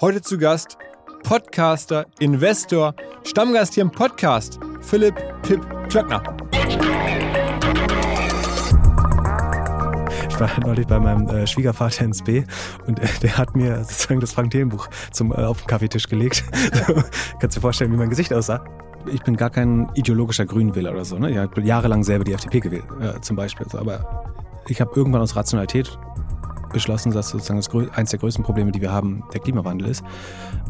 Heute zu Gast Podcaster, Investor, Stammgast hier im Podcast, Philipp Pip Klöckner. Ich war neulich bei meinem äh, Schwiegervater ins B und äh, der hat mir sozusagen das Frank Thelen-Buch zum, äh, auf den Kaffeetisch gelegt. Kannst du dir vorstellen, wie mein Gesicht aussah? Ich bin gar kein ideologischer Grünwähler oder so. Ne? Ich habe jahrelang selber die FDP gewählt, äh, zum Beispiel. Aber ich habe irgendwann aus Rationalität beschlossen, dass sozusagen das, eines der größten Probleme, die wir haben, der Klimawandel ist.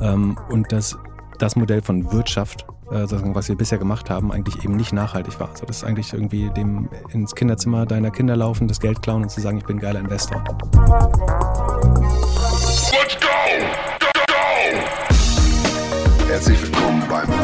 Ähm, und dass das Modell von Wirtschaft, äh, was wir bisher gemacht haben, eigentlich eben nicht nachhaltig war. Also das ist eigentlich irgendwie dem ins Kinderzimmer deiner Kinder laufen, das Geld klauen und zu sagen, ich bin geiler Investor. Let's go! Go, go! Herzlich willkommen beim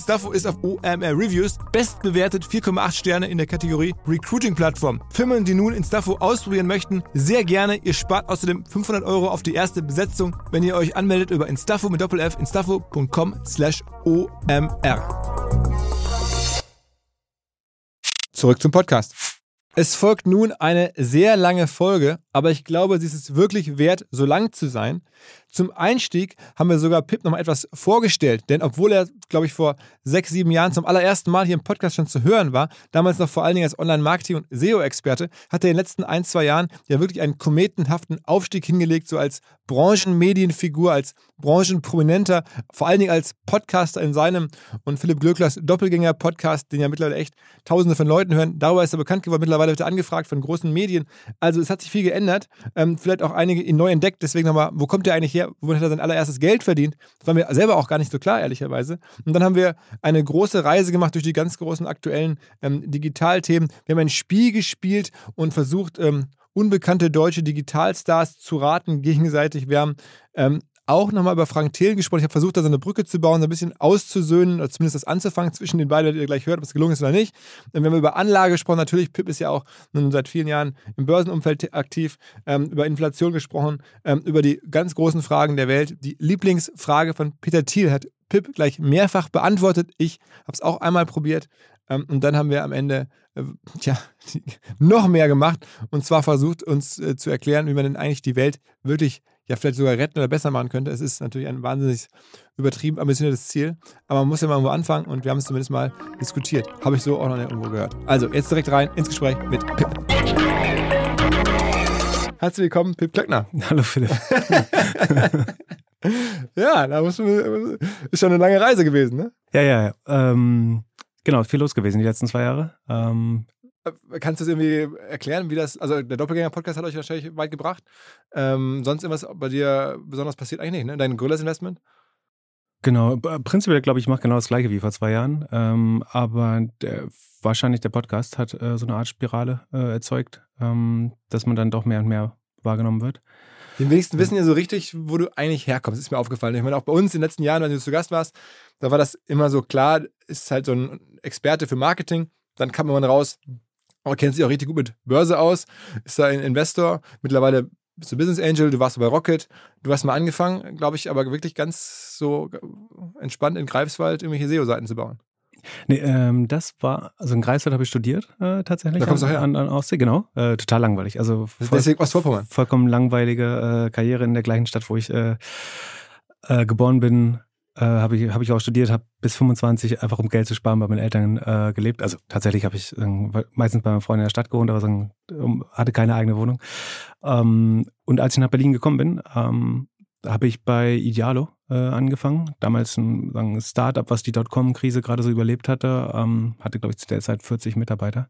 Instafo ist auf OMR Reviews bestbewertet 4,8 Sterne in der Kategorie Recruiting Plattform. Firmen, die nun Instafo ausprobieren möchten, sehr gerne. Ihr spart außerdem 500 Euro auf die erste Besetzung, wenn ihr euch anmeldet über Instafo mit Doppel F, instafo.com slash OMR. Zurück zum Podcast. Es folgt nun eine sehr lange Folge, aber ich glaube, sie ist es wirklich wert, so lang zu sein, zum Einstieg haben wir sogar Pip noch mal etwas vorgestellt, denn obwohl er, glaube ich, vor sechs, sieben Jahren zum allerersten Mal hier im Podcast schon zu hören war, damals noch vor allen Dingen als Online-Marketing- und SEO-Experte, hat er in den letzten ein, zwei Jahren ja wirklich einen kometenhaften Aufstieg hingelegt, so als Branchenmedienfigur, als Branchenprominenter, vor allen Dingen als Podcaster in seinem und Philipp Glöcklers Doppelgänger-Podcast, den ja mittlerweile echt Tausende von Leuten hören. Darüber ist er bekannt geworden. Mittlerweile wird er angefragt von großen Medien. Also es hat sich viel geändert. Ähm, vielleicht auch einige ihn neu entdeckt. Deswegen nochmal, wo kommt er eigentlich her? Womit hat er sein allererstes Geld verdient? Das war mir selber auch gar nicht so klar, ehrlicherweise. Und dann haben wir eine große Reise gemacht durch die ganz großen aktuellen ähm, Digitalthemen. Wir haben ein Spiel gespielt und versucht, ähm, unbekannte deutsche Digitalstars zu raten gegenseitig. Wir haben ähm, auch nochmal über Frank Thelen gesprochen. Ich habe versucht, da so eine Brücke zu bauen, so ein bisschen auszusöhnen oder zumindest das anzufangen zwischen den beiden, die ihr gleich hört, ob es gelungen ist oder nicht. Und wir haben über Anlage gesprochen. Natürlich, Pip ist ja auch nun seit vielen Jahren im Börsenumfeld aktiv. Ähm, über Inflation gesprochen, ähm, über die ganz großen Fragen der Welt. Die Lieblingsfrage von Peter Thiel hat Pip gleich mehrfach beantwortet. Ich habe es auch einmal probiert. Ähm, und dann haben wir am Ende äh, tja, noch mehr gemacht und zwar versucht, uns äh, zu erklären, wie man denn eigentlich die Welt wirklich ja vielleicht sogar retten oder besser machen könnte. Es ist natürlich ein wahnsinnig übertrieben ambitioniertes Ziel, aber man muss ja mal irgendwo anfangen und wir haben es zumindest mal diskutiert. Habe ich so auch noch nicht irgendwo gehört. Also, jetzt direkt rein ins Gespräch mit Pip. Herzlich willkommen, Pip Klöckner. Hallo Philipp. ja, da muss man, ist schon eine lange Reise gewesen, ne? Ja, ja, ja. Ähm, genau, viel los gewesen die letzten zwei Jahre. Ähm, Kannst du es irgendwie erklären, wie das, also der Doppelgänger-Podcast hat euch wahrscheinlich weit gebracht. Ähm, sonst irgendwas bei dir besonders passiert eigentlich nicht, ne? Dein Gorillas-Investment? Genau, prinzipiell glaube ich, ich mache genau das gleiche wie vor zwei Jahren. Ähm, aber der, wahrscheinlich der Podcast hat äh, so eine Art Spirale äh, erzeugt, ähm, dass man dann doch mehr und mehr wahrgenommen wird. Die wenigsten wissen ja so richtig, wo du eigentlich herkommst. Das ist mir aufgefallen. Ich meine, auch bei uns in den letzten Jahren, wenn du zu Gast warst, da war das immer so klar, ist halt so ein Experte für Marketing. Dann kam man raus, aber kennt sich auch richtig gut mit Börse aus, ist da ein Investor. Mittlerweile bist du Business Angel, du warst bei Rocket, du hast mal angefangen, glaube ich, aber wirklich ganz so entspannt in Greifswald irgendwelche SEO-Seiten zu bauen. Nee, ähm, das war, also in Greifswald habe ich studiert äh, tatsächlich. Da kommst du her. An, an Ostsee, genau. Äh, total langweilig. Also voll, Deswegen Ostvorpommern. vollkommen langweilige äh, Karriere in der gleichen Stadt, wo ich äh, äh, geboren bin. Äh, habe ich, hab ich auch studiert, habe bis 25 einfach um Geld zu sparen bei meinen Eltern äh, gelebt. Also tatsächlich habe ich äh, meistens bei meinem Freund in der Stadt gewohnt, aber sagen, um, hatte keine eigene Wohnung. Ähm, und als ich nach Berlin gekommen bin, ähm, habe ich bei Idealo äh, angefangen. Damals ein, sagen, Startup, was die Dotcom-Krise gerade so überlebt hatte. Ähm, hatte, glaube ich, zu der Zeit 40 Mitarbeiter.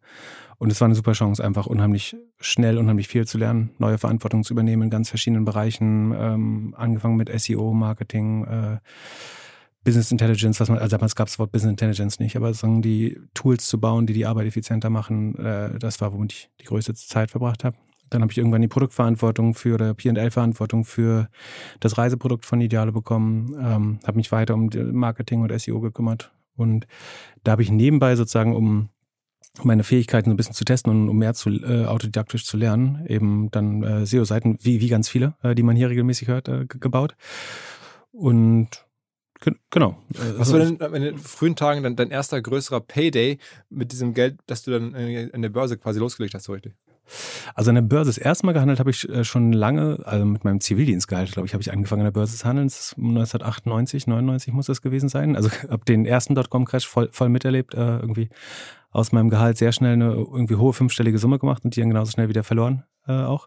Und es war eine super Chance, einfach unheimlich schnell, unheimlich viel zu lernen, neue Verantwortung zu übernehmen in ganz verschiedenen Bereichen. Ähm, angefangen mit SEO, Marketing, äh, Business Intelligence, was man, also damals gab es das Wort Business Intelligence nicht, aber sagen die Tools zu bauen, die die Arbeit effizienter machen, äh, das war, womit ich die größte Zeit verbracht habe. Dann habe ich irgendwann die Produktverantwortung für oder P&L-Verantwortung für das Reiseprodukt von Ideale bekommen, ähm, habe mich weiter um Marketing und SEO gekümmert und da habe ich nebenbei sozusagen, um meine Fähigkeiten so ein bisschen zu testen und um mehr zu äh, autodidaktisch zu lernen, eben dann äh, SEO-Seiten, wie, wie ganz viele, äh, die man hier regelmäßig hört, äh, ge- gebaut. Und genau. Äh, Was war denn in den frühen Tagen dann dein erster größerer Payday mit diesem Geld, das du dann äh, an der Börse quasi losgelegt hast, so richtig? Also an der Börse das erste Mal gehandelt habe ich äh, schon lange, also mit meinem Zivildienstgehalt, glaube ich, habe ich angefangen an der Börse zu handeln. Das ist 1998, 99 muss das gewesen sein. Also habe den ersten Dotcom-Crash voll, voll miterlebt, äh, irgendwie aus meinem Gehalt sehr schnell eine irgendwie hohe fünfstellige Summe gemacht und die dann genauso schnell wieder verloren äh, auch.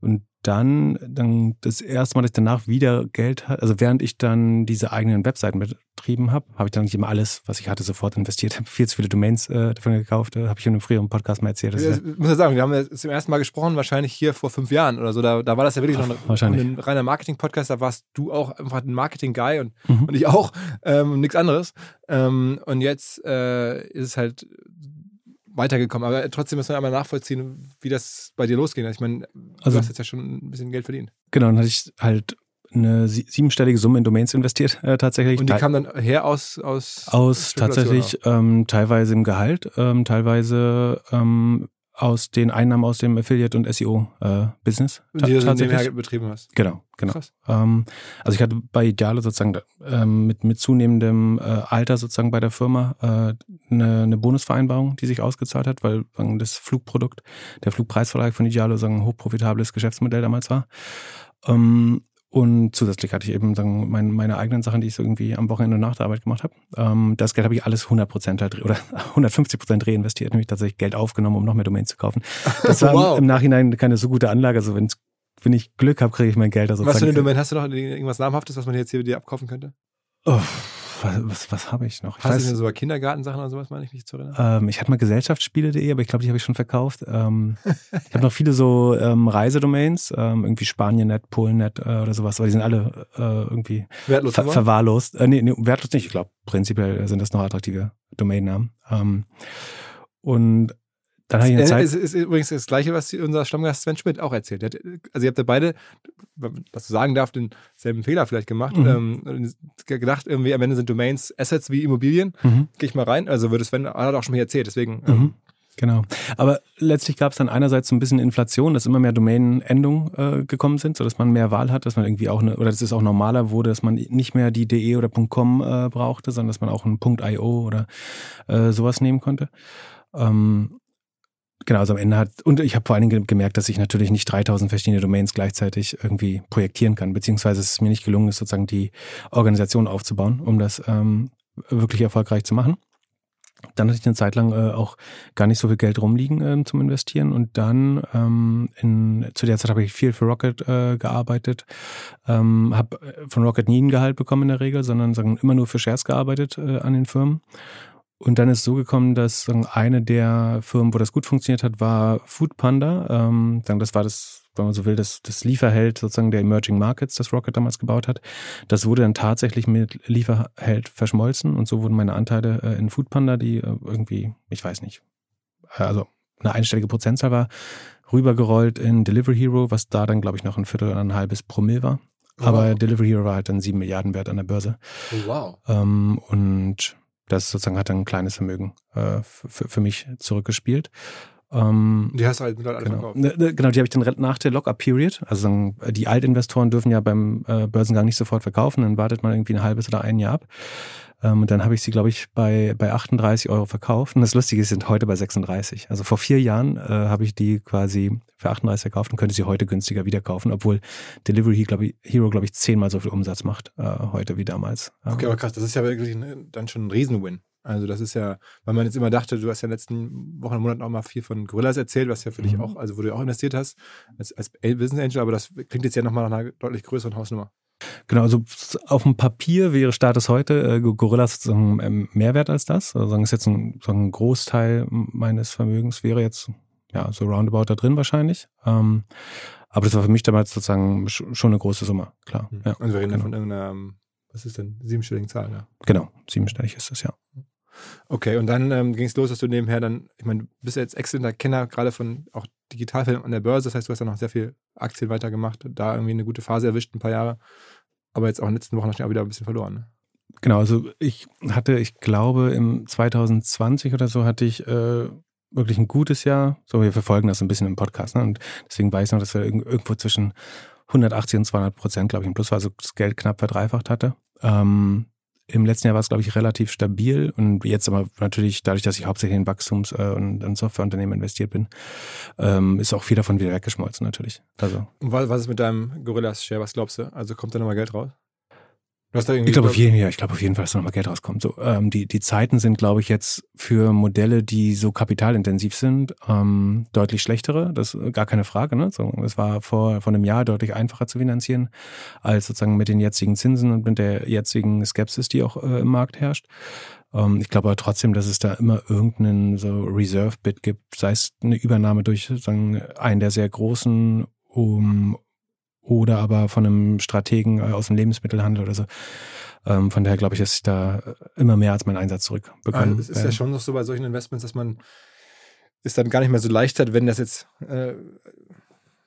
Und dann, dann das erste Mal, dass ich danach wieder Geld hatte, also während ich dann diese eigenen Webseiten betrieben habe, habe ich dann nicht immer alles, was ich hatte, sofort investiert. Habe viel zu viele Domains äh, davon gekauft. Äh, habe ich in einem früheren Podcast mal erzählt. Ja, ich muss ja sagen, wir haben ja zum ersten Mal gesprochen, wahrscheinlich hier vor fünf Jahren oder so. Da, da war das ja wirklich noch ein, reiner Marketing-Podcast. Da warst du auch einfach ein Marketing-Guy und, Mhm. und ich auch ähm, nichts anderes. Ähm, und jetzt äh, ist es halt weitergekommen. Aber trotzdem muss man einmal nachvollziehen, wie das bei dir losging. Ich meine, du Also- hast jetzt ja schon ein bisschen Geld verdient. Genau, dann hatte ich halt eine sie- siebenstellige Summe in Domains investiert, äh, tatsächlich. Und die Teil- kam dann her aus aus, aus tatsächlich ähm, teilweise im Gehalt, ähm, teilweise ähm, aus den Einnahmen aus dem Affiliate und SEO äh, die du tatsächlich. nebenher betrieben hast. Genau, genau. Ähm, also ich hatte bei Ideale sozusagen ähm, mit, mit zunehmendem äh, Alter sozusagen bei der Firma äh, eine, eine Bonusvereinbarung, die sich ausgezahlt hat, weil das Flugprodukt, der Flugpreisverlag von Ideale sagen, ein hochprofitables Geschäftsmodell damals war. Ähm, und zusätzlich hatte ich eben sagen, mein, meine eigenen Sachen, die ich so irgendwie am Wochenende nach der Arbeit gemacht habe. Ähm, das Geld habe ich alles 100% halt oder 150% reinvestiert, nämlich tatsächlich Geld aufgenommen, um noch mehr Domains zu kaufen. Das war Wow. im, im Nachhinein keine so gute Anlage. Also wenn, wenn ich Glück habe, kriege ich mein Geld. Also Was für eine Domain hast du noch? Irgendwas Namhaftes, was man jetzt hier dir abkaufen könnte? Oh, was was, was habe ich noch? Ich, Hast du weiß, denn so Kindergartensachen oder sowas, meine ich mich zu erinnern? ähm, ich hatte mal Gesellschaftsspiele.de, aber ich glaube, die habe ich schon verkauft. Ähm, ich habe noch viele so ähm, Reisedomains, ähm, irgendwie Spanien.net, Polen.net äh, oder sowas, aber die sind alle äh, irgendwie Wertlos ver verwahrlost. Äh, nee, nee, wertlos nicht. Ich glaube, prinzipiell sind das noch attraktive Domainnamen. Ähm, und dann habe ich eine Zeit... Es ist übrigens das Gleiche, was unser Stammgast Sven Schmidt auch erzählt. Hat, also ihr habt ja beide, was du sagen darf, denselben Fehler vielleicht gemacht. Mhm. Ähm, gedacht, irgendwie am Ende sind Domains Assets wie Immobilien. Mhm. Gehe ich mal rein. Also würde Sven, hat auch schon mal erzählt. Deswegen, Mhm. ähm, Genau. Aber letztlich gab es dann einerseits so ein bisschen Inflation, dass immer mehr Domainendungen äh, gekommen sind, sodass man mehr Wahl hat, dass man irgendwie auch eine, oder dass es auch normaler wurde, dass man nicht mehr die .de oder .com äh, brauchte, sondern dass man auch ein .io oder äh, sowas nehmen konnte. Ähm, genau, also am Ende hat, und ich habe vor allen Dingen gemerkt, dass ich natürlich nicht 3000 verschiedene Domains gleichzeitig irgendwie projektieren kann, beziehungsweise es mir nicht gelungen ist, sozusagen die Organisation aufzubauen, um das ähm, wirklich erfolgreich zu machen. Dann hatte ich eine Zeit lang äh, auch gar nicht so viel Geld rumliegen ähm, zum Investieren und dann ähm, in, zu der Zeit habe ich viel für Rocket äh, gearbeitet, ähm, habe von Rocket nie ein Gehalt bekommen in der Regel, sondern sagen, immer nur für Shares gearbeitet äh, an den Firmen. Und dann ist es so gekommen, dass eine der Firmen, wo das gut funktioniert hat, war Food Panda. Ähm, das war das, wenn man so will, das, das Lieferheld sozusagen der Emerging Markets, das Rocket damals gebaut hat. Das wurde dann tatsächlich mit Lieferheld verschmolzen und so wurden meine Anteile äh, in Food Panda, die äh, irgendwie, ich weiß nicht, also eine einstellige Prozentzahl war, rübergerollt in Delivery Hero, was da dann, glaube ich, noch ein Viertel oder ein halbes Promille war. Aber Wow. Delivery Hero war halt dann sieben Milliarden wert an der Börse. oh, wow. Ähm, und das sozusagen hat dann ein kleines Vermögen äh, für, mich zurückgespielt. Ähm, die hast du halt mit alle genau. verkauft. Ne, ne, genau, die habe ich dann nach der Lock-up-Period. Also die Altinvestoren dürfen ja beim äh, Börsengang nicht sofort verkaufen, dann wartet man irgendwie ein halbes oder ein Jahr ab. Ähm, und dann habe ich sie, glaube ich, bei, bei 38 Euro verkauft. Und das Lustige ist, sie sind heute bei 36. Also vor vier Jahren äh, habe ich die quasi für 38 verkauft und könnte sie heute günstiger wieder kaufen, obwohl Delivery glaub ich, Hero, glaube ich, zehnmal so viel Umsatz macht äh, heute wie damals. Okay, aber krass, das ist ja wirklich ein, dann schon ein Riesenwin. Also das ist ja, weil man jetzt immer dachte, du hast ja in den letzten Wochen und Monaten auch mal viel von Gorillas erzählt, was ja für dich Mhm. auch, also wo du auch investiert hast, als, als Business Angel, aber das klingt jetzt ja nochmal nach einer deutlich größeren Hausnummer. Genau, also auf dem Papier wäre Status heute äh, Gorillas sozusagen ähm, mehr wert als das. Also sagen, ist jetzt ein, sagen, ein Großteil meines Vermögens wäre jetzt ja so roundabout da drin wahrscheinlich. Ähm, aber das war für mich damals sozusagen sch- schon eine große Summe, klar. Ja, also wir reden genau. von irgendeiner, ähm, was ist denn, siebenstelligen Zahl, ja. genau, siebenstellig ist das ja. Okay, und dann ähm, ging es los, dass du nebenher dann, ich meine, du bist ja jetzt exzellenter Kenner gerade von auch Digitalfilm an der Börse, das heißt, du hast ja noch sehr viel Aktien weitergemacht, da irgendwie eine gute Phase erwischt, ein paar Jahre, aber jetzt auch in den letzten Wochen hast du wieder ein bisschen verloren. Ne? Genau, also ich hatte, ich glaube, im 2020 oder so hatte ich äh, wirklich ein gutes Jahr. So, wir verfolgen das ein bisschen im Podcast, ne? Und deswegen weiß ich noch, dass wir irg- irgendwo zwischen 180 und 200 Prozent, glaube ich, im Plus war, also das Geld knapp verdreifacht hatte. Ähm, Im letzten Jahr war es, glaube ich, relativ stabil und jetzt aber natürlich, dadurch, dass ich hauptsächlich in Wachstums- äh, und in Softwareunternehmen investiert bin, ähm, ist auch viel davon wieder weggeschmolzen natürlich. Also Und was, was ist mit deinem Gorillas-Share, was glaubst du? Also kommt da nochmal Geld raus? Du hast da irgendwie, Ich glaube auf jeden, ja, ich glaube auf jeden Fall, dass da nochmal Geld rauskommt. So, ähm, die, die Zeiten sind, glaube ich, jetzt für Modelle, die so kapitalintensiv sind, ähm, deutlich schlechtere. Das ist gar keine Frage. Ne? So, es war vor, vor einem Jahr deutlich einfacher zu finanzieren, als sozusagen mit den jetzigen Zinsen und mit der jetzigen Skepsis, die auch äh, im Markt herrscht. Ähm, ich glaube aber trotzdem, dass es da immer irgendeinen so Reserve-Bit gibt, sei es eine Übernahme durch sozusagen einen der sehr großen um, oder aber von einem Strategen äh, aus dem Lebensmittelhandel oder so. Ähm, von daher glaube ich, dass ich da immer mehr als meinen Einsatz zurückbekomme. Ah, es ist ja schon noch so bei solchen Investments, dass man es dann gar nicht mehr so leicht hat, wenn das jetzt, äh,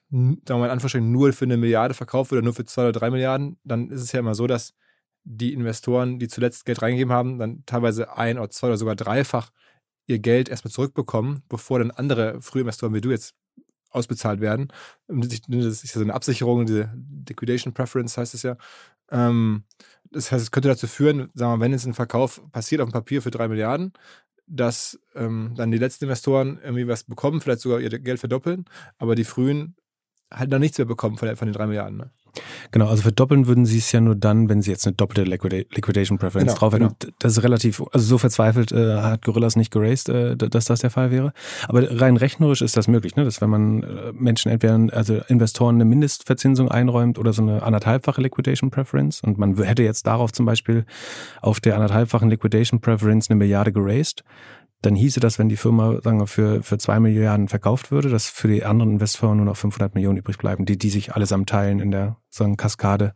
sagen wir mal in Anführungsstrichen, nur für eine Milliarde verkauft wird oder nur für zwei oder drei Milliarden, dann ist es ja immer so, dass die Investoren, die zuletzt Geld reingegeben haben, dann teilweise ein oder zwei oder sogar dreifach ihr Geld erstmal zurückbekommen, bevor dann andere Frühinvestoren wie du jetzt ausbezahlt werden. Und Das ist ja so eine Absicherung, diese Liquidation Preference heißt es ja. Ähm, das heißt, es könnte dazu führen, sagen wir wenn jetzt ein Verkauf passiert auf dem Papier für drei Milliarden, dass ähm, dann die letzten Investoren irgendwie was bekommen, vielleicht sogar ihr Geld verdoppeln, aber die frühen halt dann nichts mehr bekommen von, von den drei Milliarden. Ne? Genau, also verdoppeln würden sie es ja nur dann, wenn sie jetzt eine doppelte Liquida Liquidation Preference Genau, drauf hätten. Das ist relativ, also so verzweifelt äh, hat Gorillas nicht geraced, äh, dass das der Fall wäre. Aber rein rechnerisch ist das möglich, ne? dass wenn man äh, Menschen entweder, also Investoren eine Mindestverzinsung einräumt oder so eine anderthalbfache Liquidation Preference und man hätte jetzt darauf zum Beispiel auf der anderthalbfachen Liquidation Preference eine Milliarde geraced, dann hieße das, wenn die Firma sagen wir, für, für zwei Milliarden verkauft würde, dass für die anderen Investoren nur noch 500 Millionen übrig bleiben, die, die sich allesamt teilen in der sagen, Kaskade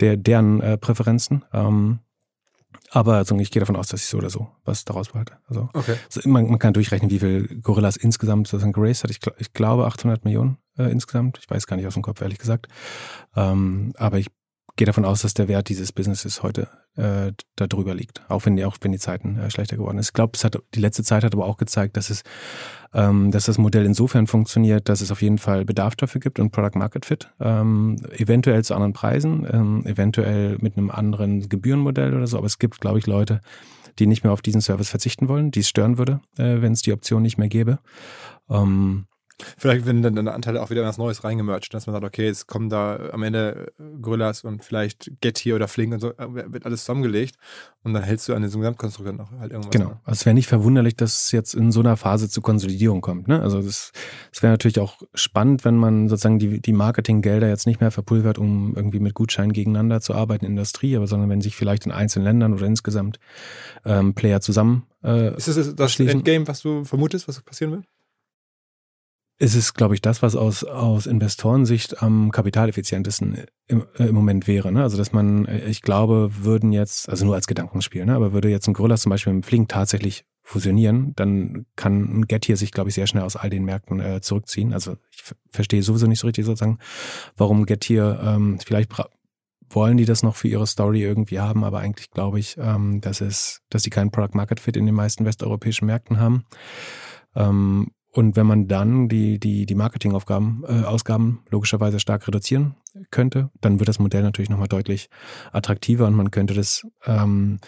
der deren äh, Präferenzen. Ähm, aber also, ich gehe davon aus, dass ich so oder so was daraus behalte. Also Okay. so, man, man kann durchrechnen, wie viel Gorillas insgesamt sozusagen geraced hat. Ich, ich glaube 800 Millionen äh, insgesamt. Ich weiß gar nicht aus dem Kopf, ehrlich gesagt. Ähm, aber ich gehe davon aus, dass der Wert dieses Businesses heute äh, da drüber liegt. Auch wenn die, auch wenn die Zeiten äh, schlechter geworden ist. Ich glaube, die letzte Zeit hat aber auch gezeigt, dass es, ähm, dass das Modell insofern funktioniert, dass es auf jeden Fall Bedarf dafür gibt und Product Market Fit. Ähm, eventuell zu anderen Preisen, ähm, eventuell mit einem anderen Gebührenmodell oder so. Aber es gibt, glaube ich, Leute, die nicht mehr auf diesen Service verzichten wollen, die es stören würde, äh, wenn es die Option nicht mehr gäbe. Ähm, Vielleicht werden dann deine Anteile auch wieder in was Neues reingemercht, dass man sagt, okay, jetzt kommen da am Ende äh, Gorillas und vielleicht Get hier oder Flink und so, äh, wird alles zusammengelegt und dann hältst du an diesem Gesamtkonstrukt dann auch halt irgendwas. Genau. ne? Also es wäre nicht verwunderlich, dass es jetzt in so einer Phase zu Konsolidierung kommt. Ne? Also das wäre natürlich auch spannend, wenn man sozusagen die, die Marketinggelder jetzt nicht mehr verpulvert, um irgendwie mit Gutscheinen gegeneinander zu arbeiten in der Industrie, aber sondern wenn sich vielleicht in einzelnen Ländern oder insgesamt ähm, Player zusammen äh, Ist das das Endgame, was du vermutest, was passieren wird? Ist es, glaube ich, das, was aus, aus Investorensicht am kapitaleffizientesten im, äh, im Moment wäre. Ne? Also, dass man, äh, ich glaube, würden jetzt, also nur als Gedankenspiel, ne? aber würde jetzt ein Gorillas zum Beispiel mit dem Flink tatsächlich fusionieren, dann kann ein Get hier sich, glaube ich, sehr schnell aus all den Märkten äh, zurückziehen. Also ich verstehe sowieso nicht so richtig sozusagen, warum Get hier, ähm, vielleicht wollen die das noch für ihre Story irgendwie haben, aber eigentlich glaube ich, ähm, dass es, dass sie keinen Product Market Fit in den meisten westeuropäischen Märkten haben. Ähm, und wenn man dann die, die, die Marketingaufgaben, äh, Ausgaben logischerweise stark reduzieren könnte, dann wird das Modell natürlich nochmal deutlich attraktiver und man könnte das ähm,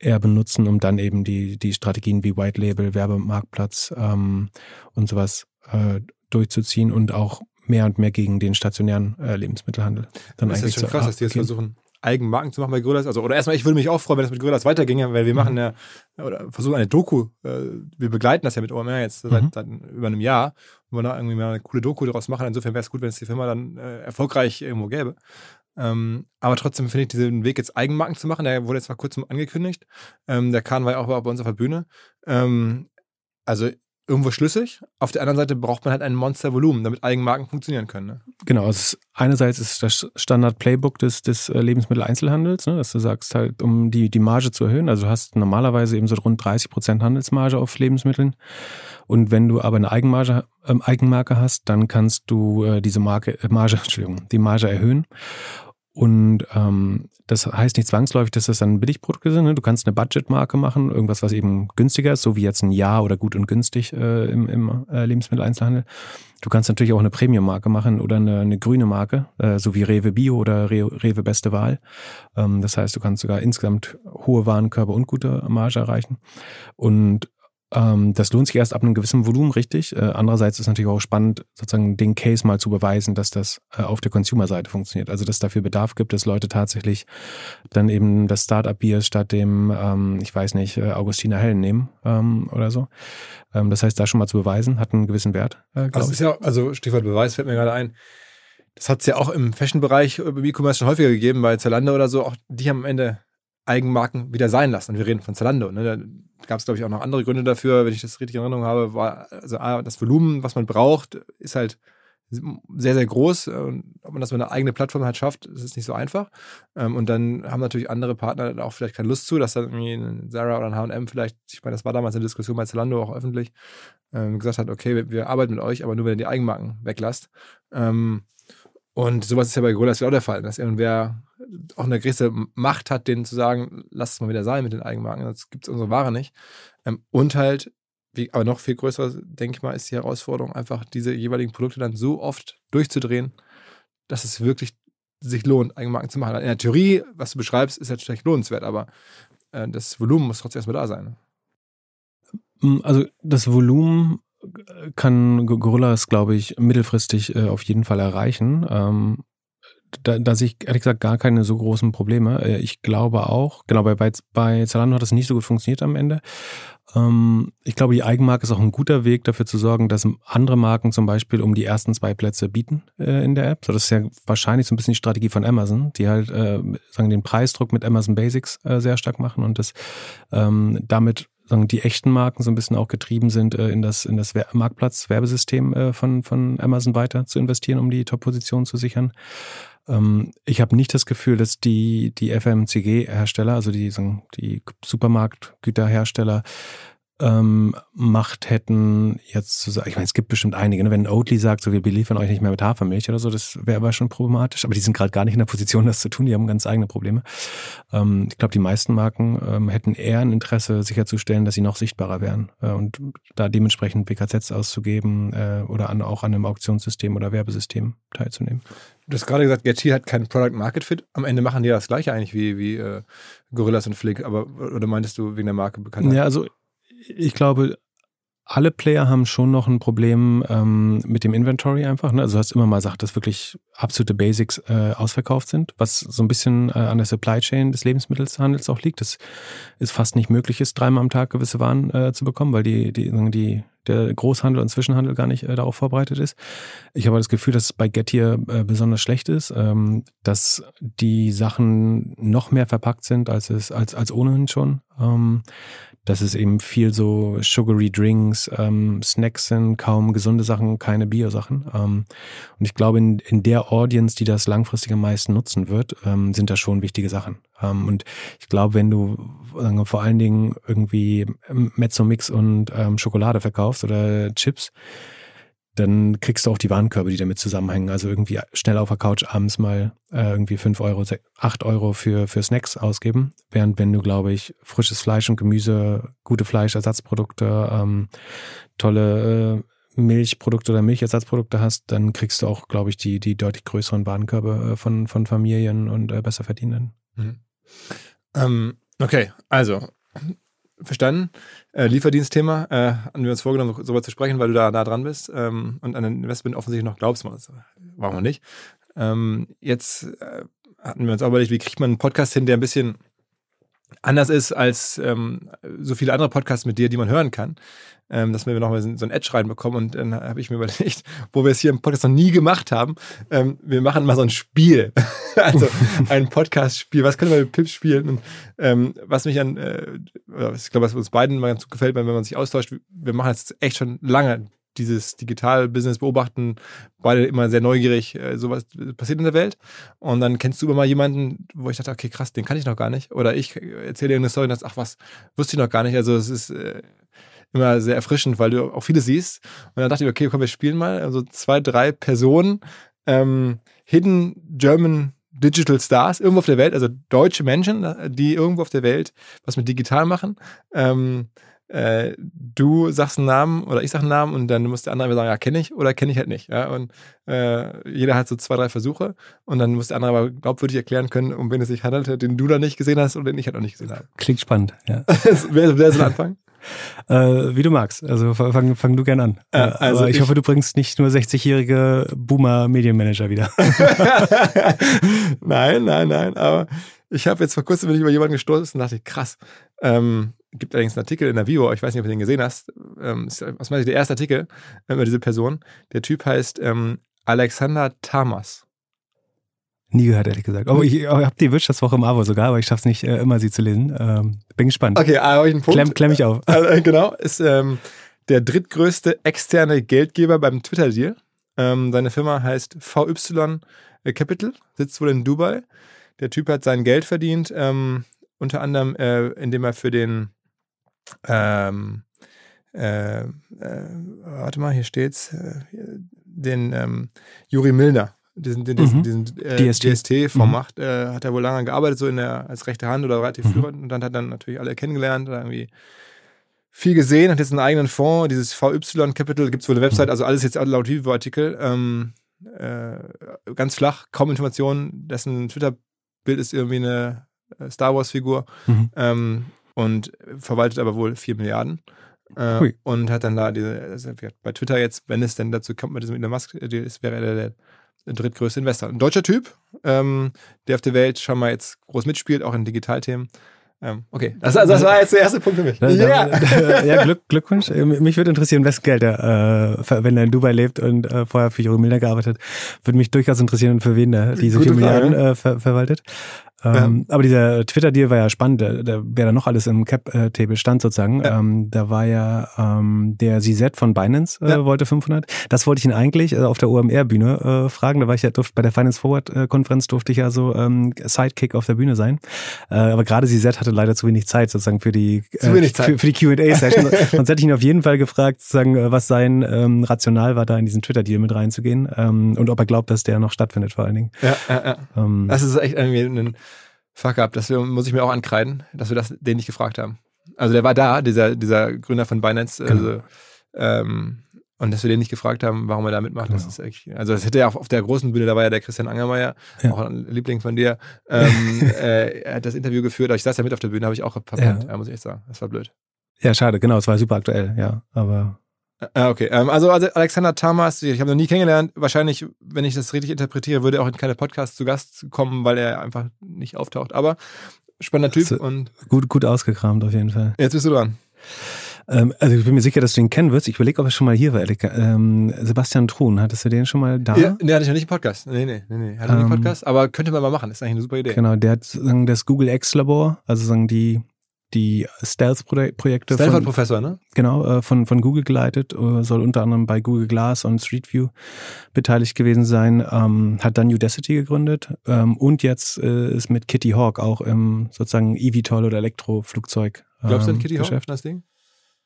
eher benutzen, um dann eben die, die Strategien wie White Label, Werbemarktplatz ähm, und sowas äh, durchzuziehen und auch mehr und mehr gegen den stationären äh, Lebensmittelhandel. Dann das ist schon krass, dass die jetzt versuchen, Eigenmarken zu machen bei Gorillas. Also, oder erstmal, ich würde mich auch freuen, wenn das mit Gorillas weiterginge, weil wir mhm. machen ja, oder versuchen eine Doku, äh, wir begleiten das ja mit OMR jetzt seit, mhm. seit über einem Jahr, wo wir da irgendwie mal eine coole Doku daraus machen. Insofern wäre es gut, wenn es die Firma dann äh, erfolgreich irgendwo gäbe. Ähm, aber trotzdem finde ich diesen Weg jetzt Eigenmarken zu machen, der wurde jetzt mal kurz angekündigt. Ähm, der Kahn war ja auch bei uns auf der Bühne. Ähm, also irgendwo schlüssig. Auf der anderen Seite braucht man halt ein Monstervolumen, damit Eigenmarken funktionieren können. Ne? Genau, also einerseits ist das Standard-Playbook des, des äh, Lebensmitteleinzelhandels, ne, dass du sagst halt, um die, die Marge zu erhöhen, also du hast normalerweise eben so rund 30 Prozent Handelsmarge auf Lebensmitteln und wenn du aber eine Eigenmarge, äh, Eigenmarke hast, dann kannst du äh, diese Marke, äh, Marge, Entschuldigung, die Marge erhöhen und ähm, das heißt nicht zwangsläufig, dass das dann Billigprodukte sind. Ne? Du kannst eine Budgetmarke machen, irgendwas, was eben günstiger ist, so wie jetzt ein Jahr oder gut und günstig äh, im, im äh, Lebensmitteleinzelhandel. Du kannst natürlich auch eine Premium-Marke machen oder eine, eine grüne Marke, äh, so wie Rewe Bio oder Re Rewe Beste Wahl. Ähm, das heißt, du kannst sogar insgesamt hohe Warenkörbe und gute Marge erreichen. Und das lohnt sich erst ab einem gewissen Volumen, richtig. Äh, andererseits ist natürlich auch spannend, sozusagen den Case mal zu beweisen, dass das äh, auf der Consumer-Seite funktioniert. Also, dass es dafür Bedarf gibt, dass Leute tatsächlich dann eben das Startup-Bier statt dem, ähm, ich weiß nicht, äh, Augustiner Hellen nehmen ähm, oder so. Ähm, das heißt, da schon mal zu beweisen, hat einen gewissen Wert. Äh, also, ist ja, also Stichwort Beweis fällt mir gerade ein. Das hat es ja auch im Fashion-Bereich im E-Commerce schon häufiger gegeben, bei Zalando oder so. Auch die haben am Ende Eigenmarken wieder sein lassen. Und wir reden von Zalando. Ne? Gab es, glaube ich, auch noch andere Gründe dafür, wenn ich das richtig in Erinnerung habe. War, also das Volumen, was man braucht, ist halt sehr, sehr groß. Und ob man das mit einer eigenen Plattform halt schafft, ist es nicht so einfach. Ähm, und dann haben natürlich andere Partner auch vielleicht keine Lust zu, dass dann irgendwie ein Zara oder ein H&M vielleicht, ich meine, das war damals eine Diskussion bei Zalando auch öffentlich, ähm, gesagt hat, okay, wir, arbeiten mit euch, aber nur wenn ihr die Eigenmarken weglasst. Ähm, und sowas ist ja bei Gorillas auch der Fall, dass irgendwer auch eine gewisse Macht hat, denen zu sagen, lass es mal wieder sein mit den Eigenmarken, sonst gibt es unsere Ware nicht. Ähm, und halt, wie, aber noch viel größer, denke ich mal, ist die Herausforderung, einfach diese jeweiligen Produkte dann so oft durchzudrehen, dass es wirklich sich lohnt, Eigenmarken zu machen. In der Theorie, was du beschreibst, ist vielleicht lohnenswert, aber äh, das Volumen muss trotzdem erstmal da sein. Ne? Also das Volumen kann Gorillas, glaube ich, mittelfristig äh, auf jeden Fall erreichen. Ähm, da, da sehe ich ehrlich gesagt gar keine so großen Probleme. Äh, ich glaube auch, genau, bei, bei Zalando hat das nicht so gut funktioniert am Ende. Ähm, ich glaube, die Eigenmarke ist auch ein guter Weg dafür zu sorgen, dass andere Marken zum Beispiel um die ersten zwei Plätze bieten äh, in der App. So, das ist ja wahrscheinlich so ein bisschen die Strategie von Amazon, die halt äh, sagen den Preisdruck mit Amazon Basics sehr stark machen und das ähm, damit sagen, die echten Marken so ein bisschen auch getrieben sind, äh, in das, in das Marktplatz-Werbesystem äh, von, von Amazon weiter zu investieren, um die Top-Position zu sichern. Ähm, ich habe nicht das Gefühl, dass die, die FMCG-Hersteller, also die, die Supermarktgüterhersteller, ähm, Macht hätten, jetzt zu sagen, ich meine, es gibt bestimmt einige, ne? wenn Oatly sagt, so wir beliefern euch nicht mehr mit Hafermilch oder so, das wäre aber schon problematisch, aber die sind gerade gar nicht in der Position, das zu tun, die haben ganz eigene Probleme. Ähm, ich glaube, die meisten Marken ähm, hätten eher ein Interesse, sicherzustellen, dass sie noch sichtbarer wären äh, und da dementsprechend WKZs auszugeben äh, oder an, auch an einem Auktionssystem oder Werbesystem teilzunehmen. Du hast gerade gesagt, Getty hat keinen Product Market Fit. Am Ende machen die das gleiche eigentlich wie, wie äh, Gorillas und Flink, aber oder meintest du wegen der Marke bekannt? Ja, also ich glaube, alle Player haben schon noch ein Problem ähm, mit dem Inventory einfach. Ne? Also du hast immer mal gesagt, dass wirklich absolute Basics äh, ausverkauft sind, was so ein bisschen äh, an der Supply Chain des Lebensmittelhandels auch liegt. Das ist fast nicht möglich ist, dreimal am Tag gewisse Waren äh, zu bekommen, weil die, die, die, der Großhandel und Zwischenhandel gar nicht äh, darauf vorbereitet ist. Ich habe das Gefühl, dass es bei Gettier äh, besonders schlecht ist, ähm, dass die Sachen noch mehr verpackt sind, als es als, als ohnehin schon. Ähm, dass es eben viel so sugary Drinks, ähm, Snacks sind, kaum gesunde Sachen, keine Bio-Sachen. Ähm, und ich glaube, in, in der Audience, die das langfristig am meisten nutzen wird, ähm, sind das schon wichtige Sachen. Ähm, und ich glaube, wenn du wir, vor allen Dingen irgendwie Mezzo-Mix und ähm, Schokolade verkaufst oder Chips, dann kriegst du auch die Warenkörbe, die damit zusammenhängen. Also irgendwie schnell auf der Couch abends mal äh, irgendwie fünf Euro, acht Euro für, für Snacks ausgeben. Während wenn du, glaube ich, frisches Fleisch und Gemüse, gute Fleischersatzprodukte, ähm, tolle äh, Milchprodukte oder Milchersatzprodukte hast, dann kriegst du auch, glaube ich, die, die deutlich größeren Warenkörbe äh, von, von Familien und äh, besser verdienenden. Mhm. Ähm, okay, also verstanden. Äh, Lieferdienstthema äh, haben wir uns vorgenommen, so- darüber zu sprechen, weil du da nah dran bist ähm, und an ein Investment offensichtlich noch glaubst. Das Warum wir nicht? Ähm, jetzt äh, hatten wir uns auch überlegt, wie kriegt man einen Podcast hin, der ein bisschen anders ist als ähm, so viele andere Podcasts mit dir, die man hören kann. Ähm, dass wir nochmal so ein Edge reinbekommen und dann habe ich mir überlegt, wo wir es hier im Podcast noch nie gemacht haben, ähm, wir machen mal so ein Spiel. also ein Podcast-Spiel. Was können wir mit Pips spielen? Und, ähm, was mich an, äh, ich glaube, was uns beiden mal ganz gut gefällt, wenn man sich austauscht, wir machen jetzt echt schon lange dieses Digital-Business beobachten, beide immer sehr neugierig, äh, sowas passiert in der Welt. Und dann kennst du immer mal jemanden, wo ich dachte, okay, krass, den kann ich noch gar nicht. Oder ich erzähle dir eine Story und dachte, ach was, wusste ich noch gar nicht. Also es ist äh, immer sehr erfrischend, weil du auch vieles siehst. Und dann dachte ich, okay, komm, wir spielen mal. Also zwei, drei Personen, ähm, Hidden German Digital Stars irgendwo auf der Welt, also deutsche Menschen, die irgendwo auf der Welt was mit digital machen. Ähm, äh, du sagst einen Namen oder ich sag einen Namen und dann muss der andere sagen, ja, kenne ich oder kenne ich halt nicht. Ja? Und äh, jeder hat so zwei, drei Versuche und dann muss der andere aber glaubwürdig erklären können, um wen es sich handelt, den du da nicht gesehen hast oder den ich halt auch nicht gesehen habe. Klingt spannend, ja. wer, wer soll anfangen? Äh, wie du magst. Also fang, fang du gern an. Äh, also ich, ich- hoffe, du bringst nicht nur 60-jährige Boomer-Medienmanager wieder. nein, nein, nein. Aber ich habe jetzt vor kurzem bin ich über jemanden gestoßen und dachte, krass. Ähm, gibt allerdings einen Artikel in der Vivo, ich weiß nicht, ob du den gesehen hast. Ähm, ist aus meiner Sicht der erste Artikel äh, über diese Person. Der Typ heißt ähm, Alexander Tamas. Nie gehört, ehrlich gesagt. Oh, ich, ich habe die Wirtschaftswoche im Abo sogar, aber ich schaffe es nicht, äh, immer sie zu lesen. Ähm, bin gespannt. Okay, ah, habe ich einen Punkt. Klemm, klemm mich auf. Äh, genau, ist ähm, der drittgrößte externe Geldgeber beim Twitter-Deal. Ähm, seine Firma heißt VY Capital, sitzt wohl in Dubai. Der Typ hat sein Geld verdient, ähm, unter anderem, äh, indem er für den, ähm, äh, äh, warte mal, hier steht's, äh, den ähm, Juri Milner, diesen, den, Mhm. diesen äh, DST. DST-Fonds Mhm. macht, äh, hat er wohl lange gearbeitet, so in der, als rechte Hand oder relativ Mhm. führend und dann hat er dann natürlich alle kennengelernt, hat irgendwie viel gesehen, hat jetzt einen eigenen Fonds, dieses VY Capital, gibt es wohl eine Website, also alles jetzt laut Vivo-Artikel, ähm, äh, ganz flach, kaum Informationen, dessen Twitter-Bild ist irgendwie eine äh, Star Wars-Figur Mhm. ähm, und verwaltet aber wohl 4 Milliarden. Äh, und hat dann da diese, also bei Twitter jetzt, wenn es denn dazu kommt mit diesem Elon Musk, Deal ist, wäre er der, der drittgrößte Investor. Ein deutscher Typ, ähm, der auf der Welt schon mal jetzt groß mitspielt, auch in Digitalthemen. Ähm, okay, das, also das war jetzt der erste Punkt für mich. Da, Ja. da, ja, Glück, Glückwunsch. Äh, Mich würde interessieren, wessen Geld er, äh, wenn er in Dubai lebt und äh, vorher für Juri Milner gearbeitet, würde mich durchaus interessieren, für wen er diese Gute 4 Frage. Milliarden äh, ver verwaltet. Ähm, Aber dieser Twitter-Deal war ja spannend, da, da, wer da noch alles im Cap-Table stand sozusagen. Ja. Ähm, da war ja ähm, der CZ von Binance, äh, Ja. wollte 500. Das wollte ich ihn eigentlich äh, auf der OMR-Bühne äh, fragen. Da war ich ja, durfte, bei der Finance Forward-Konferenz durfte ich ja so ähm, Sidekick auf der Bühne sein. Äh, aber gerade CZ hatte leider zu wenig Zeit sozusagen für die, Zeit. Für, für die Q&A-Session. Sonst hätte ich ihn auf jeden Fall gefragt, sozusagen, äh, was sein ähm, Rational war, da in diesen Twitter-Deal mit reinzugehen ähm, und ob er glaubt, dass der noch stattfindet vor allen Dingen. Ja, ja, ja. Ähm, Das ist echt irgendwie ein Fuck-up. Das wir- muss ich mir auch ankreiden, dass wir das den nicht gefragt haben. Also der war da, dieser, dieser Gründer von Binance. Genau. Also, ähm, und dass wir den nicht gefragt haben, warum er da mitmacht, das Genau. ist echt. Also das hätte ja auch auf der großen Bühne, da war ja der Christian Angermeier, Ja. auch ein Liebling von dir. Ähm, äh, er hat das Interview geführt, aber ich saß ja mit auf der Bühne, habe ich auch verpennt, Ja. ja. muss ich echt sagen. Das war blöd. ja, schade, genau, es war super aktuell, ja. Aber Ah, okay. Ähm, also, also Alexander Tamas, ich habe noch nie kennengelernt. Wahrscheinlich, wenn ich das richtig interpretiere, würde er auch in keine Podcasts zu Gast kommen, weil er einfach nicht auftaucht. Aber spannender Typ und gut, gut ausgekramt auf jeden Fall. jetzt bist du dran. Ähm, also ich bin mir sicher, dass du ihn kennen wirst. Ich überlege, ob er schon mal hier war. Ähm, Sebastian Truhn, hattest du den schon mal da? Ja, nee, hatte ich noch nicht einen Podcast. Nee, nee, nee, nee. Hatte noch nicht einen Ähm, Podcast, aber könnte man mal machen. Das ist eigentlich eine super Idee. Genau, der hat das Google X-Labor, also sagen die, die Stealth-Projekte von, Stanford-Professor, ne? genau, äh, von, von Google geleitet, äh, soll unter anderem bei Google Glass und Street View beteiligt gewesen sein, ähm, hat dann Udacity gegründet ähm, und jetzt äh, ist mit Kitty Hawk auch im sozusagen eVTOL oder Elektroflugzeug. Glaubst du an ähm, Kitty Hawk, Geschäft. das Ding?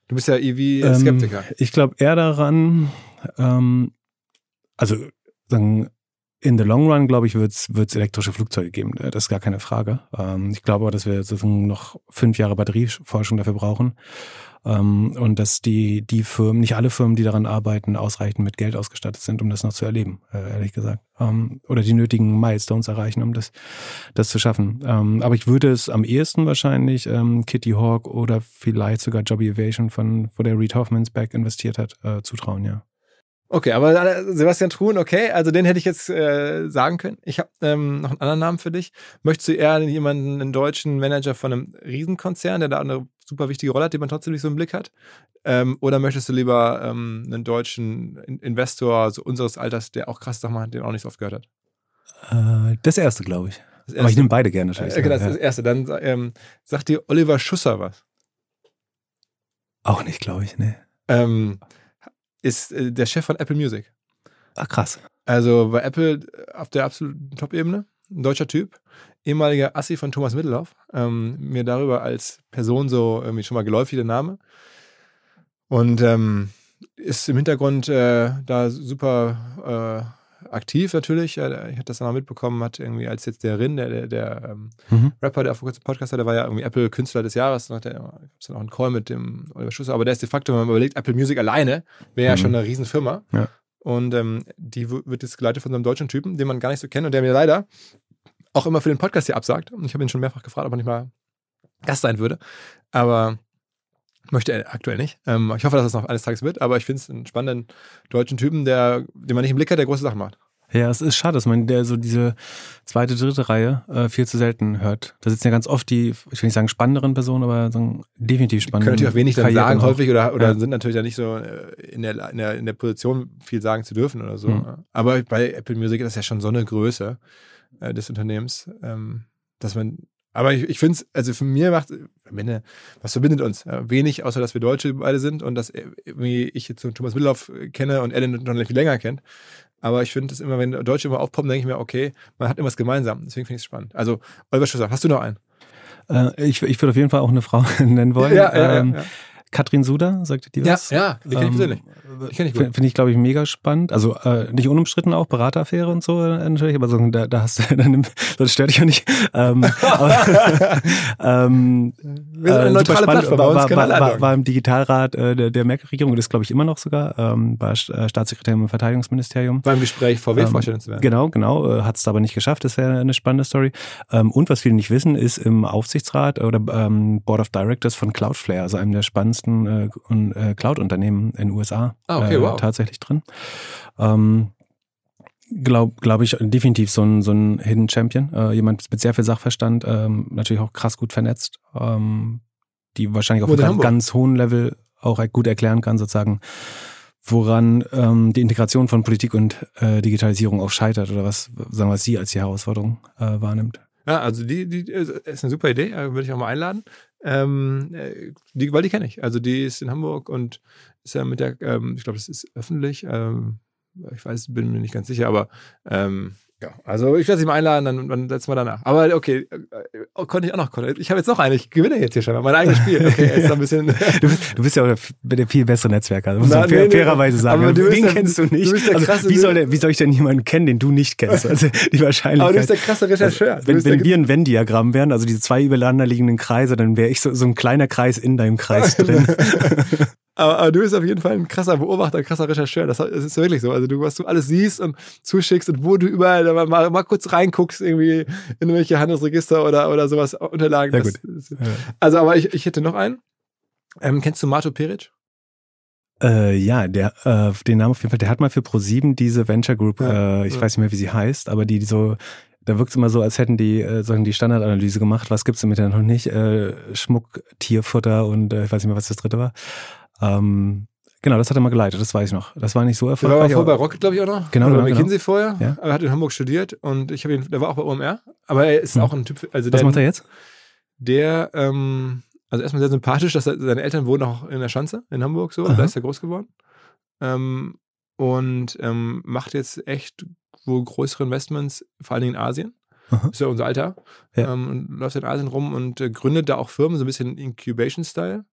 Du bist ja EV-Skeptiker. Ähm, ich glaube eher daran, ähm, also sagen, in the long run, glaube ich, wird es elektrische Flugzeuge geben. Äh, das ist gar keine Frage. Ähm, ich glaube aber, dass wir noch fünf Jahre Batterieforschung dafür brauchen. Ähm, und dass die, die Firmen, nicht alle Firmen, die daran arbeiten, ausreichend mit Geld ausgestattet sind, um das noch zu erleben, äh, ehrlich gesagt. Ähm, oder die nötigen Milestones erreichen, um das, das zu schaffen. Ähm, aber ich würde es am ehesten wahrscheinlich ähm, Kitty Hawk oder vielleicht sogar Jobby Aviation, von, wo der Reed Hoffmans Back investiert hat, äh, zutrauen, ja. Okay, aber äh, Sebastian Truhen, okay, also den hätte ich jetzt äh, sagen können. Ich habe ähm, noch einen anderen Namen für dich. Möchtest du eher jemanden, einen deutschen Manager von einem Riesenkonzern, der da eine super wichtige Rolle hat, die man trotzdem nicht so im Blick hat? Ähm, oder möchtest du lieber ähm, einen deutschen Investor so unseres Alters, der auch krass Sachen macht, den auch nicht so oft gehört hat? Äh, das erste, glaube ich. Erste. Aber ich nehme beide gerne. Äh, genau, das ist das erste. Dann ähm, sagt dir Oliver Schusser was? Auch nicht, glaube ich, ne. Ähm, ist äh, der Chef von Apple Music. Ah, krass. Also bei Apple äh, auf der absoluten Top-Ebene, ein deutscher Typ, ehemaliger Assi von Thomas Mittelhoff, ähm, mir darüber als Person so irgendwie schon mal geläufig der Name. Und ähm, ist im Hintergrund äh, da super äh, aktiv natürlich. Ich hatte das dann auch mitbekommen, hat irgendwie als jetzt der Rin, der, der, der ähm, mhm. Rapper, der auf kurzem Podcast hat, der war ja irgendwie Apple Künstler des Jahres. Da gab es dann auch einen Call mit dem Oliver Schusser. Aber der ist de facto, wenn man überlegt, Apple Music alleine wäre mhm. ja schon eine Riesenfirma. Ja. Und ähm, die wird jetzt geleitet von so einem deutschen Typen, den man gar nicht so kennt und der mir leider auch immer für den Podcast hier absagt. Und ich habe ihn schon mehrfach gefragt, ob er nicht mal Gast sein würde. Aber möchte er aktuell nicht. Ähm, ich hoffe, dass das noch eines Tages wird, aber ich finde es einen spannenden deutschen Typen, der, den man nicht im Blick hat, der große Sachen macht. Ja, es ist schade, dass man der so diese zweite, dritte Reihe äh, viel zu selten hört. Da sitzen ja ganz oft die, ich will nicht sagen spannenderen Personen, aber so definitiv spannende. Können natürlich auch wenig dann sagen häufig oder, oder ja. sind natürlich ja nicht so äh, in der, in, der, in der Position, viel sagen zu dürfen oder so. Mhm. Aber bei Apple Music ist das ja schon so eine Größe äh, des Unternehmens, ähm, dass man aber ich, ich finde es, also für mir macht, was verbindet uns? wenig, außer dass wir Deutsche beide sind und dass ich jetzt Thomas Mittelhoff kenne und Ellen noch viel länger kennt. Aber ich finde es immer, wenn Deutsche immer aufpoppen, denke ich mir, okay, man hat irgendwas gemeinsam. Deswegen finde ich es spannend. Also, Oliver Schusser, hast du noch einen? Äh, ich ich würde auf jeden Fall auch eine Frau nennen wollen. Ja, ja, ähm, ja, ja. Katrin Suda, sagte die was? Ja, ja, die kenne ich persönlich. Ähm, Finde ich, glaube ich, mega spannend. Also äh, nicht unumstritten auch, Berateraffäre und so äh, natürlich, aber so, da, da hast du, dann, das stört dich ja nicht. Ähm, aber, ähm, Wir sind eine äh, neutrale Plattform, war, war, war, war, war im Digitalrat äh, der, der Merkel-Regierung und ist, glaube ich, immer noch sogar, ähm, war äh, Staatssekretär im Verteidigungsministerium. Beim Gespräch VW ähm, zu werden. Genau, genau, äh, hat es aber nicht geschafft, das wäre eine spannende Story. Ähm, und was viele nicht wissen, ist im Aufsichtsrat oder ähm, Board of Directors von Cloudflare, also einem der spannendsten äh, äh, Cloud-Unternehmen in den USA ah, okay, äh, wow. tatsächlich drin. Ähm, glaube glaub ich, definitiv so ein, so ein Hidden Champion. Äh, jemand mit sehr viel Sachverstand, ähm, natürlich auch krass gut vernetzt, ähm, die wahrscheinlich auf einem ganz hohen Level auch gut erklären kann, sozusagen, woran ähm, die Integration von Politik und äh, Digitalisierung auch scheitert oder was, sagen wir, sie als die Herausforderung äh, wahrnimmt. Ja, also die, die äh, ist eine super Idee, äh, würde ich auch mal einladen. Ähm, äh, die, weil die kenne ich. Also die ist in Hamburg und ist ja mit der, ähm, ich glaube, das ist öffentlich. Ähm, ich weiß, bin mir nicht ganz sicher, aber ähm, ja, also ich werde sie mal einladen, dann, dann setzen wir danach. Aber okay, oh, konnte ich auch noch. Ich habe jetzt noch eine. Ich gewinne jetzt hier schon mal mein eigenes Spiel. Okay, jetzt ein bisschen. du, bist, du bist ja auch der viel bessere Netzwerker. Das muss man nee, fairerweise sagen. Aber du Wen der, kennst du nicht? Du also, wie, soll der, wie soll ich denn jemanden kennen, den du nicht kennst? Also die Wahrscheinlichkeit. Aber du bist der krasse Rechercheur. Also, wenn wenn wir ein Venn-Diagramm wären, also diese zwei übereinander liegenden Kreise, dann wäre ich so, so ein kleiner Kreis in deinem Kreis drin. Aber, aber, du bist auf jeden Fall ein krasser Beobachter, ein krasser Rechercheur. Das, das, ist wirklich so. Also du, was du alles siehst und zuschickst und wo du überall mal, mal kurz reinguckst, irgendwie in irgendwelche Handelsregister oder, oder sowas, Unterlagen. Sehr gut. Das, ja. Also, aber ich, ich hätte noch einen. Ähm, kennst du Mato Peric? Äh, ja, der, äh, den Namen auf jeden Fall, der hat mal für Pro7 diese Venture Group, ja, äh, ich ja. weiß nicht mehr, wie sie heißt, aber die, die so, da wirkt es immer so, als hätten die äh, so die Standardanalyse gemacht, was gibt's damit denn noch nicht? Äh, Schmuck, Tierfutter und äh, ich weiß nicht mehr, was das dritte war. Ähm, genau, das hat er mal geleitet, das weiß ich noch. Das war nicht so erfolgreich. Der war vor bei Rocket, glaube ich, auch noch. Genau, Oder genau, McKinsey genau. vorher. Ja. Er hat in Hamburg studiert und ich habe ihn, der war auch bei OMR. Aber er ist hm. auch ein Typ. Also Was der, macht er jetzt? Der, ähm, also erstmal sehr sympathisch, dass er, seine Eltern wohnen auch in der Schanze in Hamburg, so. Da ist er groß geworden. Ähm, und ähm, macht jetzt echt wohl größere Investments, vor allen Dingen in Asien. Aha. Ist ja unser Alter. Ja. Ähm, und läuft in Asien rum und äh, gründet da auch Firmen, so ein bisschen Incubation-Style.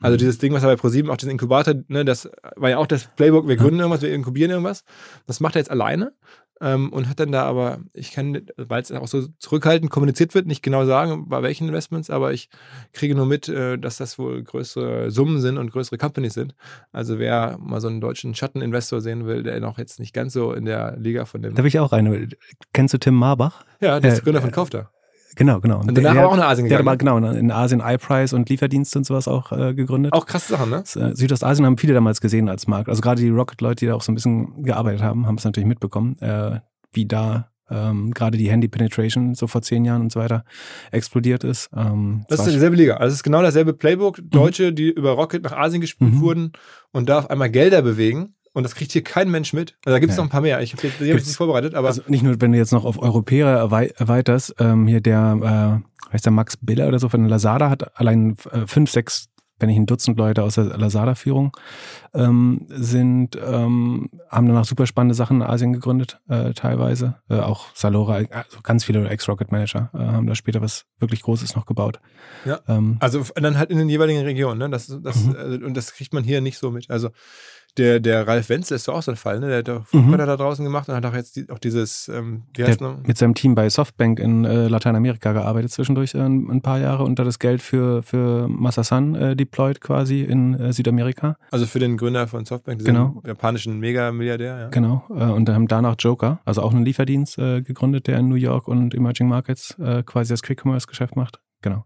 Also dieses Ding, was er bei ProSieben auch diesen Inkubator, ne, das war ja auch das Playbook, wir gründen irgendwas, wir inkubieren irgendwas. Das macht er jetzt alleine ähm, und hat dann da aber, ich kann, weil es auch so zurückhaltend kommuniziert wird, nicht genau sagen, bei welchen Investments, aber ich kriege nur mit, äh, dass das wohl größere Summen sind und größere Companies sind. Also wer mal so einen deutschen Schatteninvestor sehen will, der noch jetzt nicht ganz so in der Liga von dem. Da habe ich auch eine. Kennst du Tim Marbach? Ja, der ist Äh, Gründer von Kaufda. Genau, genau. Und danach der, auch nach Asien der hat gegangen. aber genau in Asien iPrice und Lieferdienste und sowas auch äh, gegründet. Auch krasse Sachen, ne? Äh, Südostasien haben viele damals gesehen als Markt. Also gerade die Rocket-Leute, die da auch so ein bisschen gearbeitet haben, haben es natürlich mitbekommen, äh, wie da ähm, gerade die Handy-Penetration so vor zehn Jahren und so weiter explodiert ist. Ähm, Das ist dieselbe Liga. Also es ist genau dasselbe Playbook. Deutsche, die über Rocket nach Asien gespielt Mhm. wurden und da auf einmal Gelder bewegen. Und das kriegt hier kein Mensch mit. Also da gibt es Ja. noch ein paar mehr. Ich habe ich Gibt's- nicht vorbereitet, aber also nicht nur, wenn du jetzt noch auf Europäer erwei erweiterst, ähm, hier der, äh, heißt der Max Biller oder so von Lazada hat allein äh, fünf, sechs, wenn nicht ein Dutzend Leute aus der Lazada-Führung ähm, sind, ähm, haben danach super spannende Sachen in Asien gegründet, äh, teilweise. Äh, auch Salora, also ganz viele Ex-Rocket-Manager äh, haben da später was wirklich Großes noch gebaut. Ja. Ähm, Also dann halt in den jeweiligen Regionen, ne? Das, das, Mhm. also, und das kriegt man hier nicht so mit. Also der, der Ralf Wenzel ist doch auch so ein Fall, ne? Der hat doch Mhm. Da draußen gemacht und hat auch jetzt die, auch dieses, ähm, wie heißt noch? mit seinem Team bei Softbank in äh, Lateinamerika gearbeitet zwischendurch äh, ein, paar Jahre und da das Geld für, für Masasan äh, deployed quasi in äh, Südamerika. Also für den Gründer von Softbank, diesen Genau. japanischen Mega-Milliardär, ja. Genau. Äh, und dann haben danach Joker, also auch einen Lieferdienst äh, gegründet, der in New York und Emerging Markets quasi das Quick-Commerce-Geschäft macht. Genau.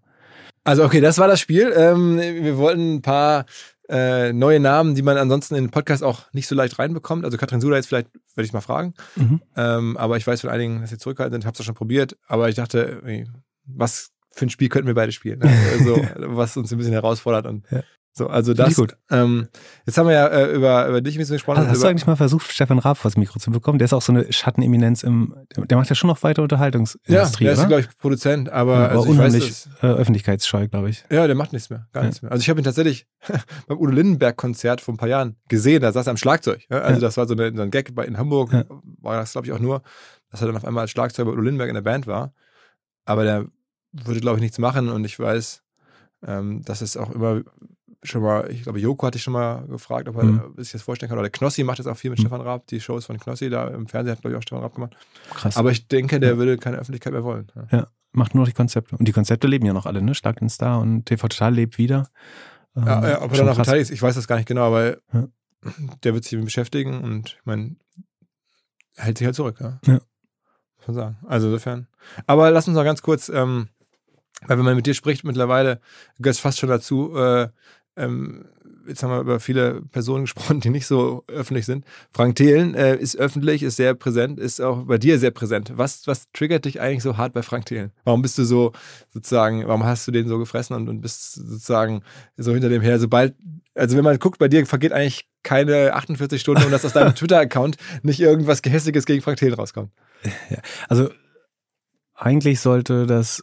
Also okay, das war das Spiel. Ähm, wir wollten ein paar äh, neue Namen, die man ansonsten in den Podcast auch nicht so leicht reinbekommt. Also Katrin Suda jetzt vielleicht, werde ich mal fragen. Mhm. Ähm, aber ich weiß von einigen, dass sie zurückhaltend sind. Ich habe es schon probiert. Aber ich dachte, was für ein Spiel könnten wir beide spielen? Also, was uns ein bisschen herausfordert. Und Ja. So, also das. gut. Ähm, jetzt haben wir ja äh, über, über dich ein bisschen gesprochen. Also, hast du eigentlich mal versucht, Stefan Raab vors Mikro zu bekommen? Der ist auch so eine Schatteneminenz im, der macht ja schon noch weiter ja, Unterhaltungsindustrie, der ist, glaube ich, Produzent. Aber, Ja, aber also ich weiß, unheimlich dass, äh, öffentlichkeitsscheu, glaube ich. Ja, der macht nichts mehr. Gar Ja. nichts mehr. Also ich habe ihn tatsächlich beim Udo Lindenberg-Konzert vor ein paar Jahren gesehen. Da saß er am Schlagzeug. Ja? Also Ja. das war so, eine, so ein Gag in Hamburg. Ja. War das, glaube ich, auch nur, dass er dann auf einmal als Schlagzeuger bei Udo Lindenberg in der Band war. Aber der würde, glaube ich, nichts machen. Und ich weiß, ähm, dass es auch immer schon mal, ich glaube, Joko hatte ich schon mal gefragt, ob er Mhm. sich das vorstellen kann. Oder der Knossi macht jetzt auch viel mit Mhm. Stefan Raab. Die Shows von Knossi da im Fernsehen hat, glaube ich, auch Stefan Raab gemacht. Krass. Aber ich denke, der Ja. würde keine Öffentlichkeit mehr wollen. Ja. macht nur noch die Konzepte. Und die Konzepte leben ja noch alle, ne? Schlag den Star und TV Total lebt wieder. Ähm, Ja, ja, ob er danach krass. beteiligt ist, ich weiß das gar nicht genau, weil Ja. der wird sich beschäftigen und ich meine, er hält sich halt zurück, ja. Ja. Muss man sagen. Also insofern. Aber lass uns noch ganz kurz, ähm, weil wenn man mit dir spricht mittlerweile, gehört es fast schon dazu, äh, ähm, jetzt haben wir über viele Personen gesprochen, die nicht so öffentlich sind. Frank Thelen äh, ist öffentlich, ist sehr präsent, ist auch bei dir sehr präsent. Was, was triggert dich eigentlich so hart bei Frank Thelen? Warum bist du so sozusagen, warum hast du den so gefressen und, und bist sozusagen so hinter dem her? Sobald, also wenn man guckt, bei dir vergeht eigentlich keine 48 Stunden, ohne dass aus deinem Twitter-Account nicht irgendwas Gehässiges gegen Frank Thelen rauskommt. Also eigentlich sollte das,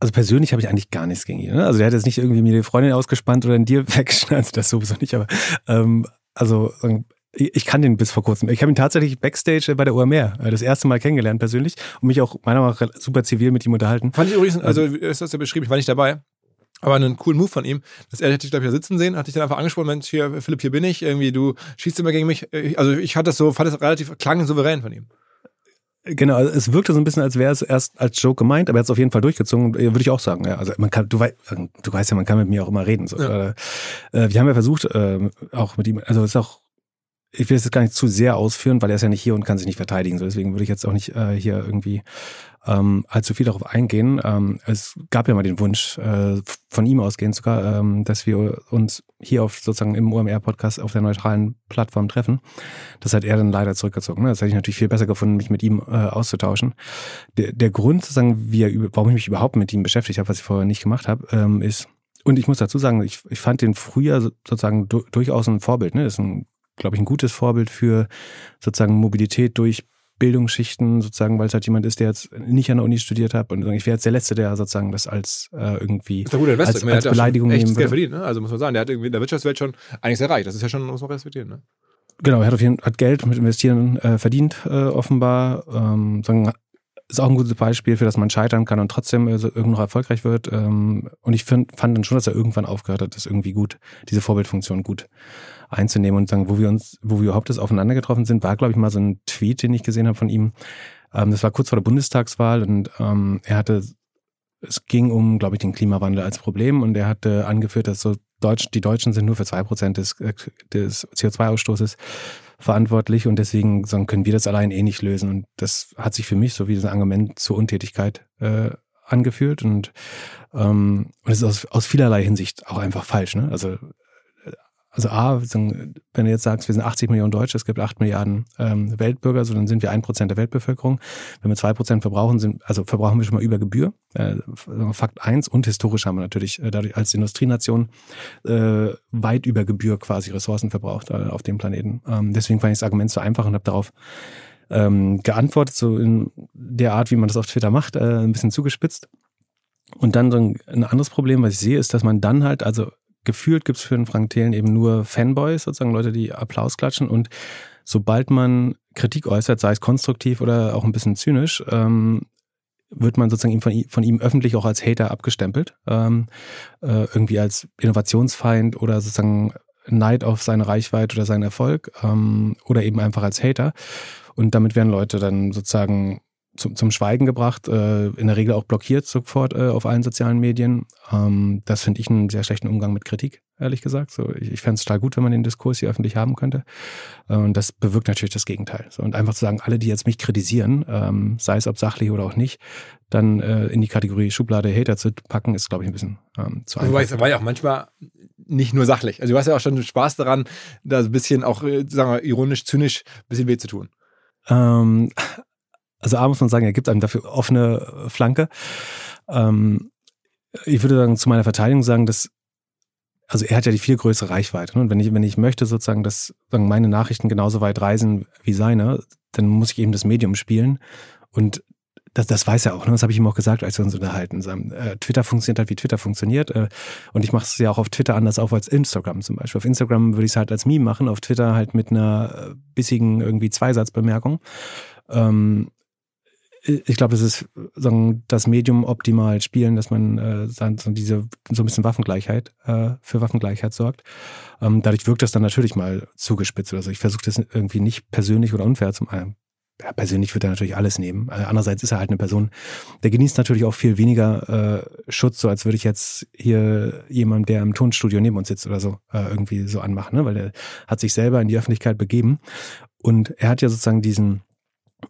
also persönlich habe ich eigentlich gar nichts gegen ihn. Ne? Also der hat jetzt nicht irgendwie mir die Freundin ausgespannt oder ein Deal weggeschnallt, das sowieso nicht, aber ähm, also ähm, ich kann den bis vor kurzem. Ich habe ihn tatsächlich Backstage bei der OMR äh, das erste Mal kennengelernt persönlich und mich auch meiner Meinung nach super zivil mit ihm unterhalten. Fand ich übrigens, also wie ist das ja beschrieben, ich war nicht dabei. Aber einen coolen Move von ihm, dass er hätte ich, glaube ich, da sitzen sehen, hatte ich dann einfach angesprochen, Mensch, hier, Philipp, hier bin ich, irgendwie, du schießt immer gegen mich. Äh, Also ich hatte das so, fand das relativ klang souverän von ihm. Genau, es wirkte so ein bisschen, als wäre es erst als Joke gemeint, aber er hat es auf jeden Fall durchgezogen, äh, würde ich auch sagen. Ja, also man kann, du, wei du weißt ja, man kann mit mir auch immer reden. So. Ja. Äh, äh, wir haben ja versucht, äh, auch mit ihm, also es ist auch, ich will es jetzt gar nicht zu sehr ausführen, weil er ist ja nicht hier und kann sich nicht verteidigen. So, deswegen würde ich jetzt auch nicht äh, hier irgendwie ähm, allzu viel darauf eingehen. Ähm, es gab ja mal den Wunsch, äh, von ihm ausgehend sogar, ähm, dass wir uns hier auf sozusagen im OMR-Podcast auf der neutralen Plattform treffen. Das hat er dann leider zurückgezogen. Ne? Das hätte ich natürlich viel besser gefunden, mich mit ihm äh, auszutauschen. Der, der Grund, sozusagen, wie er, warum ich mich überhaupt mit ihm beschäftigt habe, was ich vorher nicht gemacht habe, ähm, ist, und ich muss dazu sagen, ich, ich fand den früher so- sozusagen du, durchaus ein Vorbild. Ne? Das ist ein, glaube ich, ein gutes Vorbild für sozusagen Mobilität durch Bildungsschichten, sozusagen, weil es halt jemand ist, der jetzt nicht an der Uni studiert hat. Und ich wäre jetzt der Letzte, der sozusagen das als äh, irgendwie Ist guter als, meine, als Beleidigung nehmen Geld würde. verdient, ne? Also muss man sagen, der hat irgendwie in der Wirtschaftswelt schon einiges erreicht. Das ist ja schon, muss man respektieren, ne? Genau, er hat auf jeden Fall Geld mit Investieren äh, verdient, äh, offenbar. Ähm, sagen, ist auch ein gutes Beispiel für, dass man scheitern kann und trotzdem äh, so irgend noch erfolgreich wird. Ähm, und ich find, fand dann schon, dass er irgendwann aufgehört hat, das irgendwie gut, diese Vorbildfunktion gut einzunehmen und sagen, wo wir uns, wo wir überhaupt das aufeinander getroffen sind, war, glaube ich, mal so ein Tweet, den ich gesehen habe von ihm. Ähm, das war kurz vor der Bundestagswahl und ähm, er hatte, es ging um, glaube ich, den Klimawandel als Problem und er hatte angeführt, dass so Deutsch, die Deutschen sind nur für zwei Prozent des, äh, des CO2-Ausstoßes verantwortlich und deswegen sagen, können wir das allein eh nicht lösen. Und das hat sich für mich so wie das Argument zur Untätigkeit äh, angefühlt und ähm, und es ist aus, aus vielerlei Hinsicht auch einfach falsch. Ne? Also also A, wenn du jetzt sagst, wir sind 80 Millionen Deutsche, es gibt 8 Milliarden ähm, Weltbürger, so dann sind wir ein Prozent der Weltbevölkerung. Wenn wir zwei Prozent verbrauchen, sind, also verbrauchen wir schon mal über Gebühr. Äh, Fakt eins und historisch haben wir natürlich äh, dadurch als Industrienation äh, weit über Gebühr quasi Ressourcen verbraucht äh, auf dem Planeten. Ähm, deswegen fand ich das Argument so einfach und habe darauf ähm, geantwortet, so in der Art, wie man das auf Twitter macht, äh, ein bisschen zugespitzt. Und dann so ein anderes Problem, was ich sehe, ist, dass man dann halt, also gefühlt gibt es für den Frank Thelen eben nur Fanboys, sozusagen Leute, die Applaus klatschen. Und sobald man Kritik äußert, sei es konstruktiv oder auch ein bisschen zynisch, ähm, wird man sozusagen von, von, ihm öffentlich auch als Hater abgestempelt, ähm, äh, irgendwie als Innovationsfeind oder sozusagen Neid auf seine Reichweite oder seinen Erfolg ähm, oder eben einfach als Hater. Und damit werden Leute dann sozusagen zum, zum Schweigen gebracht, äh, in der Regel auch blockiert sofort äh, auf allen sozialen Medien. Ähm, das finde ich einen sehr schlechten Umgang mit Kritik, ehrlich gesagt. So, ich ich fände es total gut, wenn man den Diskurs hier öffentlich haben könnte. Äh, und das bewirkt natürlich das Gegenteil. So, und einfach zu sagen, alle, die jetzt mich kritisieren, ähm, sei es ob sachlich oder auch nicht, dann äh, in die Kategorie Schublade Hater zu packen, ist, glaube ich, ein bisschen ähm, zu einfach. Wobei es war ja auch manchmal nicht nur sachlich. Also du hast ja auch schon Spaß daran, da ein bisschen auch, äh, sagen wir, ironisch, zynisch ein bisschen weh zu tun. Ähm, also A muss man sagen, er gibt einem dafür offene Flanke. Ähm, ich würde sagen, zu meiner Verteidigung sagen, dass also er hat ja die viel größere Reichweite. Ne? Und wenn ich, wenn ich möchte sozusagen, dass sagen, meine Nachrichten genauso weit reisen wie seine, dann muss ich eben das Medium spielen. Und das, das weiß er auch, ne? das habe ich ihm auch gesagt, als wir uns unterhalten. Äh, Twitter funktioniert halt, wie Twitter funktioniert. Äh, und ich mache es ja auch auf Twitter anders auf als Instagram zum Beispiel. Auf Instagram würde ich es halt als Meme machen, auf Twitter halt mit einer bissigen irgendwie Zweisatzbemerkung. Ähm, ich glaube, das ist sagen, das Medium optimal spielen, dass man äh, so diese so ein bisschen Waffengleichheit äh, für Waffengleichheit sorgt. Ähm, dadurch wirkt das dann natürlich mal zugespitzt oder so. Ich versuche das irgendwie nicht persönlich oder unfair zu machen. Ja, persönlich wird er natürlich alles nehmen. Äh, andererseits ist er halt eine Person, der genießt natürlich auch viel weniger äh, Schutz, so als würde ich jetzt hier jemand, der im Tonstudio neben uns sitzt oder so, äh, irgendwie so anmachen, ne? weil er hat sich selber in die Öffentlichkeit begeben und er hat ja sozusagen diesen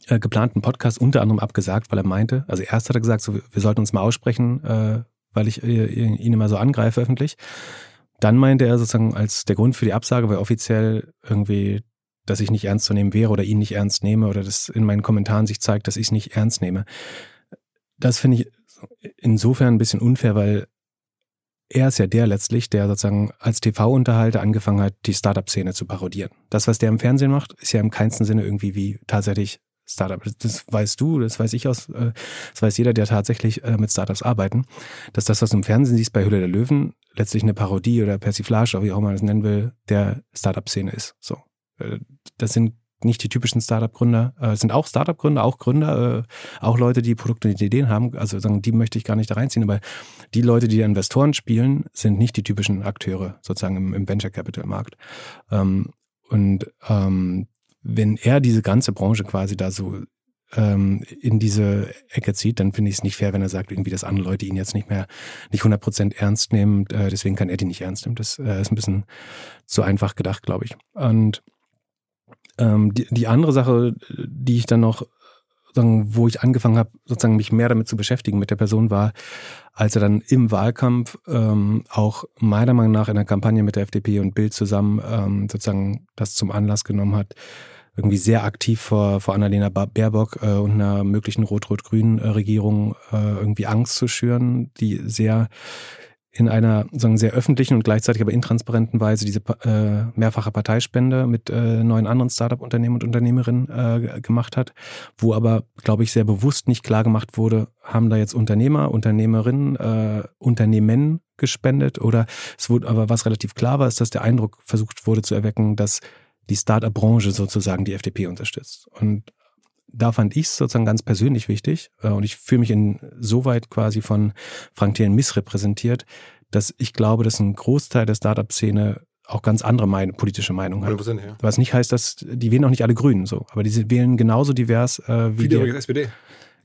äh, geplanten Podcast unter anderem abgesagt, weil er meinte, also erst hat er gesagt, so, wir sollten uns mal aussprechen, äh, weil ich äh, ihn immer so angreife öffentlich. Dann meinte er sozusagen, als der Grund für die Absage war offiziell irgendwie, dass ich nicht ernst zu nehmen wäre oder ihn nicht ernst nehme oder dass in meinen Kommentaren sich zeigt, dass ich es nicht ernst nehme. Das finde ich insofern ein bisschen unfair, weil er ist ja der letztlich, der sozusagen als TV-Unterhalter angefangen hat, die Startup-Szene zu parodieren. Das, was der im Fernsehen macht, ist ja im keinsten Sinne irgendwie wie tatsächlich Startup. Das weißt du, das weiß ich aus, äh, das weiß jeder, der tatsächlich äh, mit Startups arbeiten, dass das, was du im Fernsehen siehst bei Hülle der Löwen, letztlich eine Parodie oder Persiflage, wie auch man das nennen will, der Startup-Szene ist. So. Äh, das sind nicht die typischen Startup-Gründer, äh, sind auch Startup-Gründer, auch Gründer, äh, auch Leute, die Produkte und Ideen haben. Also sagen, die möchte ich gar nicht da reinziehen, aber die Leute, die Investoren spielen, sind nicht die typischen Akteure sozusagen im, im Venture Capital Markt. Ähm, und ähm, wenn er diese ganze Branche quasi da so ähm, in diese Ecke zieht, dann finde ich es nicht fair, wenn er sagt, irgendwie, dass andere Leute ihn jetzt nicht mehr nicht 100% ernst nehmen. Äh, deswegen kann er die nicht ernst nehmen. Das äh, ist ein bisschen zu einfach gedacht, glaube ich. Und ähm, die, die andere Sache, die ich dann noch wo ich angefangen habe, sozusagen mich mehr damit zu beschäftigen mit der Person, war, als er dann im Wahlkampf ähm, auch meiner Meinung nach in der Kampagne mit der FDP und Bild zusammen ähm, sozusagen das zum Anlass genommen hat, irgendwie sehr aktiv vor, vor Annalena Baerbock äh, und einer möglichen rot-rot-grünen Regierung äh, irgendwie Angst zu schüren, die sehr in einer sagen, sehr öffentlichen und gleichzeitig aber intransparenten Weise diese äh, mehrfache Parteispende mit äh, neuen anderen Startup-Unternehmen und Unternehmerinnen äh, gemacht hat, wo aber, glaube ich, sehr bewusst nicht klar gemacht wurde, haben da jetzt Unternehmer, Unternehmerinnen, äh, Unternehmen gespendet oder es wurde aber was relativ klar war, ist, dass der Eindruck versucht wurde zu erwecken, dass die Startup-Branche sozusagen die FDP unterstützt. Und da fand ich es sozusagen ganz persönlich wichtig äh, und ich fühle mich insoweit quasi von Frank Thelen missrepräsentiert, dass ich glaube, dass ein Großteil der Startup-Szene auch ganz andere mein, politische Meinungen hat. 100%, ja. Was nicht heißt, dass die wählen auch nicht alle Grünen so, aber die wählen genauso divers äh, wie Viele übrigens SPD.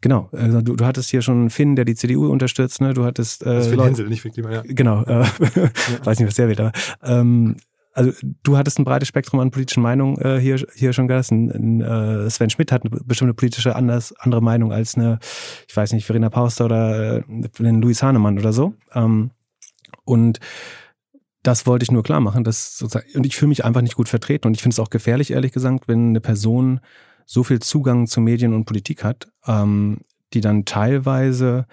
Genau, also du, du hattest hier schon Finn, der die CDU unterstützt, ne? Du hattest äh, das ist Phil Hensel, nicht Finn Klima, ja. Genau, äh, ja. weiß nicht, was der will, aber ähm, also du hattest ein breites Spektrum an politischen Meinungen äh, hier, hier schon gehabt. Ein, äh, Sven Schmidt hat eine bestimmte politische anders, andere Meinung als eine, ich weiß nicht, Verena Pauster oder äh, ein Louis Hahnemann oder so. Ähm, und das wollte ich nur klar machen. Dass sozusagen, und ich fühle mich einfach nicht gut vertreten. Und ich finde es auch gefährlich, ehrlich gesagt, wenn eine Person so viel Zugang zu Medien und Politik hat, ähm, die dann teilweise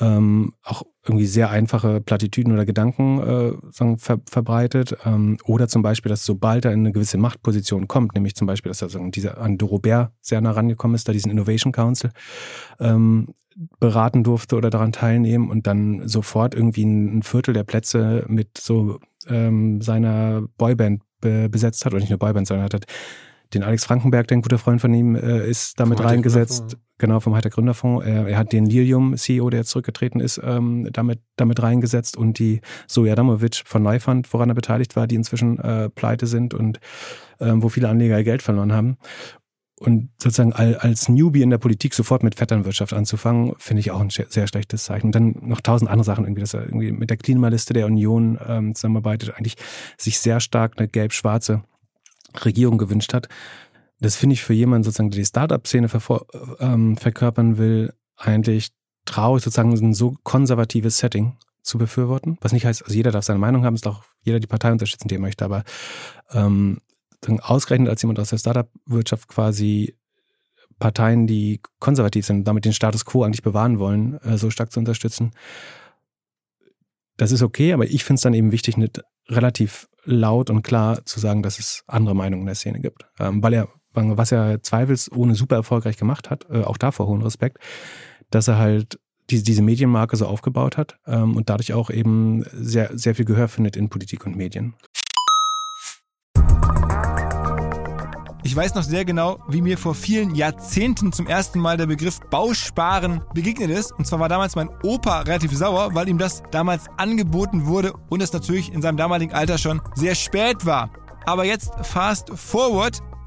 ähm, auch irgendwie sehr einfache Plattitüden oder Gedanken äh, sagen, ver verbreitet. Ähm, oder zum Beispiel, dass sobald er in eine gewisse Machtposition kommt, nämlich zum Beispiel, dass er sagen, dieser, an de Robert sehr nah rangekommen ist, da diesen Innovation Council ähm, beraten durfte oder daran teilnehmen und dann sofort irgendwie ein, Viertel der Plätze mit so ähm, seiner Boyband be besetzt hat, oder nicht nur Boyband, sondern hat, hat den Alex Frankenberg, der ein guter Freund von ihm äh, ist, damit reingesetzt. Genau, vom Heiter Gründerfonds. Er, er hat den Lilium-CEO, der jetzt zurückgetreten ist, ähm, damit, damit reingesetzt und die Soja Damovic von Neufund, woran er beteiligt war, die inzwischen äh, pleite sind und ähm, wo viele Anleger ihr Geld verloren haben. Und sozusagen als Newbie in der Politik sofort mit Vetternwirtschaft anzufangen, finde ich auch ein sehr schlechtes Zeichen. Und dann noch tausend andere Sachen, irgendwie, dass er irgendwie mit der Klimaliste der Union ähm, zusammenarbeitet, eigentlich sich sehr stark eine gelb-schwarze Regierung gewünscht hat. Das finde ich für jemanden sozusagen, der die Startup-Szene ähm, verkörpern will, eigentlich traurig, sozusagen ein so konservatives Setting zu befürworten. Was nicht heißt, also jeder darf seine Meinung haben, ist auch jeder die Partei unterstützen, die er möchte, aber ähm, ausgerechnet als jemand aus der Startup-Wirtschaft quasi Parteien, die konservativ sind, damit den Status quo eigentlich bewahren wollen, äh, so stark zu unterstützen. Das ist okay, aber ich finde es dann eben wichtig, nicht relativ laut und klar zu sagen, dass es andere Meinungen in der Szene gibt. Ähm, weil er, was er zweifelsohne super erfolgreich gemacht hat, äh, auch davor hohen Respekt, dass er halt diese, diese Medienmarke so aufgebaut hat ähm, und dadurch auch eben sehr, sehr viel Gehör findet in Politik und Medien. Ich weiß noch sehr genau, wie mir vor vielen Jahrzehnten zum ersten Mal der Begriff Bausparen begegnet ist. Und zwar war damals mein Opa relativ sauer, weil ihm das damals angeboten wurde und es natürlich in seinem damaligen Alter schon sehr spät war. Aber jetzt fast forward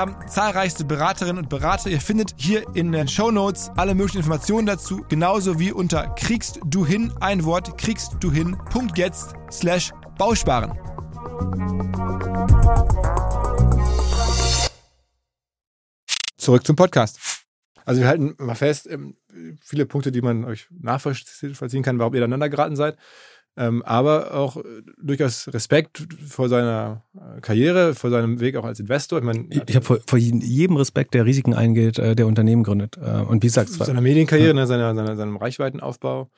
haben zahlreichste Beraterinnen und Berater. Ihr findet hier in den Show Notes alle möglichen Informationen dazu, genauso wie unter kriegst du hin ein Wort kriegst du hin jetzt slash Bausparen. Zurück zum Podcast. Also wir halten mal fest, ähm, viele Punkte, die man euch nachvollziehen kann, warum ihr aneinander geraten seid ähm, aber auch äh, durchaus Respekt vor seiner äh, Karriere, vor seinem Weg auch als Investor. Ich, mein, ich habe vor, vor, jedem Respekt, der Risiken eingeht, äh, der Unternehmen gründet. Und wie gesagt, seiner Medienkarriere, ja. ne, seiner, seiner, seinem Reichweitenaufbau.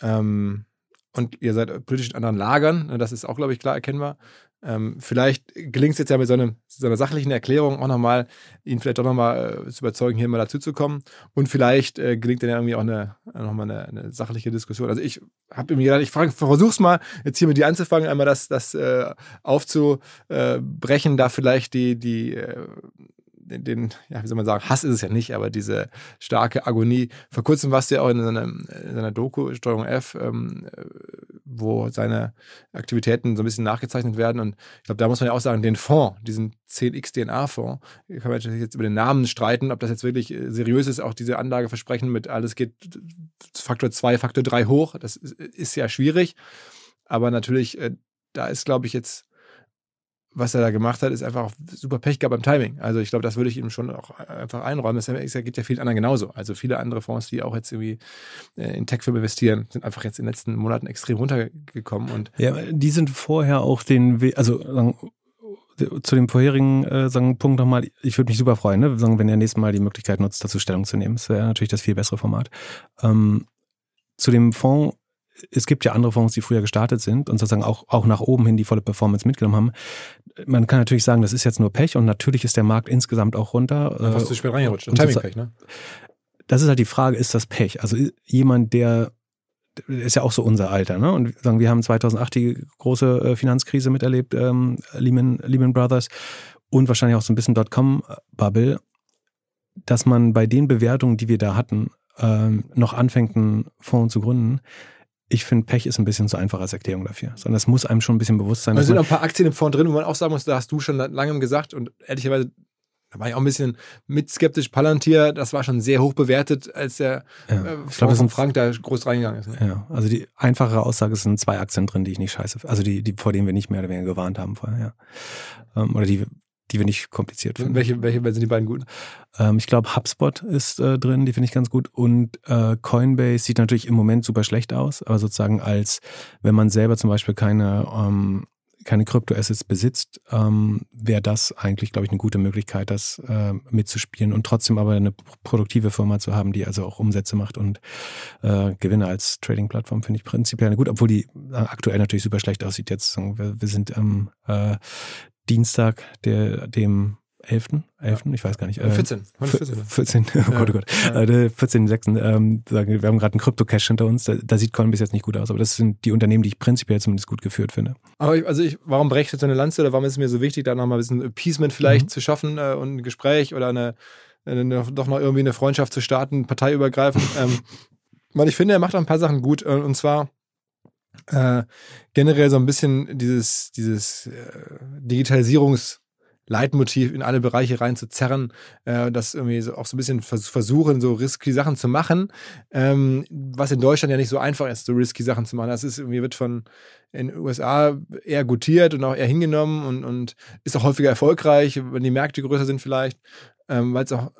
Ähm, und ihr seid politisch in anderen Lagern, ne, das ist auch, glaube ich, klar erkennbar. Ähm, vielleicht gelingt es jetzt ja mit so, einem, so einer sachlichen Erklärung auch nochmal, ihn vielleicht doch nochmal äh, zu überzeugen, hier mal dazuzukommen. Und vielleicht äh, gelingt dann ja irgendwie auch eine, nochmal eine, eine sachliche Diskussion. Also ich habe mir gedacht, ich versuche es mal, jetzt hier mit dir anzufangen, einmal das, das äh, aufzubrechen, da vielleicht die, die äh, den, ja, wie soll man sagen, Hass ist es ja nicht, aber diese starke Agonie. Vor kurzem warst du ja auch in seiner, in seiner Doku, Steuerung F, ähm, wo seine Aktivitäten so ein bisschen nachgezeichnet werden. Und ich glaube, da muss man ja auch sagen, den Fonds, diesen 10x DNA-Fonds, kann man jetzt über den Namen streiten, ob das jetzt wirklich äh, seriös ist, auch diese Anlageversprechen mit alles geht Faktor 2, Faktor 3 hoch. Das ist ja schwierig. Aber natürlich, äh, da ist, glaube ich, jetzt was er da gemacht hat, ist einfach auch super Pech gehabt beim Timing. Also ich glaube, das würde ich ihm schon auch einfach einräumen. Das geht ja vielen anderen genauso. Also viele andere Fonds, die auch jetzt irgendwie äh, in Tech-Firmen investieren, sind einfach jetzt in den letzten Monaten extrem runtergekommen. Und ja, die sind vorher auch den, We also zu dem vorherigen äh, sagen, Punkt nochmal, ich würde mich super freuen, ne? sagen, wenn er nächstes Mal die Möglichkeit nutzt, dazu Stellung zu nehmen. Das wäre natürlich das viel bessere Format. Ähm, zu dem Fonds es gibt ja andere Fonds, die früher gestartet sind und sozusagen auch, auch nach oben hin die volle Performance mitgenommen haben. Man kann natürlich sagen, das ist jetzt nur Pech und natürlich ist der Markt insgesamt auch runter. Ja, fast zu spät reingerutscht. Und Timing-Pech, ne? Das ist halt die Frage, ist das Pech? Also jemand, der ist ja auch so unser Alter, ne? Und sagen, wir haben 2008 die große äh, Finanzkrise miterlebt, ähm, Lehman, Lehman Brothers und wahrscheinlich auch so ein bisschen Dotcom-Bubble, dass man bei den Bewertungen, die wir da hatten, ähm, noch anfängt, einen Fonds zu gründen ich finde, Pech ist ein bisschen zu einfach als Erklärung dafür. Sondern es muss einem schon ein bisschen bewusst sein. Da sind noch ein paar Aktien im Fonds drin, wo man auch sagen muss, da hast du schon lange gesagt und ehrlicherweise da war ich auch ein bisschen mit skeptisch. Palantir, das war schon sehr hoch bewertet, als der ja, äh, glaub, von Frank da groß reingegangen ist. Ne? Ja, also die einfache Aussage sind zwei Aktien drin, die ich nicht scheiße, also die, die vor denen wir nicht mehr oder weniger gewarnt haben vorher, ja. Ähm, oder die die wir nicht kompliziert finden. Welche, welche sind die beiden guten? Ähm, ich glaube, HubSpot ist äh, drin, die finde ich ganz gut. Und äh, Coinbase sieht natürlich im Moment super schlecht aus, aber sozusagen als, wenn man selber zum Beispiel keine, ähm, keine Kryptoassets besitzt, ähm, wäre das eigentlich, glaube ich, eine gute Möglichkeit, das äh, mitzuspielen und trotzdem aber eine produktive Firma zu haben, die also auch Umsätze macht und äh, Gewinne als Trading-Plattform finde ich prinzipiell gut, obwohl die äh, aktuell natürlich super schlecht aussieht jetzt. Wir, wir sind am Dienstag, der, dem 11. 11. Ja. Ich weiß gar nicht. Äh, 14. 14. 14. Oh Gott, oh Gott. Ja. Äh, 14. 6. Ähm, wir haben gerade einen Krypto-Cash hinter uns. Da, da sieht Coinbase jetzt nicht gut aus, aber das sind die Unternehmen, die ich prinzipiell zumindest gut geführt finde. Aber ich, also ich, warum breche ich so eine Lanze oder warum ist es mir so wichtig, da nochmal ein bisschen Appeasement vielleicht mhm. zu schaffen äh, und ein Gespräch oder eine, eine, doch noch irgendwie eine Freundschaft zu starten, parteiübergreifend. ähm, weil ich finde, er macht auch ein paar Sachen gut äh, und zwar äh, generell so ein bisschen dieses, dieses äh, Digitalisierungsleitmotiv in alle Bereiche rein zu zerren, äh, das irgendwie so auch so ein bisschen vers versuchen, so risky Sachen zu machen, ähm, was in Deutschland ja nicht so einfach ist, so risky Sachen zu machen. Das ist irgendwie wird von in den USA eher gutiert und auch eher hingenommen und, und ist auch häufiger erfolgreich, wenn die Märkte größer sind vielleicht, ähm, weil es auch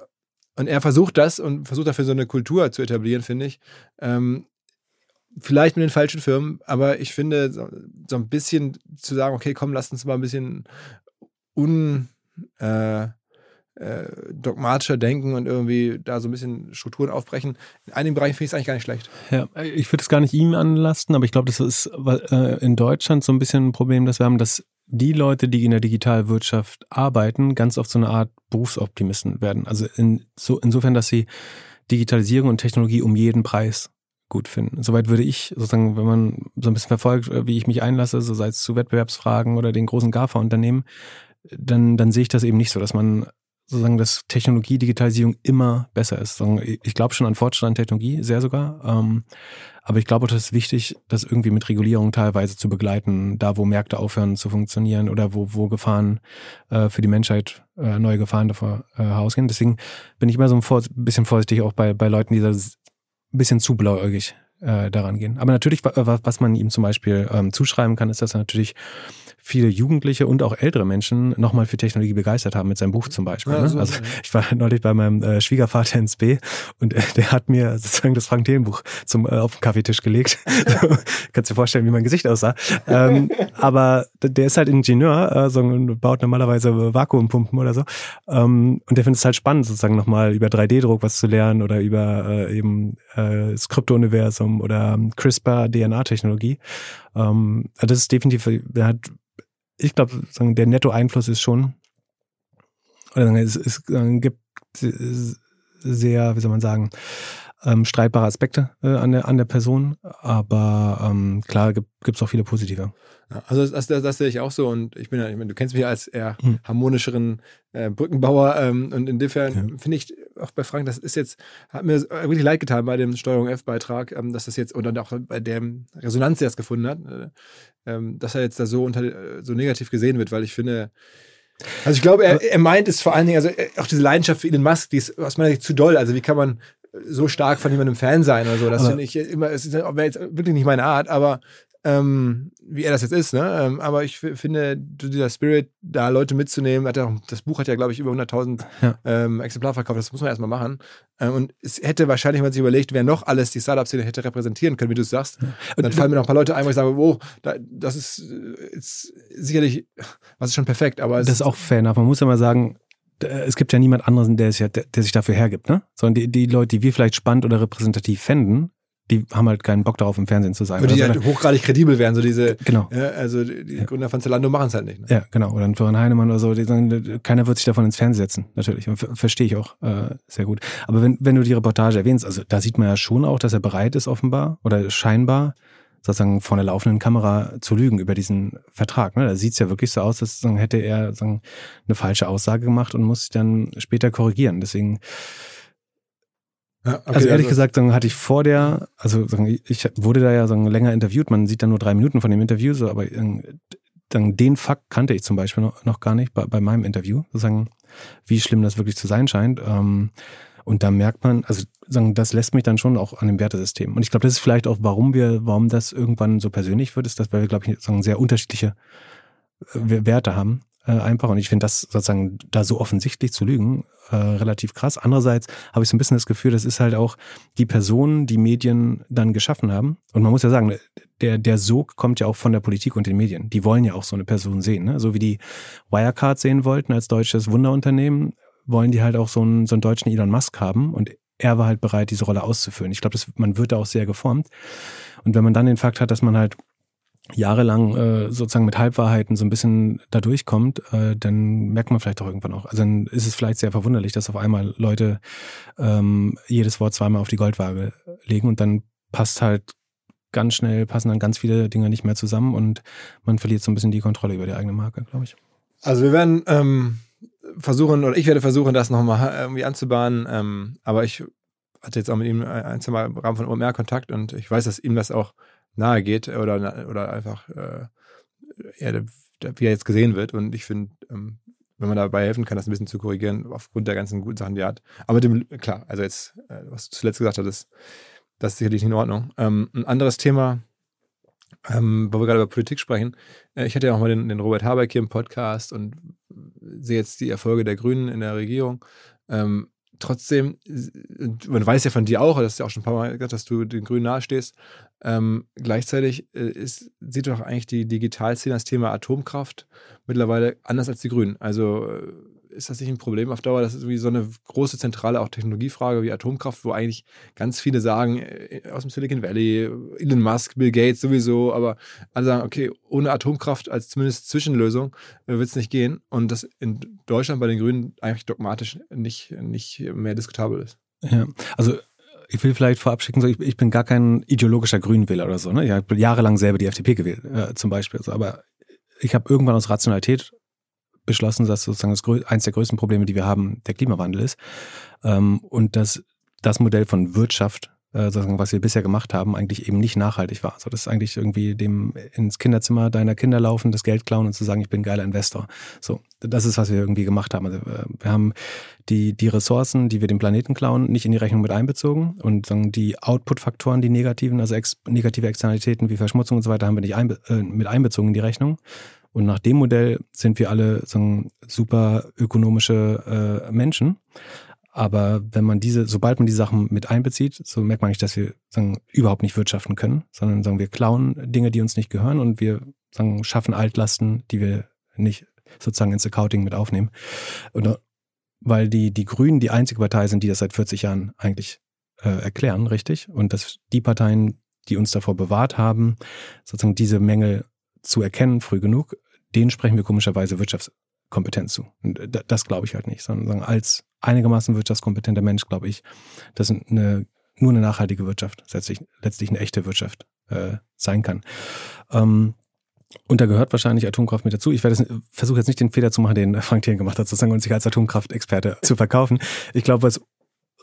und er versucht das und versucht dafür so eine Kultur zu etablieren, finde ich, ähm, vielleicht mit den falschen Firmen, aber ich finde, so, so, ein bisschen zu sagen, okay, komm, lass uns mal ein bisschen un äh, äh, dogmatischer denken und irgendwie da so ein bisschen Strukturen aufbrechen. In einigen Bereichen finde ich es eigentlich gar nicht schlecht. Ja, ich würde es gar nicht ihm anlasten, aber ich glaube, das ist äh, in Deutschland so ein bisschen ein Problem, dass wir haben, dass die Leute, die in der Digitalwirtschaft arbeiten, ganz oft so eine Art Berufsoptimisten werden. Also in, so, insofern, dass sie Digitalisierung und Technologie um jeden Preis gut finden. Soweit würde ich sozusagen, wenn man so ein bisschen verfolgt, äh, wie ich mich einlasse, so sei es zu Wettbewerbsfragen oder den großen GAFA-Unternehmen, dann, dann sehe ich das eben nicht so, dass man sozusagen, dass Technologie, Digitalisierung immer besser ist. Ich glaube schon an Fortschritt an Technologie, sehr sogar. Ähm, aber ich glaube das ist wichtig, das irgendwie mit Regulierung teilweise zu begleiten, da wo Märkte aufhören zu funktionieren oder wo, wo Gefahren äh, für die Menschheit, äh, neue Gefahren davor ausgehen. Deswegen bin ich immer so ein bisschen vorsichtig auch bei, bei Leuten, die ein bisschen zu blauäugig äh, daran gehen. Aber natürlich, was man ihm zum Beispiel ähm, zuschreiben kann, ist, dass er natürlich viele Jugendliche und auch ältere Menschen nochmal für Technologie begeistert haben, mit seinem Buch zum Beispiel. Ja, ne? so, also ja. ich war neulich bei meinem äh, Schwiegervater ins B und äh, der hat mir sozusagen das Frank Thelen-Buch zum äh, auf den Kaffeetisch gelegt. Kannst dir vorstellen, wie mein Gesicht aussah. Ähm, aber der ist halt Ingenieur äh, so, und baut normalerweise Vakuumpumpen oder so. Ähm, und der findet es halt spannend, sozusagen nochmal über 3D-Druck was zu lernen oder über äh, eben äh, das Krypto-Universum oder CRISPR-DNA-Technologie. Ähm, das ist definitiv, er hat ich glaube, der Netto-Einfluss ist schon, oder es, es gibt sehr, wie soll man sagen, ähm, streitbare Aspekte äh, an, der, an der Person, aber ähm, klar gibt es auch viele positive. Ja, also das, das, das, sehe ich auch so und ich bin ja, ich meine, du kennst mich als eher hm. harmonischeren äh, Brückenbauer ähm, und insofern ja. finde ich auch bei Frank, das ist jetzt, hat mir wirklich leid getan bei dem Steuerung F-Beitrag, ähm, dass das jetzt und dann auch bei der Resonanz, die er es gefunden hat, äh, ähm, dass er jetzt da so unter äh, so negativ gesehen wird, weil ich finde, also ich glaube, er, er meint es vor allen Dingen, also äh, auch diese Leidenschaft für Elon Musk, die ist aus meiner Sicht zu doll. Also wie kann man so stark von jemandem Fan sein oder so? Das finde ich immer, es wäre jetzt wirklich nicht meine Art, aber ähm, wie er das jetzt ist, ne? Ähm, aber ich finde, dieser Spirit, da Leute mitzunehmen, hat auch, das Buch hat ja, glaube ich, über 100.000 ja. ähm, Exemplar verkauft, das muss man erstmal machen. Ähm, und es hätte wahrscheinlich, wenn man sich überlegt, wer noch alles die Startup-Szene hätte repräsentieren können, wie du es sagst, ja. und dann fallen mir noch ein paar Leute ein, wo ich sage, oh, da, das ist, ist sicherlich, was ist schon perfekt, aber Das ist auch fair enough. Man muss ja mal sagen, es gibt ja niemand anderen, der sich, der, der sich dafür hergibt, ne? Sondern die, die Leute, die wir vielleicht spannend oder repräsentativ fänden, die haben halt keinen Bock darauf, im Fernsehen zu sein. Oder die halt hochgradig kredibel wären, so diese, genau. Ja, also die ja. Gründer von Zalando machen es halt nicht. Ne? Ja, genau. Oder ein Florian Heinemann oder so, die sagen, keiner wird sich davon ins Fernsehen setzen, natürlich. Und verstehe ich auch äh, sehr gut. Aber wenn, wenn du die Reportage erwähnst, also da sieht man ja schon auch, dass er bereit ist, offenbar, oder scheinbar, sozusagen vor einer laufenden Kamera zu lügen über diesen Vertrag. Ne? Da sieht es ja wirklich so aus, als hätte er sagen, eine falsche Aussage gemacht und muss sich dann später korrigieren. Deswegen ja, okay, also ehrlich also gesagt, dann hatte ich vor der, also ich wurde da ja so länger interviewt, man sieht dann nur drei Minuten von dem Interview, so, aber dann den Fakt kannte ich zum Beispiel noch, noch gar nicht bei, bei meinem Interview, sozusagen, wie schlimm das wirklich zu sein scheint. Ähm, und da merkt man, also sagen, das lässt mich dann schon auch an dem Wertesystem. Und ich glaube, das ist vielleicht auch, warum wir, warum das irgendwann so persönlich wird, ist, dass wir, glaube ich, sagen, sehr unterschiedliche äh, Werte haben äh, einfach. Und ich finde das sozusagen da so offensichtlich zu lügen äh, relativ krass. Andererseits habe ich so ein bisschen das Gefühl, das ist halt auch die Person, die Medien dann geschaffen haben. Und man muss ja sagen, der, der Sog kommt ja auch von der Politik und den Medien. Die wollen ja auch so eine Person sehen. Ne? So wie die Wirecard sehen wollten als deutsches Wunderunternehmen, wollen die halt auch so einen, so einen deutschen Elon Musk haben. Und er war halt bereit, diese Rolle auszufüllen. Ich glaube, man wird da auch sehr geformt. Und wenn man dann den Fakt hat, dass man halt jahrelang äh, sozusagen mit Halbwahrheiten so ein bisschen da durchkommt, äh, dann merkt man vielleicht auch irgendwann auch. Also dann ist es vielleicht sehr verwunderlich, dass auf einmal Leute ähm, jedes Wort zweimal auf die Goldwaage legen und dann passt halt ganz schnell, passen dann ganz viele Dinge nicht mehr zusammen und man verliert so ein bisschen die Kontrolle über die eigene Marke, glaube ich. Also wir werden ähm, versuchen, oder ich werde versuchen, das nochmal irgendwie anzubahnen, ähm, aber ich hatte jetzt auch mit ihm ein, zwei Mal im Rahmen von OMR Kontakt und ich weiß, dass ihm das auch nahe geht oder, oder einfach äh, ja, wie er jetzt gesehen wird. Und ich finde, ähm, wenn man dabei helfen kann, das ein bisschen zu korrigieren, aufgrund der ganzen guten Sachen, die er hat. Aber dem, klar, also jetzt, äh, was du zuletzt gesagt hast, das ist sicherlich in Ordnung. Ähm, ein anderes Thema, ähm, wo wir gerade über Politik sprechen. Äh, ich hatte ja auch mal den, den, Robert Habeck hier im Podcast und sehe jetzt die Erfolge der Grünen in der Regierung. Ähm, trotzdem, man weiß ja von dir auch, das ist ja auch schon ein paar Mal gesagt, dass du den Grünen nahestehst. Ähm, gleichzeitig äh, ist, sieht doch eigentlich die Digitalszene das Thema Atomkraft mittlerweile anders als die Grünen. Also äh, ist das nicht ein Problem auf Dauer? Das ist wie so eine große zentrale auch Technologiefrage wie Atomkraft, wo eigentlich ganz viele sagen, äh, aus dem Silicon Valley, Elon Musk, Bill Gates sowieso, aber alle sagen, okay, ohne Atomkraft als zumindest Zwischenlösung äh, wird es nicht gehen. Und das in Deutschland bei den Grünen eigentlich dogmatisch nicht, nicht mehr diskutabel ist. Ja, also ich will vielleicht vorab schicken, so ich, ich bin gar kein ideologischer Grünwähler oder so. Ne? Ich habe jahrelang selber die FDP gewählt, äh, zum Beispiel. So, aber ich habe irgendwann aus Rationalität beschlossen, dass sozusagen das, eins der größten Probleme, die wir haben, der Klimawandel ist. Ähm, und dass das Modell von Wirtschaft, äh, sozusagen, was wir bisher gemacht haben, eigentlich eben nicht nachhaltig war. Also das ist eigentlich irgendwie dem ins Kinderzimmer deiner Kinder laufen, das Geld klauen und zu sagen, ich bin geiler Investor. So, das ist, was wir irgendwie gemacht haben. Also, äh, wir haben die, die Ressourcen, die wir dem Planeten klauen, nicht in die Rechnung mit einbezogen und sagen, die Output-Faktoren, die negativen, also ex negative Externalitäten wie Verschmutzung und so weiter, haben wir nicht einbe äh, mit einbezogen in die Rechnung, und nach dem Modell sind wir alle so super ökonomische äh, Menschen. Aber wenn man diese, sobald man die Sachen mit einbezieht, so merkt man nicht, dass wir sagen, überhaupt nicht wirtschaften können, sondern sagen, wir klauen Dinge, die uns nicht gehören und wir sagen, schaffen Altlasten, die wir nicht sozusagen ins Accounting mit aufnehmen. Und, äh, weil die, die Grünen die einzige Partei sind, die das seit 40 Jahren eigentlich äh, erklären, richtig? Und dass die Parteien, die uns davor bewahrt haben, sozusagen diese Mängel zu erkennen, früh genug, denen sprechen wir komischerweise Wirtschaftskompetenz zu. Und das glaube ich halt nicht, sondern als einigermaßen wirtschaftskompetenter Mensch glaube ich, dass eine, nur eine nachhaltige Wirtschaft letztlich, letztlich eine echte Wirtschaft äh, sein kann. Ähm, und da gehört wahrscheinlich Atomkraft mit dazu. Ich werde versuche jetzt nicht den Fehler zu machen, den Frank Thielen gemacht hat, sozusagen und sich als Atomkraftexperte zu verkaufen. Ich glaube, was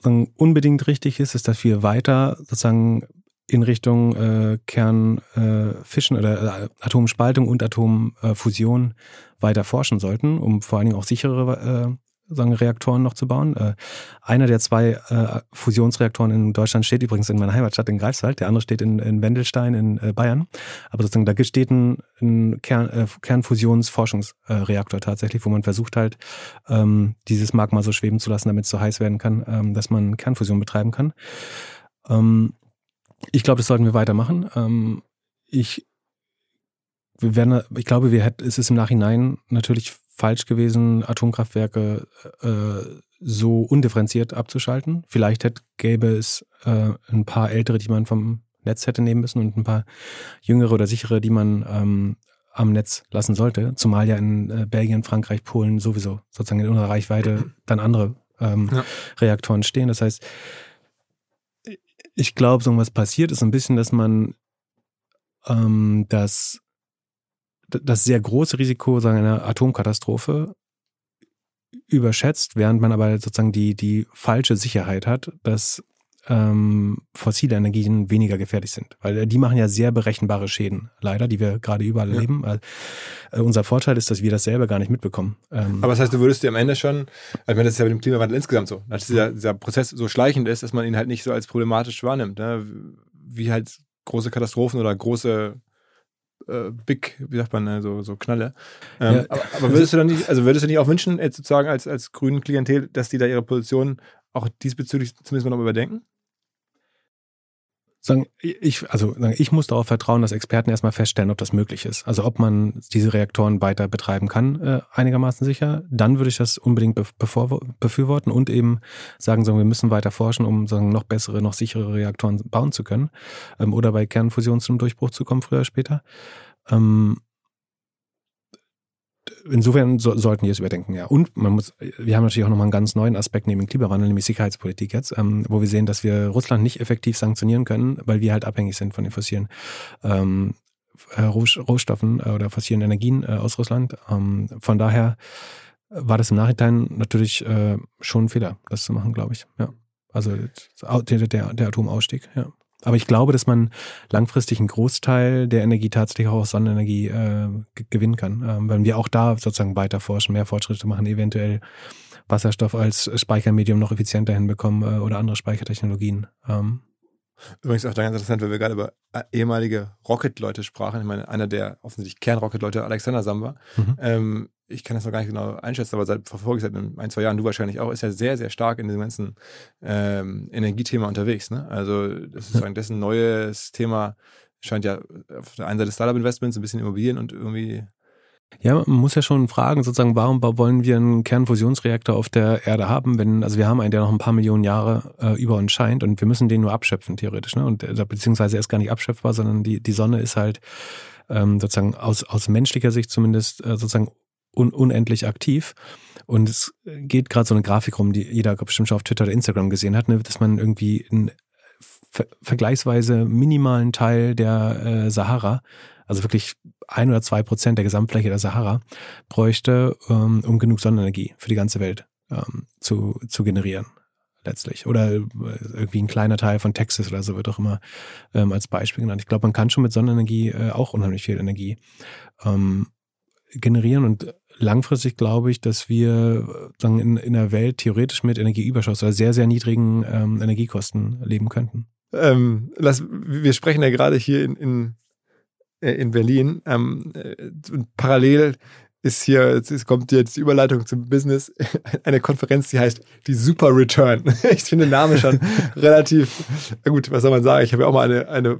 unbedingt richtig ist, ist, dass wir weiter sozusagen in Richtung äh, Kernfischen äh, oder äh, Atomspaltung und Atomfusion weiter forschen sollten, um vor allen Dingen auch sichere sagen, Reaktoren noch zu bauen. Äh, einer der zwei äh, Fusionsreaktoren in Deutschland steht übrigens in meiner Heimatstadt in Greifswald, der andere steht in, in Wendelstein in äh, Bayern. Aber sozusagen da steht ein, ein Kern, äh, Kernfusionsforschungsreaktor tatsächlich, wo man versucht halt, ähm, dieses Magma so schweben zu lassen, damit es so heiß werden kann, ähm, dass man Kernfusion betreiben kann. Ähm, ich glaube, das sollten wir weitermachen. Ähm, ich wir werden, ich glaube, wir hätten, es ist im Nachhinein natürlich falsch gewesen, Atomkraftwerke äh, so undifferenziert abzuschalten. Vielleicht hätte, gäbe es äh, ein paar ältere, die man vom Netz hätte nehmen müssen und ein paar jüngere oder sichere, die man ähm, am Netz lassen sollte. Zumal ja in äh, Belgien, Frankreich, Polen sowieso sozusagen in unserer Reichweite dann andere ähm, ja. Reaktoren stehen. Das heißt, ich glaube, so was passiert ist ein bisschen, dass man ähm, das das sehr große Risiko sagen, einer Atomkatastrophe überschätzt, während man aber sozusagen die, die falsche Sicherheit hat, dass ähm, fossile Energien weniger gefährlich sind. Weil äh, die machen ja sehr berechenbare Schäden, leider, die wir gerade überall ja. erleben. Äh, unser Vorteil ist, dass wir das selber gar nicht mitbekommen. Ähm, Aber das heißt, du würdest dir am Ende schon, also ich meine, das ist ja mit dem Klimawandel insgesamt so, dass dieser, dieser Prozess so schleichend ist, dass man ihn halt nicht so als problematisch wahrnimmt. Ne? Wie halt große Katastrophen oder große äh, Big, wie sagt man, ne, so, so Knalle. Ähm, ja. aber, aber, würdest du dann nicht, also würdest du nicht auch wünschen, jetzt sozusagen als, als grünen Klientel, dass die da ihre Position auch diesbezüglich zumindest mal noch überdenken? Sagen, ich, also ich muss darauf vertrauen, dass Experten erstmal feststellen, ob das möglich ist. Also ob man diese Reaktoren weiter betreiben kann, äh, einigermaßen sicher. Dann würde ich das unbedingt befürworten und eben sagen, sagen, wir müssen weiter forschen, um sagen, noch bessere, noch sichere Reaktoren bauen zu können. Ähm, oder bei Kernfusion zum Durchbruch zu kommen, früher oder später. Ähm, insofern so, sollten wir es überdenken, ja. Und man muss, wir haben natürlich auch nochmal einen ganz neuen Aspekt neben dem Klimawandel, nämlich Sicherheitspolitik jetzt, ähm, wo wir sehen, dass wir Russland nicht effektiv sanktionieren können, weil wir halt abhängig sind von den fossilen ähm, äh, Rohstoffen äh, oder fossilen Energien äh, aus Russland. Ähm, von daher war das im Nachhinein natürlich äh, schon ein Fehler, das zu machen, glaube ich. Ja. Also der, der, der Atomausstieg, ja. Aber ich glaube, dass man langfristig einen Großteil der Energie tatsächlich auch aus Sonnenenergie äh, gewinnen kann. Ähm, wenn wir auch da sozusagen weiter forschen, mehr Fortschritte machen, eventuell Wasserstoff als Speichermedium noch effizienter hinbekommen äh, oder andere Speichertechnologien. Ähm. Übrigens auch da ganz interessant, weil wir gerade über äh, ehemalige Rocket-Leute sprachen. Ich meine, einer der offensichtlich Kern-Rocket-Leute, Alexander Samba, mhm. ähm, ich kann das noch gar nicht genau einschätzen, aber seit verfolge ich seit ein, zwei Jahren, du wahrscheinlich auch, ist ja sehr, sehr stark in diesem ganzen ähm, Energiethema unterwegs. Ne? Also das ist sozusagen dessen neues Thema scheint ja auf der einen Seite Startup-Investments, ein bisschen Immobilien und irgendwie ja, man muss ja schon fragen, sozusagen, warum wollen wir einen Kernfusionsreaktor auf der Erde haben, wenn, also wir haben einen, der noch ein paar Millionen Jahre äh, über uns scheint und wir müssen den nur abschöpfen, theoretisch, ne? Und äh, beziehungsweise er ist gar nicht abschöpfbar, sondern die, die Sonne ist halt ähm, sozusagen aus, aus menschlicher Sicht zumindest äh, sozusagen un unendlich aktiv. Und es geht gerade so eine Grafik rum, die jeder bestimmt schon auf Twitter oder Instagram gesehen hat, ne, dass man irgendwie einen ver vergleichsweise minimalen Teil der äh, Sahara, also wirklich ein oder zwei Prozent der Gesamtfläche der Sahara, bräuchte, ähm, um genug Sonnenenergie für die ganze Welt ähm, zu, zu generieren letztlich. Oder äh, irgendwie ein kleiner Teil von Texas oder so wird auch immer ähm, als Beispiel genannt. Ich glaube, man kann schon mit Sonnenenergie äh, auch unheimlich viel Energie ähm, generieren und langfristig glaube ich, dass wir sagen, in, in einer Welt theoretisch mit Energieüberschuss oder sehr, sehr niedrigen ähm, Energiekosten leben könnten. Ähm, lass, wir sprechen ja gerade hier in, in, äh, in Berlin. Ähm, äh, parallel ist hier, es kommt jetzt die Überleitung zum Business, eine Konferenz, die heißt die Super Return. Ich finde den Namen schon relativ, gut, was soll man sagen? Ich habe ja auch mal eine, eine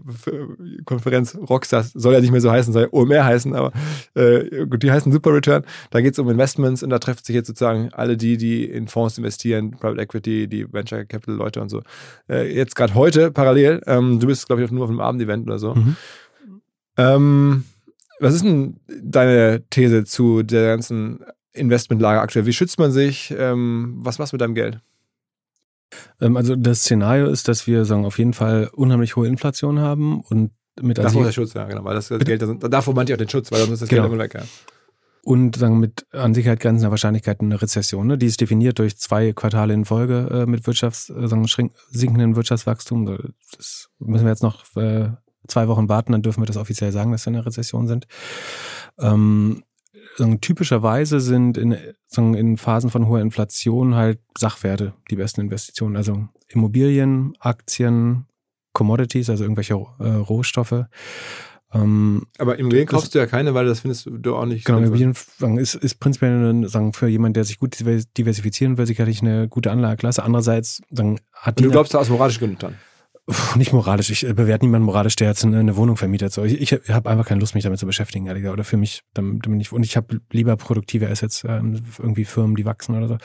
Konferenz, Rockstars, soll ja nicht mehr so heißen, soll ja OMR heißen, aber äh, gut, die heißen Super Return. Da geht es um Investments und da treffen sich jetzt sozusagen alle die, die in Fonds investieren, Private Equity, die Venture Capital Leute und so. Äh, jetzt gerade heute parallel, ähm, du bist, glaube ich, nur auf einem Abendevent oder so. Mhm. Ähm, was ist denn deine These zu der ganzen Investmentlage aktuell? Wie schützt man sich? Ähm, was machst du mit deinem Geld? Ähm, also das Szenario ist, dass wir sagen auf jeden Fall unheimlich hohe Inflation haben und mit davor der Schutz, ja genau, weil das, das Geld, davor meinte ich auch den Schutz, weil sonst ist das genau. Geld immer weg. Ja. Und sagen mit an Sicherheit grenzender Wahrscheinlichkeit eine Rezession. Ne? Die ist definiert durch zwei Quartale in Folge äh, mit Wirtschafts, äh, sagen, sinkenden Wirtschaftswachstum. Das müssen wir jetzt noch äh, zwei Wochen warten, dann dürfen wir das offiziell sagen, dass wir in einer Rezession sind. Ähm, typischerweise sind in, in Phasen von hoher Inflation halt Sachwerte die besten Investitionen. Also Immobilien, Aktien, Commodities, also irgendwelche äh, Rohstoffe. Ähm, Aber Immobilien kaufst du ja keine, weil das findest du auch nicht. Genau, Immobilien ist, ist prinzipiell sagen, für jemanden, der sich gut diversifizieren will, sicherlich eine gute Anlageklasse. Andererseits sagen, hat die. Du glaubst da aus moralisch Gründen dann? Nicht moralisch. Ich bewerte niemanden moralisch, der jetzt eine, Wohnung vermietet. So, ich, ich habe einfach keine Lust, mich damit zu beschäftigen, ehrlich gesagt. Oder für mich, damit, damit ich, und ich habe lieber produktive Assets, ähm, irgendwie Firmen, die wachsen oder so.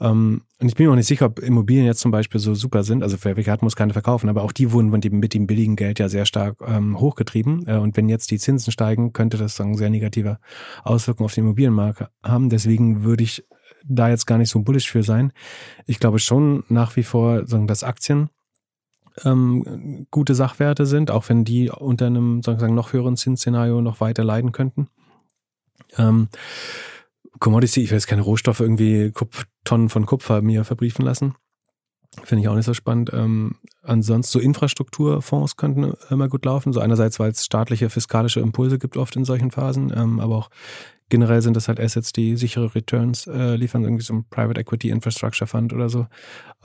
Ähm, und ich bin mir auch nicht sicher, ob Immobilien jetzt zum Beispiel so super sind. Also wer hat, muss keine verkaufen. Aber auch die wurden mit dem, mit dem billigen Geld ja sehr stark ähm, hochgetrieben. Äh, und wenn jetzt die Zinsen steigen, könnte das sagen sehr negative Auswirkungen auf den Immobilienmarkt haben. Deswegen würde ich da jetzt gar nicht so bullish für sein. Ich glaube schon nach wie vor, sagen, dass Aktien ähm, gute Sachwerte sind, auch wenn die unter einem sozusagen noch höheren Zinsszenario noch weiter leiden könnten. Ähm, Commodity, ich jetzt keine Rohstoffe irgendwie Kupf, Tonnen von Kupfer mir verbriefen lassen. Finde ich auch nicht so spannend. Ähm, ansonsten so Infrastrukturfonds könnten immer gut laufen. So einerseits, weil es staatliche fiskalische Impulse gibt oft in solchen Phasen, ähm, aber auch generell sind das halt Assets, die sichere Returns äh, liefern, irgendwie so ein Private Equity Infrastructure Fund oder so.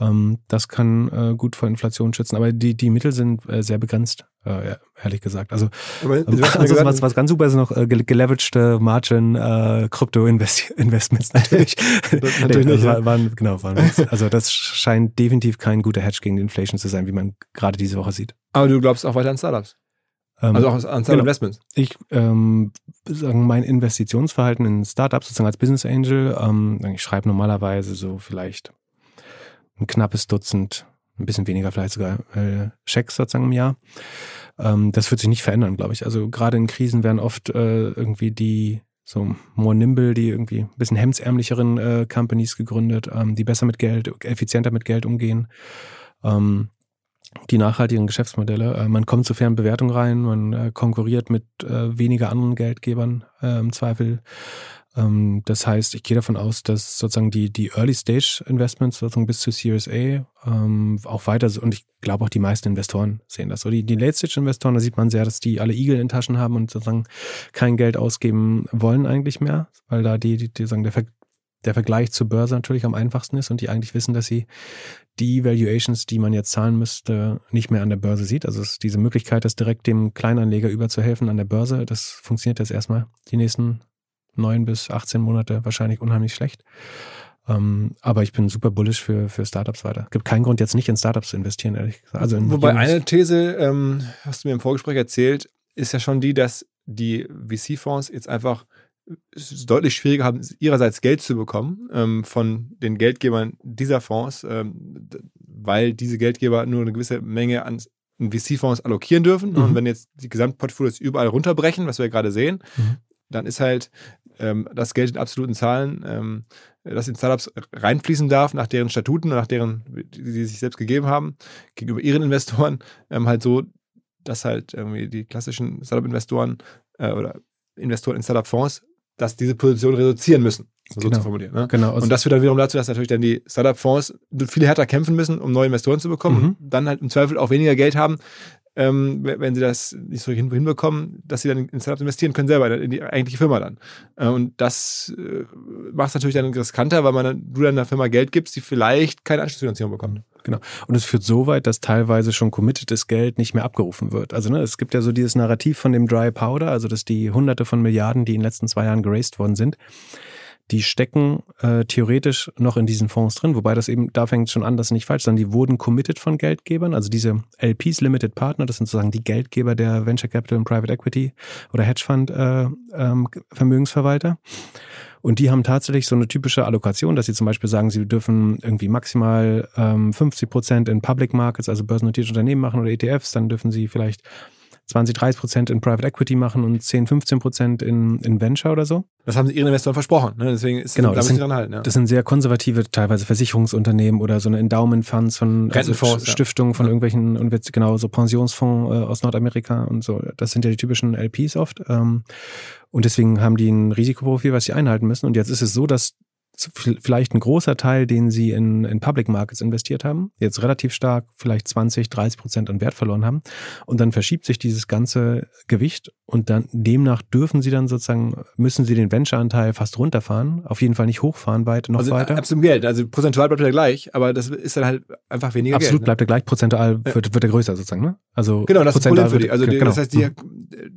Ähm, das kann äh, gut vor Inflation schützen, aber die, die Mittel sind äh, sehr begrenzt, äh, ehrlich gesagt. Also, aber, ähm, also was, was ganz super ist noch äh, geleveragte Margin äh, Krypto-Investments natürlich. das natürlich nicht, war, waren, genau, waren, also das scheint definitiv kein guter Hedge gegen die Inflation zu sein, wie man gerade diese Woche sieht. Aber du glaubst auch weiter an Startups? Ähm, also auch an genau. Investments. Ich ähm, sagen mein Investitionsverhalten in Startups sozusagen als Business Angel. Ähm, ich schreibe normalerweise so vielleicht ein knappes Dutzend, ein bisschen weniger vielleicht sogar äh, Schecks sozusagen im Jahr. Ähm, das wird sich nicht verändern, glaube ich. Also gerade in Krisen werden oft äh, irgendwie die so more nimble, die irgendwie ein bisschen hemdsärmlicheren äh, Companies gegründet, ähm, die besser mit Geld, effizienter mit Geld umgehen. Ähm, die nachhaltigen Geschäftsmodelle. Äh, man kommt zu fairen Bewertungen rein, man äh, konkurriert mit äh, weniger anderen Geldgebern im Zweifel. Ähm, das heißt, ich gehe davon aus, dass sozusagen die, die Early-Stage-Investments sozusagen bis zu Series A ähm, auch weiter, und ich glaube auch die meisten Investoren sehen das. So die, die Late-Stage-Investoren, da sieht man sehr, dass die alle Igel in Taschen haben und sozusagen kein Geld ausgeben wollen eigentlich mehr, weil da die, die, die sagen, der, der Vergleich zur Börse natürlich am einfachsten ist und die eigentlich wissen, dass sie die Valuations, die man jetzt zahlen müsste, nicht mehr an der Börse sieht. Also diese Möglichkeit, das direkt dem Kleinanleger überzuhelfen an der Börse, das funktioniert jetzt erstmal die nächsten neun bis 18 Monate wahrscheinlich unheimlich schlecht. Ähm, aber ich bin super bullish für, für Startups weiter. Es gibt keinen Grund, jetzt nicht in Startups zu investieren, ehrlich gesagt. Also Wobei Jungs. eine These, ähm, hast du mir im Vorgespräch erzählt, ist ja schon die, dass die VC-Fonds jetzt einfach es deutlich schwieriger haben, ihrerseits Geld zu bekommen ähm, von den Geldgebern dieser Fonds, ähm, weil diese Geldgeber nur eine gewisse Menge an VC-Fonds allokieren dürfen. Mhm. Und wenn jetzt die Gesamtportfolios überall runterbrechen, was wir gerade sehen, mhm. dann ist halt ähm, das Geld in absoluten Zahlen, ähm, das in Startups reinfließen darf, nach deren Statuten, nach deren, die sie sich selbst gegeben haben, gegenüber ihren Investoren, ähm, halt so, dass halt irgendwie die klassischen Startup-Investoren äh, oder Investoren in Startup-Fonds dass diese Position reduzieren müssen. So genau. zu formulieren. Ne? Genau. Und das führt dann wiederum dazu, dass natürlich dann die Startup-Fonds viel härter kämpfen müssen, um neue Investoren zu bekommen mhm. und dann halt im Zweifel auch weniger Geld haben, ähm, wenn sie das nicht so hinbekommen, dass sie dann in Startups investieren können, selber in die eigentliche Firma dann. Äh, und das äh, macht es natürlich dann riskanter, weil man dann, du dann einer Firma Geld gibst, die vielleicht keine Anschlussfinanzierung bekommt. Genau. Und es führt so weit, dass teilweise schon committedes Geld nicht mehr abgerufen wird. Also ne, es gibt ja so dieses Narrativ von dem Dry Powder, also dass die Hunderte von Milliarden, die in den letzten zwei Jahren geraced worden sind, die stecken äh, theoretisch noch in diesen Fonds drin, wobei das eben, da fängt schon an, das ist nicht falsch, sondern die wurden committed von Geldgebern, also diese LPs, Limited Partner, das sind sozusagen die Geldgeber der Venture Capital und Private Equity oder Hedgefund äh, ähm, Vermögensverwalter. Und die haben tatsächlich so eine typische Allokation, dass sie zum Beispiel sagen, sie dürfen irgendwie maximal ähm, 50 Prozent in Public Markets, also börsennotierte Unternehmen machen oder ETFs, dann dürfen sie vielleicht 20, 30 Prozent in Private Equity machen und 10, 15 Prozent in, in Venture oder so. Das haben sie ihren Investoren versprochen. Ne? Deswegen ist genau, da das sind, dran halten. Ja. Das sind sehr konservative, teilweise Versicherungsunternehmen oder so eine Endowment-Funds von also Stiftungen von ja. irgendwelchen, genau, so Pensionsfonds äh, aus Nordamerika und so. Das sind ja die typischen LPs oft. Ähm, und deswegen haben die ein Risikoprofil, was sie einhalten müssen. Und jetzt ist es so, dass vielleicht ein großer Teil, den sie in, in Public Markets investiert haben, jetzt relativ stark vielleicht 20, 30 Prozent an Wert verloren haben. Und dann verschiebt sich dieses ganze Gewicht und dann demnach dürfen sie dann sozusagen, müssen sie den Venture-Anteil fast runterfahren, auf jeden Fall nicht hochfahren, weit noch also weiter. Absolut Geld. Also prozentual bleibt er gleich, aber das ist dann halt einfach weniger Absolut Geld. bleibt er gleich, prozentual Ja. wird, wird er größer sozusagen. Ne? Also Genau, das ist prozentual Problem für die. Also die, genau. das heißt, die,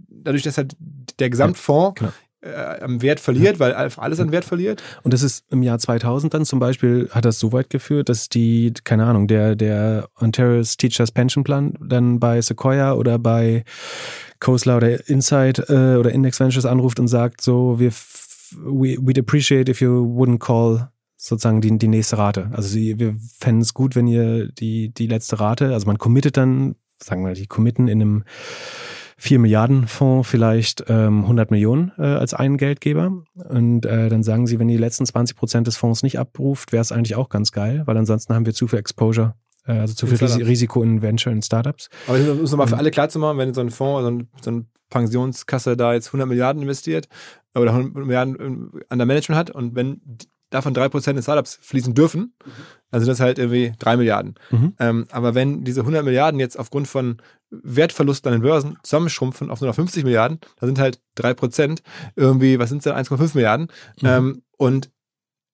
dadurch, dass halt der Gesamtfonds genau. Äh, am Wert verliert, weil alles an Wert verliert. Und das ist im Jahr 2000 dann zum Beispiel, hat das so weit geführt, dass die, keine Ahnung, der, der Ontario's Teachers Pension Plan dann bei Sequoia oder bei Coastler oder Insight äh, oder Index Ventures anruft und sagt so, wir, we, we'd appreciate if you wouldn't call sozusagen die, die nächste Rate. Also sie, wir fänden es gut, wenn ihr die, die letzte Rate, also man committet dann, sagen wir mal, die committen in einem 4 Milliarden Fonds vielleicht ähm, 100 Millionen äh, als einen Geldgeber. Und äh, dann sagen sie, wenn die letzten 20 Prozent des Fonds nicht abruft, wäre es eigentlich auch ganz geil, weil ansonsten haben wir zu viel Exposure, äh, also zu viel Startups. Risiko in Venture, in Startups. Aber das muss nochmal für alle klar zu machen, wenn so ein Fonds, so, ein, so eine Pensionskasse da jetzt 100 Milliarden investiert oder 100 Milliarden an der Management hat und wenn davon 3% in Startups fließen dürfen, also das ist halt irgendwie 3 Milliarden. Mhm. Ähm, aber wenn diese 100 Milliarden jetzt aufgrund von Wertverlusten an den Börsen zusammenschrumpfen auf nur noch 50 Milliarden, da sind halt 3% irgendwie, was sind denn 1,5 Milliarden Mhm. ähm, und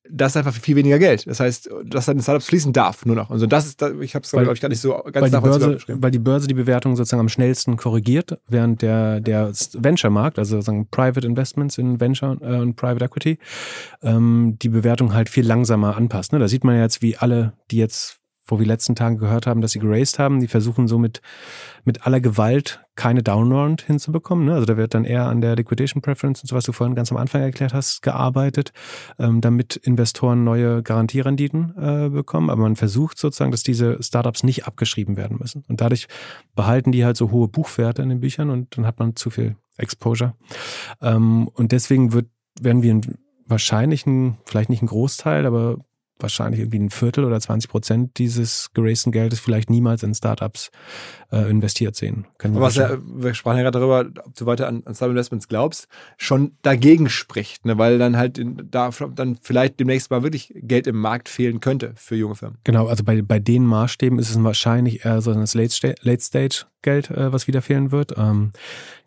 das ist einfach viel weniger Geld. Das heißt, dass dann in Startups fließen darf nur noch. Also das ist, da- ich habe es glaube ich gar nicht so ganz Weil die, nachvollziehbar Börse, weil die Börse die Bewertung sozusagen am schnellsten korrigiert, während der, der Venture-Markt, also sozusagen Private Investments in Venture äh, und Private Equity, ähm, die Bewertung halt viel langsamer anpasst. Ne? Da sieht man ja jetzt, wie alle, die jetzt, wo wir letzten Tage gehört haben, dass sie geraced haben, die versuchen so mit, aller Gewalt keine Downround hinzubekommen. Ne? Also da wird dann eher an der Liquidation Preference und so, was du vorhin ganz am Anfang erklärt hast, gearbeitet, ähm, damit Investoren neue Garantierenditen äh, bekommen. Aber man versucht sozusagen, dass diese Startups nicht abgeschrieben werden müssen. Und dadurch behalten die halt so hohe Buchwerte in den Büchern und dann hat man zu viel Exposure. Ähm, und deswegen wird, werden wir wahrscheinlich ein, vielleicht nicht ein Großteil, aber wahrscheinlich irgendwie ein Viertel oder 20 Prozent dieses gerasten Geldes vielleicht niemals in Startups äh, investiert sehen. Können wir Aber was ja, wir sprachen ja gerade darüber, ob du weiter an, an Startup Investments glaubst, schon dagegen spricht, ne? weil dann halt in, da dann vielleicht demnächst mal wirklich Geld im Markt fehlen könnte für junge Firmen. Genau, also bei, bei den Maßstäben ist es wahrscheinlich eher so das Late-Stage-Geld, äh, was wieder fehlen wird. Ähm,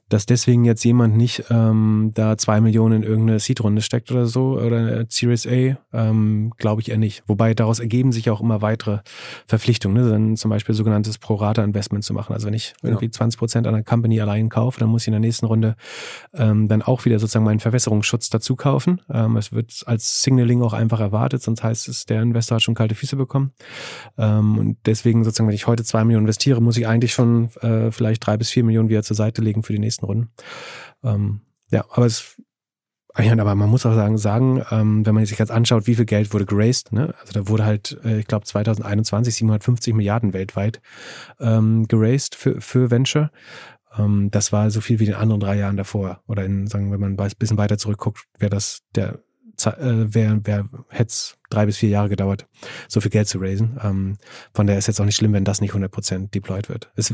dass deswegen jetzt jemand nicht ähm, da zwei Millionen in irgendeine Seed-Runde steckt oder so oder Series A, ähm, glaube ich eher nicht. Wobei daraus ergeben sich auch immer weitere Verpflichtungen, ne? dann zum Beispiel sogenanntes Pro-Rata-Investment zu machen. Also wenn ich irgendwie 20 Prozent an einer Company allein kaufe, dann muss ich in der nächsten Runde ähm, dann auch wieder sozusagen meinen Verwässerungsschutz dazu kaufen. Ähm, es wird als Signaling auch einfach erwartet, sonst heißt es, der Investor hat schon kalte Füße bekommen. Ähm, und deswegen sozusagen, wenn ich heute zwei Millionen investiere, muss ich eigentlich schon äh, vielleicht drei bis vier Millionen wieder zur Seite legen für die nächsten Runden. Ähm, ja, aber es aber man muss auch sagen, sagen ähm, wenn man sich jetzt anschaut, wie viel Geld wurde geraced, ne? also da wurde halt, äh, ich glaube 2021 750 Milliarden weltweit ähm, geraced für, für Venture. Ähm, das war so viel wie in den anderen drei Jahren davor. Oder in, sagen, wenn man ein bisschen weiter zurückguckt, wäre das der äh, wär, wär, hätte es drei bis vier Jahre gedauert, so viel Geld zu raisen. Ähm, von daher ist jetzt auch nicht schlimm, wenn das nicht 100% deployed wird. Es,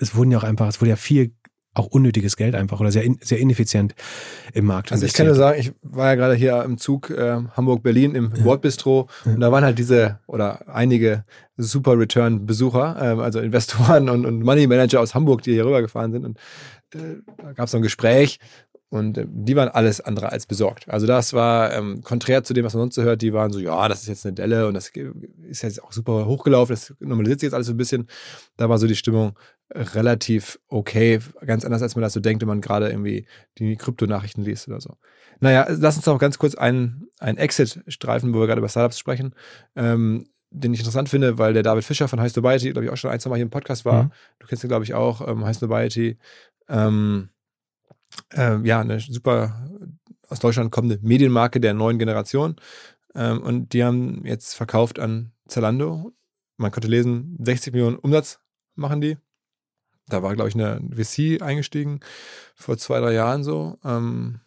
es wurden ja auch einfach, es wurde ja viel auch unnötiges Geld einfach oder sehr, in, sehr ineffizient im Markt. Also ich kann nur sagen, ich war ja gerade hier im Zug äh, Hamburg-Berlin im Ja. Wortbistro und da waren halt diese oder einige Super Return-Besucher, ähm, also Investoren und, und Money Manager aus Hamburg, die hier rübergefahren sind. Und äh, da gab es so ein Gespräch und äh, die waren alles andere als besorgt. Also das war ähm, konträr zu dem, was man sonst so hört. Die waren so, ja, das ist jetzt eine Delle und das ist jetzt auch super hochgelaufen, das normalisiert sich jetzt alles so ein bisschen. Da war so die Stimmung relativ okay, ganz anders, als man das so denkt, wenn man gerade irgendwie die Kryptonachrichten liest oder so. Naja, lass uns noch ganz kurz einen, einen Exit streifen, wo wir gerade über Startups sprechen, ähm, den ich interessant finde, weil der David Fischer von High Snobiety, glaube ich, auch schon ein, zwei Mal hier im Podcast war. Mhm. Du kennst ihn, glaube ich, auch, ähm, High Snobiety. Ähm, ähm, ja, eine super aus Deutschland kommende Medienmarke der neuen Generation. Ähm, und die haben jetzt verkauft an Zalando. Man konnte lesen, 60 Millionen Umsatz machen die. Da war, glaube ich, eine VC eingestiegen vor zwei, drei Jahren so. Ähm,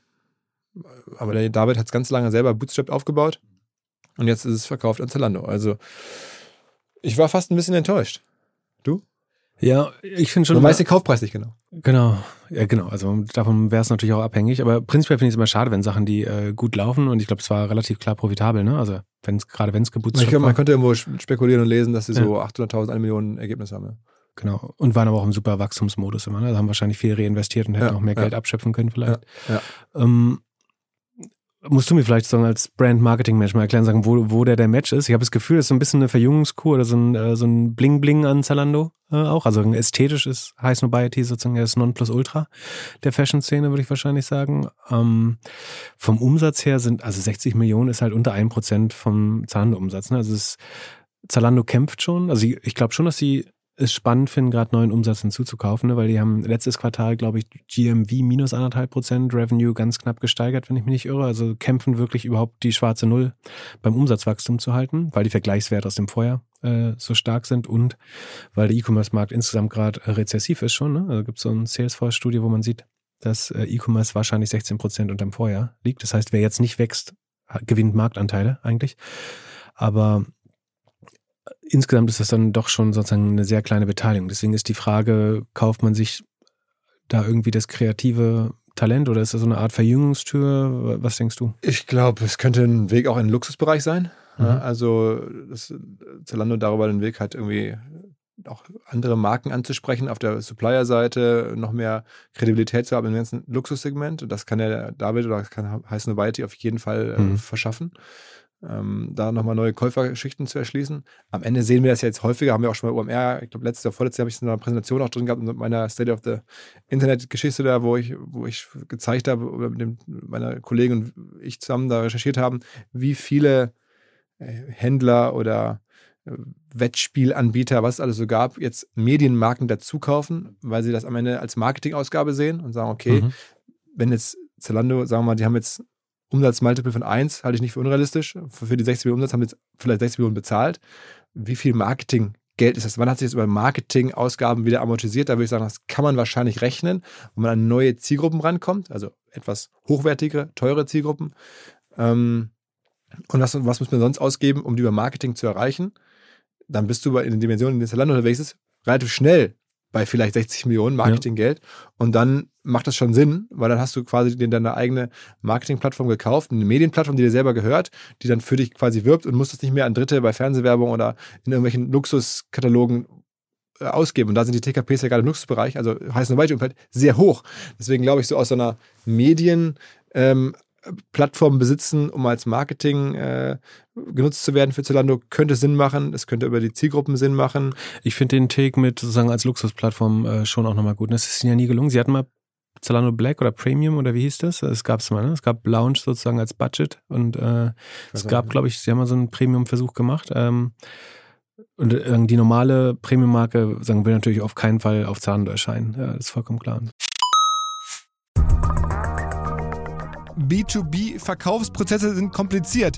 aber der David hat es ganz lange selber bootstrapped aufgebaut. Und jetzt ist es verkauft an Zalando. Also ich war fast ein bisschen enttäuscht. Ja, ich finde schon. Man weiß den Kaufpreis nicht genau. Genau, ja genau. Also davon wäre es natürlich auch abhängig. Aber prinzipiell finde ich es immer schade, wenn Sachen, die äh, gut laufen und ich glaube, es war relativ klar profitabel, ne? Also wenn es gerade wenn es Geburtstag kann, man könnte irgendwo spekulieren und lesen, dass sie so 800.000, eine Million Ergebnisse haben. Ja. Genau. Und waren aber auch im super Wachstumsmodus immer. Ne? Also haben wahrscheinlich viel reinvestiert und hätten Ja, auch mehr ja. Geld abschöpfen können vielleicht. Ja, Ähm, musst du mir vielleicht sagen, als Brand-Marketing-Mensch mal erklären, sagen, wo, wo der der Match ist? Ich habe das Gefühl, es ist so ein bisschen eine Verjüngungskur oder so ein, äh, so ein Bling-Bling an Zalando äh, auch. Also ein ästhetisch ist High Snobiety sozusagen das Nonplusultra der Fashion-Szene, würde ich wahrscheinlich sagen. Ähm, vom Umsatz her sind, also 60 Millionen ist halt unter 1% vom Zalando-Umsatz. Ne? Also es, Zalando kämpft schon. Also ich, ich glaube schon, dass sie es spannend finden, gerade neuen Umsatz hinzuzukaufen, ne? weil die haben letztes Quartal, glaube ich, GMV minus anderthalb Prozent, Revenue ganz knapp gesteigert, wenn ich mich nicht irre. Also kämpfen wirklich überhaupt die schwarze Null beim Umsatzwachstum zu halten, weil die Vergleichswerte aus dem Vorjahr äh, so stark sind und weil der E-Commerce-Markt insgesamt gerade äh, rezessiv ist schon. Ne? Also gibt es so eine Salesforce-Studie, wo man sieht, dass äh, E-Commerce wahrscheinlich 16 Prozent unterm Vorjahr liegt. Das heißt, wer jetzt nicht wächst, gewinnt Marktanteile eigentlich. Aber insgesamt ist das dann doch schon sozusagen eine sehr kleine Beteiligung. Deswegen ist die Frage, kauft man sich da irgendwie das kreative Talent oder ist das so eine Art Verjüngungstür? Was denkst du? Ich glaube, es könnte ein Weg auch in den Luxusbereich sein. Ja, Mhm. also das, Zalando darüber den Weg hat, irgendwie auch andere Marken anzusprechen, auf der Supplier-Seite noch mehr Kredibilität zu haben im ganzen Luxussegment. Und das kann ja David oder das kann Heiß Nobiety auf jeden Fall äh, Mhm. verschaffen. Ähm, da nochmal neue Käuferschichten zu erschließen. Am Ende sehen wir das ja jetzt häufiger, haben wir auch schon bei OMR, ich glaube letztes oder vorletztes Jahr habe ich es in einer Präsentation auch drin gehabt, mit meiner State of the Internet-Geschichte da, wo ich, wo ich gezeigt habe, oder mit dem, meiner Kollegin und ich zusammen da recherchiert haben, wie viele äh, Händler oder äh, Wettspielanbieter, was es alles so gab, jetzt Medienmarken dazu kaufen, weil sie das am Ende als Marketingausgabe sehen und sagen, okay, Mhm. wenn jetzt Zalando, sagen wir mal, die haben jetzt Umsatzmultiple von 1, halte ich nicht für unrealistisch. Für, die 60 Millionen Umsatz haben jetzt vielleicht 60 Millionen bezahlt. Wie viel Marketinggeld ist das? Wann hat sich das über Marketingausgaben wieder amortisiert? Da würde ich sagen, das kann man wahrscheinlich rechnen, wenn man an neue Zielgruppen rankommt, also etwas hochwertigere, teure Zielgruppen. Ähm, und was, was muss man sonst ausgeben, um die über Marketing zu erreichen? Dann bist du in den Dimensionen, in denen Zalando unterwegs ist, relativ schnell bei vielleicht 60 Millionen Marketinggeld. Und dann macht das schon Sinn, weil dann hast du quasi dir deine eigene Marketingplattform gekauft, eine Medienplattform, die dir selber gehört, die dann für dich quasi wirbt und musst es nicht mehr an Dritte bei Fernsehwerbung oder in irgendwelchen Luxuskatalogen äh, ausgeben. Und da sind die TKPs ja gerade im Luxusbereich, also heißt ein Umfeld, sehr hoch. Deswegen glaube ich, so aus so einer Medien- ähm, Plattform besitzen, um als Marketing äh, genutzt zu werden für Zalando, könnte Sinn machen. Es könnte über die Zielgruppen Sinn machen. Ich finde den Take mit sozusagen als Luxusplattform äh, schon auch nochmal gut. Und das ist ihnen ja nie gelungen. Sie hatten mal Zalando Black oder Premium oder wie hieß das? Es gab es mal, ne? Es gab Lounge sozusagen als Budget und äh, es gab, glaube ich, sie haben mal so einen Premium-Versuch gemacht. Ähm, und äh, die normale Premium-Marke sagen, will natürlich auf keinen Fall auf Zalando erscheinen. Ja, das ist vollkommen klar. B2B-Verkaufsprozesse sind kompliziert.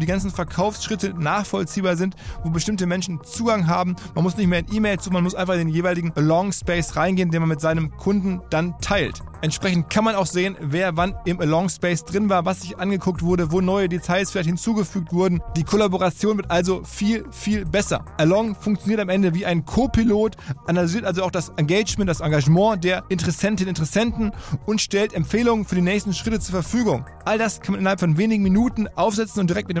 die ganzen Verkaufsschritte nachvollziehbar sind, wo bestimmte Menschen Zugang haben. Man muss nicht mehr in E-Mail zu, man muss einfach in den jeweiligen Along Space reingehen, den man mit seinem Kunden dann teilt. Entsprechend kann man auch sehen, wer wann im Along Space drin war, was sich angeguckt wurde, wo neue Details vielleicht hinzugefügt wurden. Die Kollaboration wird also viel, viel besser. Along funktioniert am Ende wie ein Co-Pilot, analysiert also auch das Engagement, das Engagement der Interessentinnen und Interessenten und stellt Empfehlungen für die nächsten Schritte zur Verfügung. All das kann man innerhalb von wenigen Minuten aufsetzen und direkt mit dem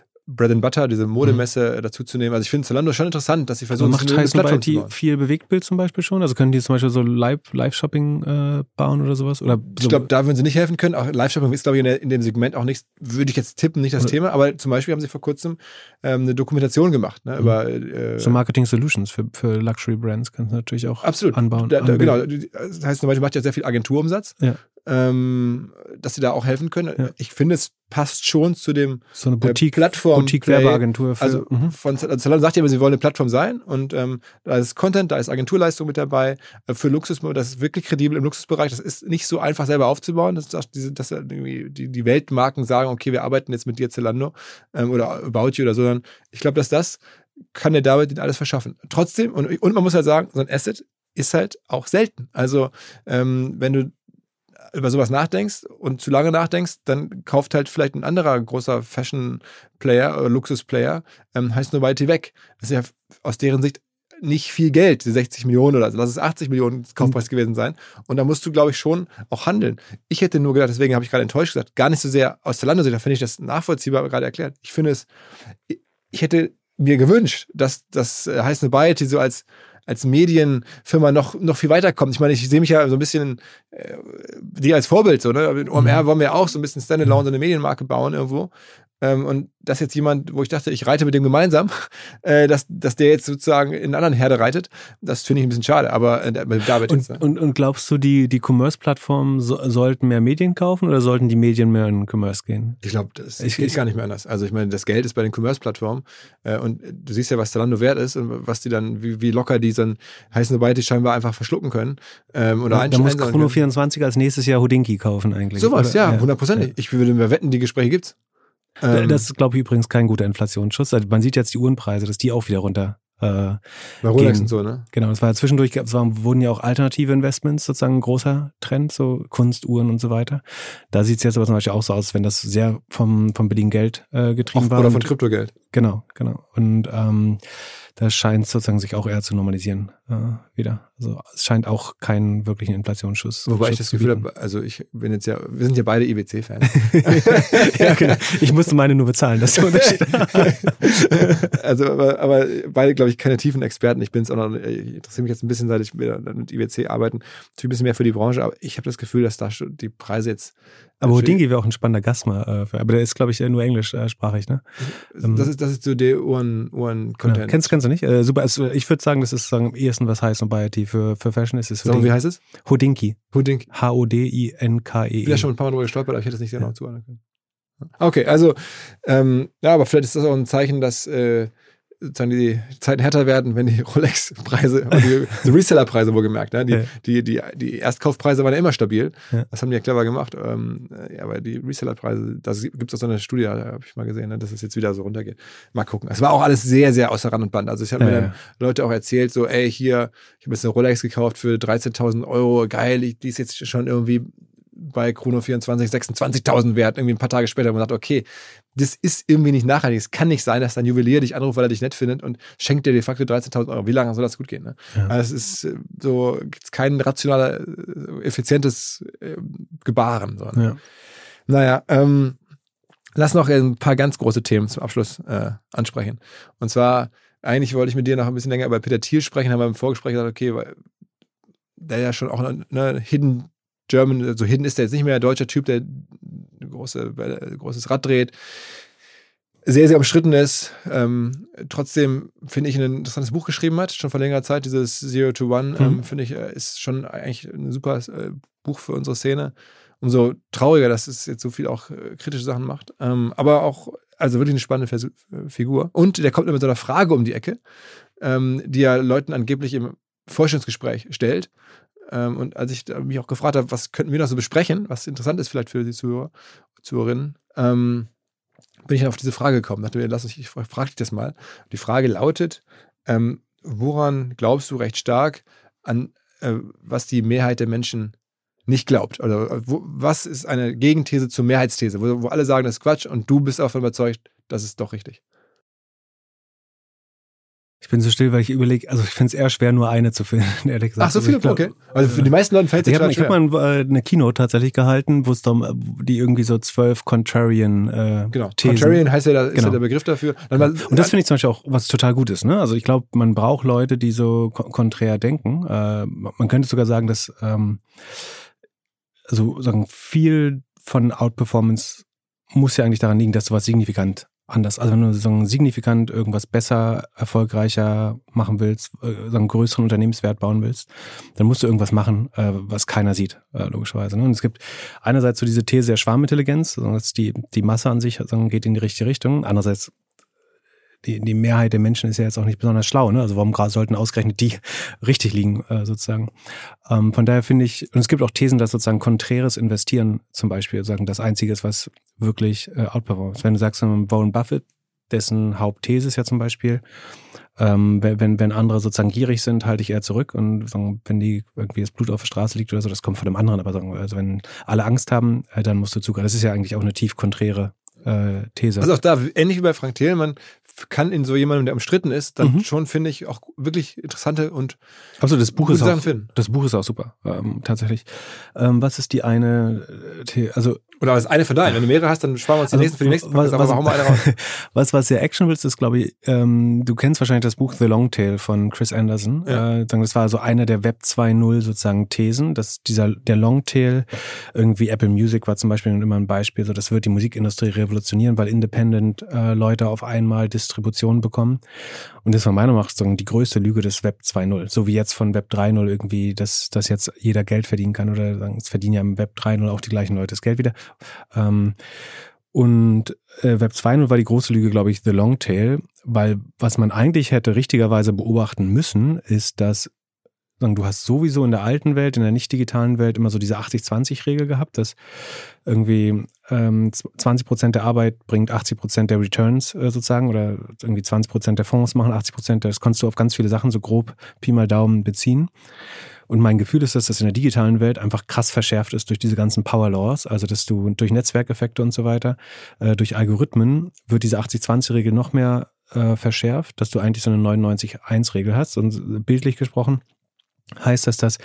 Bread and Butter, diese Modemesse mhm. dazu zu nehmen. Also ich finde Zalando schon interessant, dass sie versuchen, also macht eine Plattform zu bauen. viel Bewegtbild zum Beispiel schon? Also können die zum Beispiel so Live-Shopping äh, bauen oder sowas? Oder so ich glaube, da würden sie nicht helfen können. Auch Live-Shopping ist, glaube ich, in, der, in, dem Segment auch nicht, würde ich jetzt tippen, nicht das oder Thema. Aber zum Beispiel haben sie vor kurzem ähm, eine Dokumentation gemacht. Ne, mhm. über, äh, so Marketing Solutions für, für Luxury-Brands kannst du natürlich auch absolut. anbauen. Da, da, genau. Das heißt zum Beispiel, macht ja sehr viel Agenturumsatz. Ja ähm, dass sie da auch helfen können. Ja. Ich finde, es passt schon zu dem so eine Boutique, äh, Plattform Boutique Werbeagentur. Für, also mhm. von also Zalando sagt ja, sie wollen eine Plattform sein und ähm, da ist Content, da ist Agenturleistung mit dabei äh, für Luxus. Das ist wirklich kredibel im Luxusbereich. Das ist nicht so einfach selber aufzubauen. Das ist diese, dass die, die Weltmarken sagen, okay, wir arbeiten jetzt mit dir Zalando ähm, oder About You oder so. Sondern ich glaube, dass das kann der David alles verschaffen. Trotzdem und, und man muss halt sagen, so ein Asset ist halt auch selten. Also ähm, wenn du über sowas nachdenkst und zu lange nachdenkst, dann kauft halt vielleicht ein anderer großer Fashion-Player oder Luxus-Player, ähm, heißt weit weg. Das ist ja aus deren Sicht nicht viel Geld, die 60 Millionen oder lass es 80 Millionen Kaufpreis mhm. gewesen sein. Und da musst du, glaube ich, schon auch handeln. Ich hätte nur gedacht, deswegen habe ich gerade enttäuscht gesagt, gar nicht so sehr aus der Landesicht, da finde ich das nachvollziehbar gerade erklärt. Ich finde es, ich hätte mir gewünscht, dass das äh, heißt Nobiety so als als Medienfirma noch, noch viel weiterkommt. Ich meine, ich sehe mich ja so ein bisschen äh, die als Vorbild. So, ne? In OMR mhm. wollen wir auch so ein bisschen Standalone, so eine Medienmarke bauen irgendwo. Ähm, und das jetzt jemand, wo ich dachte, ich reite mit dem gemeinsam, äh, dass, dass der jetzt sozusagen in einer anderen Herde reitet, das finde ich ein bisschen schade. Aber äh, David und, jetzt, ne? und, und, glaubst du, die, die Commerce-Plattformen so, sollten mehr Medien kaufen oder sollten die Medien mehr in Commerce gehen? Ich glaube, das ich, geht gar nicht mehr anders. Also ich meine, das Geld ist bei den Commerce-Plattformen äh, und du siehst ja, was Zalando wert ist und was die dann, wie, wie locker die dann heißen, sobald die scheinbar einfach verschlucken können. Ähm, oder ja, da muss Chrono24 als nächstes Jahr Houdinki kaufen eigentlich. Sowas, ja, hundertprozentig. Ja. Ich würde mir wetten, die Gespräche gibt's. Ähm, das ist, glaube ich, übrigens kein guter Inflationsschutz. Also man sieht jetzt die Uhrenpreise, dass die auch wieder runter. Äh, Bei Rolex gehen. und so, ne? Genau, es war zwischendurch, es waren, wurden ja auch alternative Investments sozusagen ein großer Trend, so Kunstuhren und so weiter. Da sieht es jetzt aber zum Beispiel auch so aus, wenn das sehr vom, vom billigen Geld äh, getrieben auch, war. Oder von Kryptogeld. Genau, genau. Und ähm, das scheint sozusagen sich auch eher zu normalisieren äh, wieder. Also es scheint auch keinen wirklichen Inflationsschuss. Wobei Schutz ich das Gefühl habe, also ich bin jetzt ja, wir sind ja beide IBC-Fans. ja, genau. Ich musste meine nur bezahlen, das ist der Unterschied. also, aber, aber beide, glaube ich, keine tiefen Experten. Ich bin es auch noch, ich interessiere mich jetzt ein bisschen, seit ich mit IBC arbeiten, natürlich ein bisschen mehr für die Branche, aber ich habe das Gefühl, dass da die Preise jetzt aber Houdingi wäre auch ein spannender Gast mal. Äh, aber der ist, glaube ich, nur englischsprachig, ne? Das ähm, ist, das ist so der Ohren-Content. Ja. Kennst, kennst du nicht? Äh, super. Also ich würde sagen, das ist sagen, am ehesten was heißt Nobiety für, für Fashion ist es. Sag wie heißt es? Houdinki. Houdinki. H-O-D-I-N-K-E. Ich bin ja schon ein paar Mal drüber gestolpert, aber ich hätte es nicht genau ja. zuordnen können. Okay, also, ähm, ja, aber vielleicht ist das auch ein Zeichen, dass äh, sozusagen die Zeiten härter werden, wenn die Rolex-Preise, die Reseller-Preise wohlgemerkt, ne? die, ja. die, die, die Erstkaufpreise waren ja immer stabil. Ja. Das haben die ja clever gemacht. Ähm, ja, aber die Reseller-Preise, das gibt es auch so eine Studie, habe ich mal gesehen, ne? dass es jetzt wieder so runtergeht. Mal gucken. Es war auch alles sehr, sehr außer Rand und Band. Also ich habe mir dann Leute auch erzählt, so, ey, hier, ich habe jetzt eine Rolex gekauft für 13.000 Euro, geil, die ist jetzt schon irgendwie bei Chrono 24 26.000 wert, irgendwie ein paar Tage später, man sagt, okay, das ist irgendwie nicht nachhaltig. Es kann nicht sein, dass dein Juwelier dich anruft, weil er dich nett findet und schenkt dir de facto 13.000 Euro. Wie lange soll das gut gehen? Ne? Ja. Also es ist äh, so, kein rationaler, äh, effizientes äh, Gebaren. So, ne? ja. Naja, ähm, lass noch ein paar ganz große Themen zum Abschluss äh, ansprechen. Und zwar, eigentlich wollte ich mit dir noch ein bisschen länger über Peter Thiel sprechen, haben wir im Vorgespräch gesagt, okay, weil der ja schon auch eine Hidden German, so also Hidden ist der jetzt nicht mehr, ein deutscher Typ, der große, großes Rad dreht. Sehr, sehr umstritten ist. Ähm, trotzdem finde ich ein interessantes Buch geschrieben hat, schon vor längerer Zeit. Dieses Zero to One, ähm, mhm. finde ich, äh, ist schon eigentlich ein super äh, Buch für unsere Szene. Umso trauriger, dass es jetzt so viel auch äh, kritische Sachen macht. Ähm, aber auch, also wirklich eine spannende Vers Figur. Und der kommt immer mit so einer Frage um die Ecke, ähm, die er Leuten angeblich im Forschungsgespräch stellt. Ähm, und als ich mich auch gefragt habe, was könnten wir noch so besprechen, was interessant ist vielleicht für die Zuhörer, Zuhörerinnen, ähm, bin ich dann auf diese Frage gekommen. Dachte mir, lass uns, ich frage dich das mal. Die Frage lautet, ähm, woran glaubst du recht stark an, äh, was die Mehrheit der Menschen nicht glaubt? Oder wo, was ist eine Gegenthese zur Mehrheitsthese, wo, wo alle sagen, das ist Quatsch und du bist davon überzeugt, das ist doch richtig? Ich bin so still, weil ich überlege, also ich finde es eher schwer, nur eine zu finden, ehrlich gesagt. Ach, so Also viele, glaub, okay. Also für die meisten Leute fällt es Ich habe total ich hab schwer. mal äh, eine Keynote tatsächlich gehalten, wo es darum, äh, die irgendwie so zwölf Contrarian äh, Genau. Thesen. Contrarian heißt ja, da, ist Genau. ja der Begriff dafür. Mal, Und das finde ich zum Beispiel auch was total Gutes. Ne? Also ich glaube, man braucht Leute, die so kon- konträr denken. Äh, man könnte sogar sagen, dass ähm, also sagen viel von Outperformance muss ja eigentlich daran liegen, dass du was signifikant anders, also wenn du sagen, signifikant irgendwas besser, erfolgreicher machen willst, äh, einen größeren Unternehmenswert bauen willst, dann musst du irgendwas machen, äh, was keiner sieht, äh, logischerweise. Ne? Und es gibt einerseits so diese These der Schwarmintelligenz, also dass die, die Masse an sich sagen, geht in die richtige Richtung. Andererseits die, die Mehrheit der Menschen ist ja jetzt auch nicht besonders schlau, ne? Also warum gerade sollten ausgerechnet die richtig liegen, äh, sozusagen. Ähm, von daher finde ich, und es gibt auch Thesen, dass sozusagen konträres Investieren zum Beispiel sagen, das Einzige ist, was wirklich äh, outperformt. Wenn du sagst, Warren Buffett, dessen Hauptthese ist ja zum Beispiel, ähm, wenn, wenn, andere sozusagen gierig sind, halte ich eher zurück und wenn die irgendwie das Blut auf der Straße liegt oder so, das kommt von dem anderen, aber sagen, also wenn alle Angst haben, äh, dann musst du zugreifen. Das ist ja eigentlich auch eine tief konträre äh, These. Also auch da, ähnlich wie bei Frank Thelen, man kann in so jemandem, der umstritten ist, dann Mhm. schon, finde ich, auch wirklich interessante und Also das Buch ist auch, finden. das Buch ist auch super, ähm, tatsächlich. Ähm, was ist die eine, äh, The- also Oder das eine von deinen. Wenn du mehrere hast, dann sparen wir uns die Also, nächsten für die nächsten was- Podcasts, aber was- eine raus. was, was sehr actionable ist, ist, glaube ich, ähm, du kennst wahrscheinlich das Buch The Long Tail von Chris Anderson. Ja. Äh, das war so eine der Web 2.0 sozusagen Thesen, dass dieser, der Long Tail, irgendwie Apple Music war zum Beispiel immer ein Beispiel, so das wird die Musikindustrie revolutionieren, weil Independent äh, Leute auf einmal Distribution bekommen. Und das war meiner Meinung nach die größte Lüge des Web 2.0. So wie jetzt von Web 3.0 irgendwie, dass, dass jetzt jeder Geld verdienen kann oder sagen, es verdienen ja im Web 3.0 auch die gleichen Leute das Geld wieder. Ähm, und äh, Web 2.0 war die große Lüge, glaube ich, The Long Tail, weil was man eigentlich hätte richtigerweise beobachten müssen, ist, dass du hast sowieso in der alten Welt, in der nicht digitalen Welt immer so diese 80-20-Regel gehabt, dass irgendwie ähm, 20 Prozent der Arbeit bringt 80 Prozent der Returns äh, sozusagen oder irgendwie 20 Prozent der Fonds machen 80 Prozent, das konntest du auf ganz viele Sachen so grob Pi mal Daumen beziehen. Und mein Gefühl ist, dass das in der digitalen Welt einfach krass verschärft ist durch diese ganzen Power Laws, also dass du durch Netzwerkeffekte und so weiter, äh, durch Algorithmen wird diese 80-20-Regel noch mehr äh, verschärft, dass du eigentlich so eine 99-1-Regel hast. Und bildlich gesprochen heißt das, dass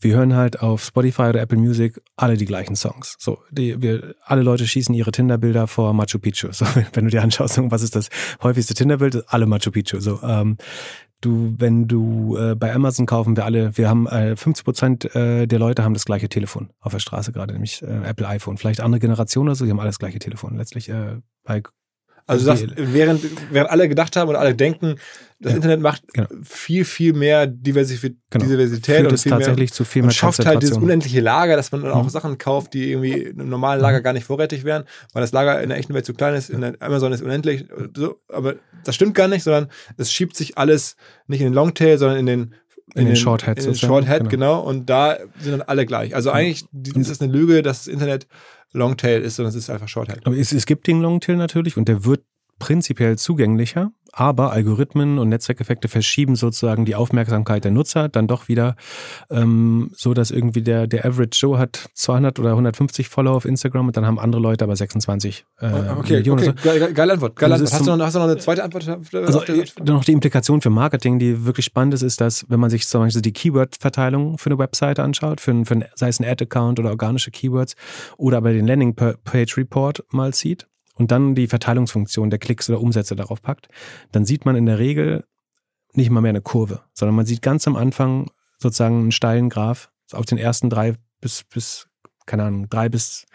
wir hören halt auf Spotify oder Apple Music alle die gleichen Songs. So, die, wir, alle Leute schießen ihre Tinder-Bilder vor Machu Picchu. So, wenn, du dir anschaust, was ist das häufigste Tinder-Bild? Alle Machu Picchu. So, ähm, du, wenn du äh, bei Amazon kaufen wir alle, wir haben äh, 50 Prozent äh, der Leute haben das gleiche Telefon auf der Straße gerade, nämlich äh, Apple iPhone. Vielleicht andere Generationen oder so, die haben alle das gleiche Telefon. Letztlich äh, bei Also das, während, während alle gedacht haben oder alle denken, das Ja, Internet macht genau. viel, viel mehr Diversität, Genau. Diversität führt und es viel mehr tatsächlich zu viel und mehr schafft halt dieses unendliche Lager, dass man dann auch Mhm. Sachen kauft, die irgendwie im normalen Lager gar nicht vorrätig wären, weil das Lager in der echten Welt zu klein ist, in der Amazon ist unendlich, so, aber das stimmt gar nicht, sondern es schiebt sich alles nicht in den Longtail, sondern in den In den Shorthead in den Shorthead, genau. genau. und da sind dann alle gleich. Also eigentlich die- ist es eine Lüge, dass das Internet Longtail ist, sondern es ist einfach Shorthead. Aber es, es gibt den Longtail natürlich und der wird prinzipiell zugänglicher, aber Algorithmen und Netzwerkeffekte verschieben sozusagen die Aufmerksamkeit der Nutzer dann doch wieder ähm, so, dass irgendwie der, der Average Joe hat 200 oder 150 Follower auf Instagram und dann haben andere Leute aber 26 äh, Okay, Millionen. okay. so. Geile, Antwort. Geile Also Antwort. Hast, du noch, hast du noch eine zweite Antwort? der- Also äh, noch die Implikation für Marketing, die wirklich spannend ist, ist, dass wenn man sich zum Beispiel die Keyword-Verteilung für eine Webseite anschaut, für, ein, für ein, sei es ein Ad-Account oder organische Keywords oder aber den Landing-Page-Report mal sieht und dann die Verteilungsfunktion der Klicks oder Umsätze darauf packt, dann sieht man in der Regel nicht mal mehr eine Kurve, sondern man sieht ganz am Anfang sozusagen einen steilen Graph auf den ersten drei bis, bis keine Ahnung, drei bis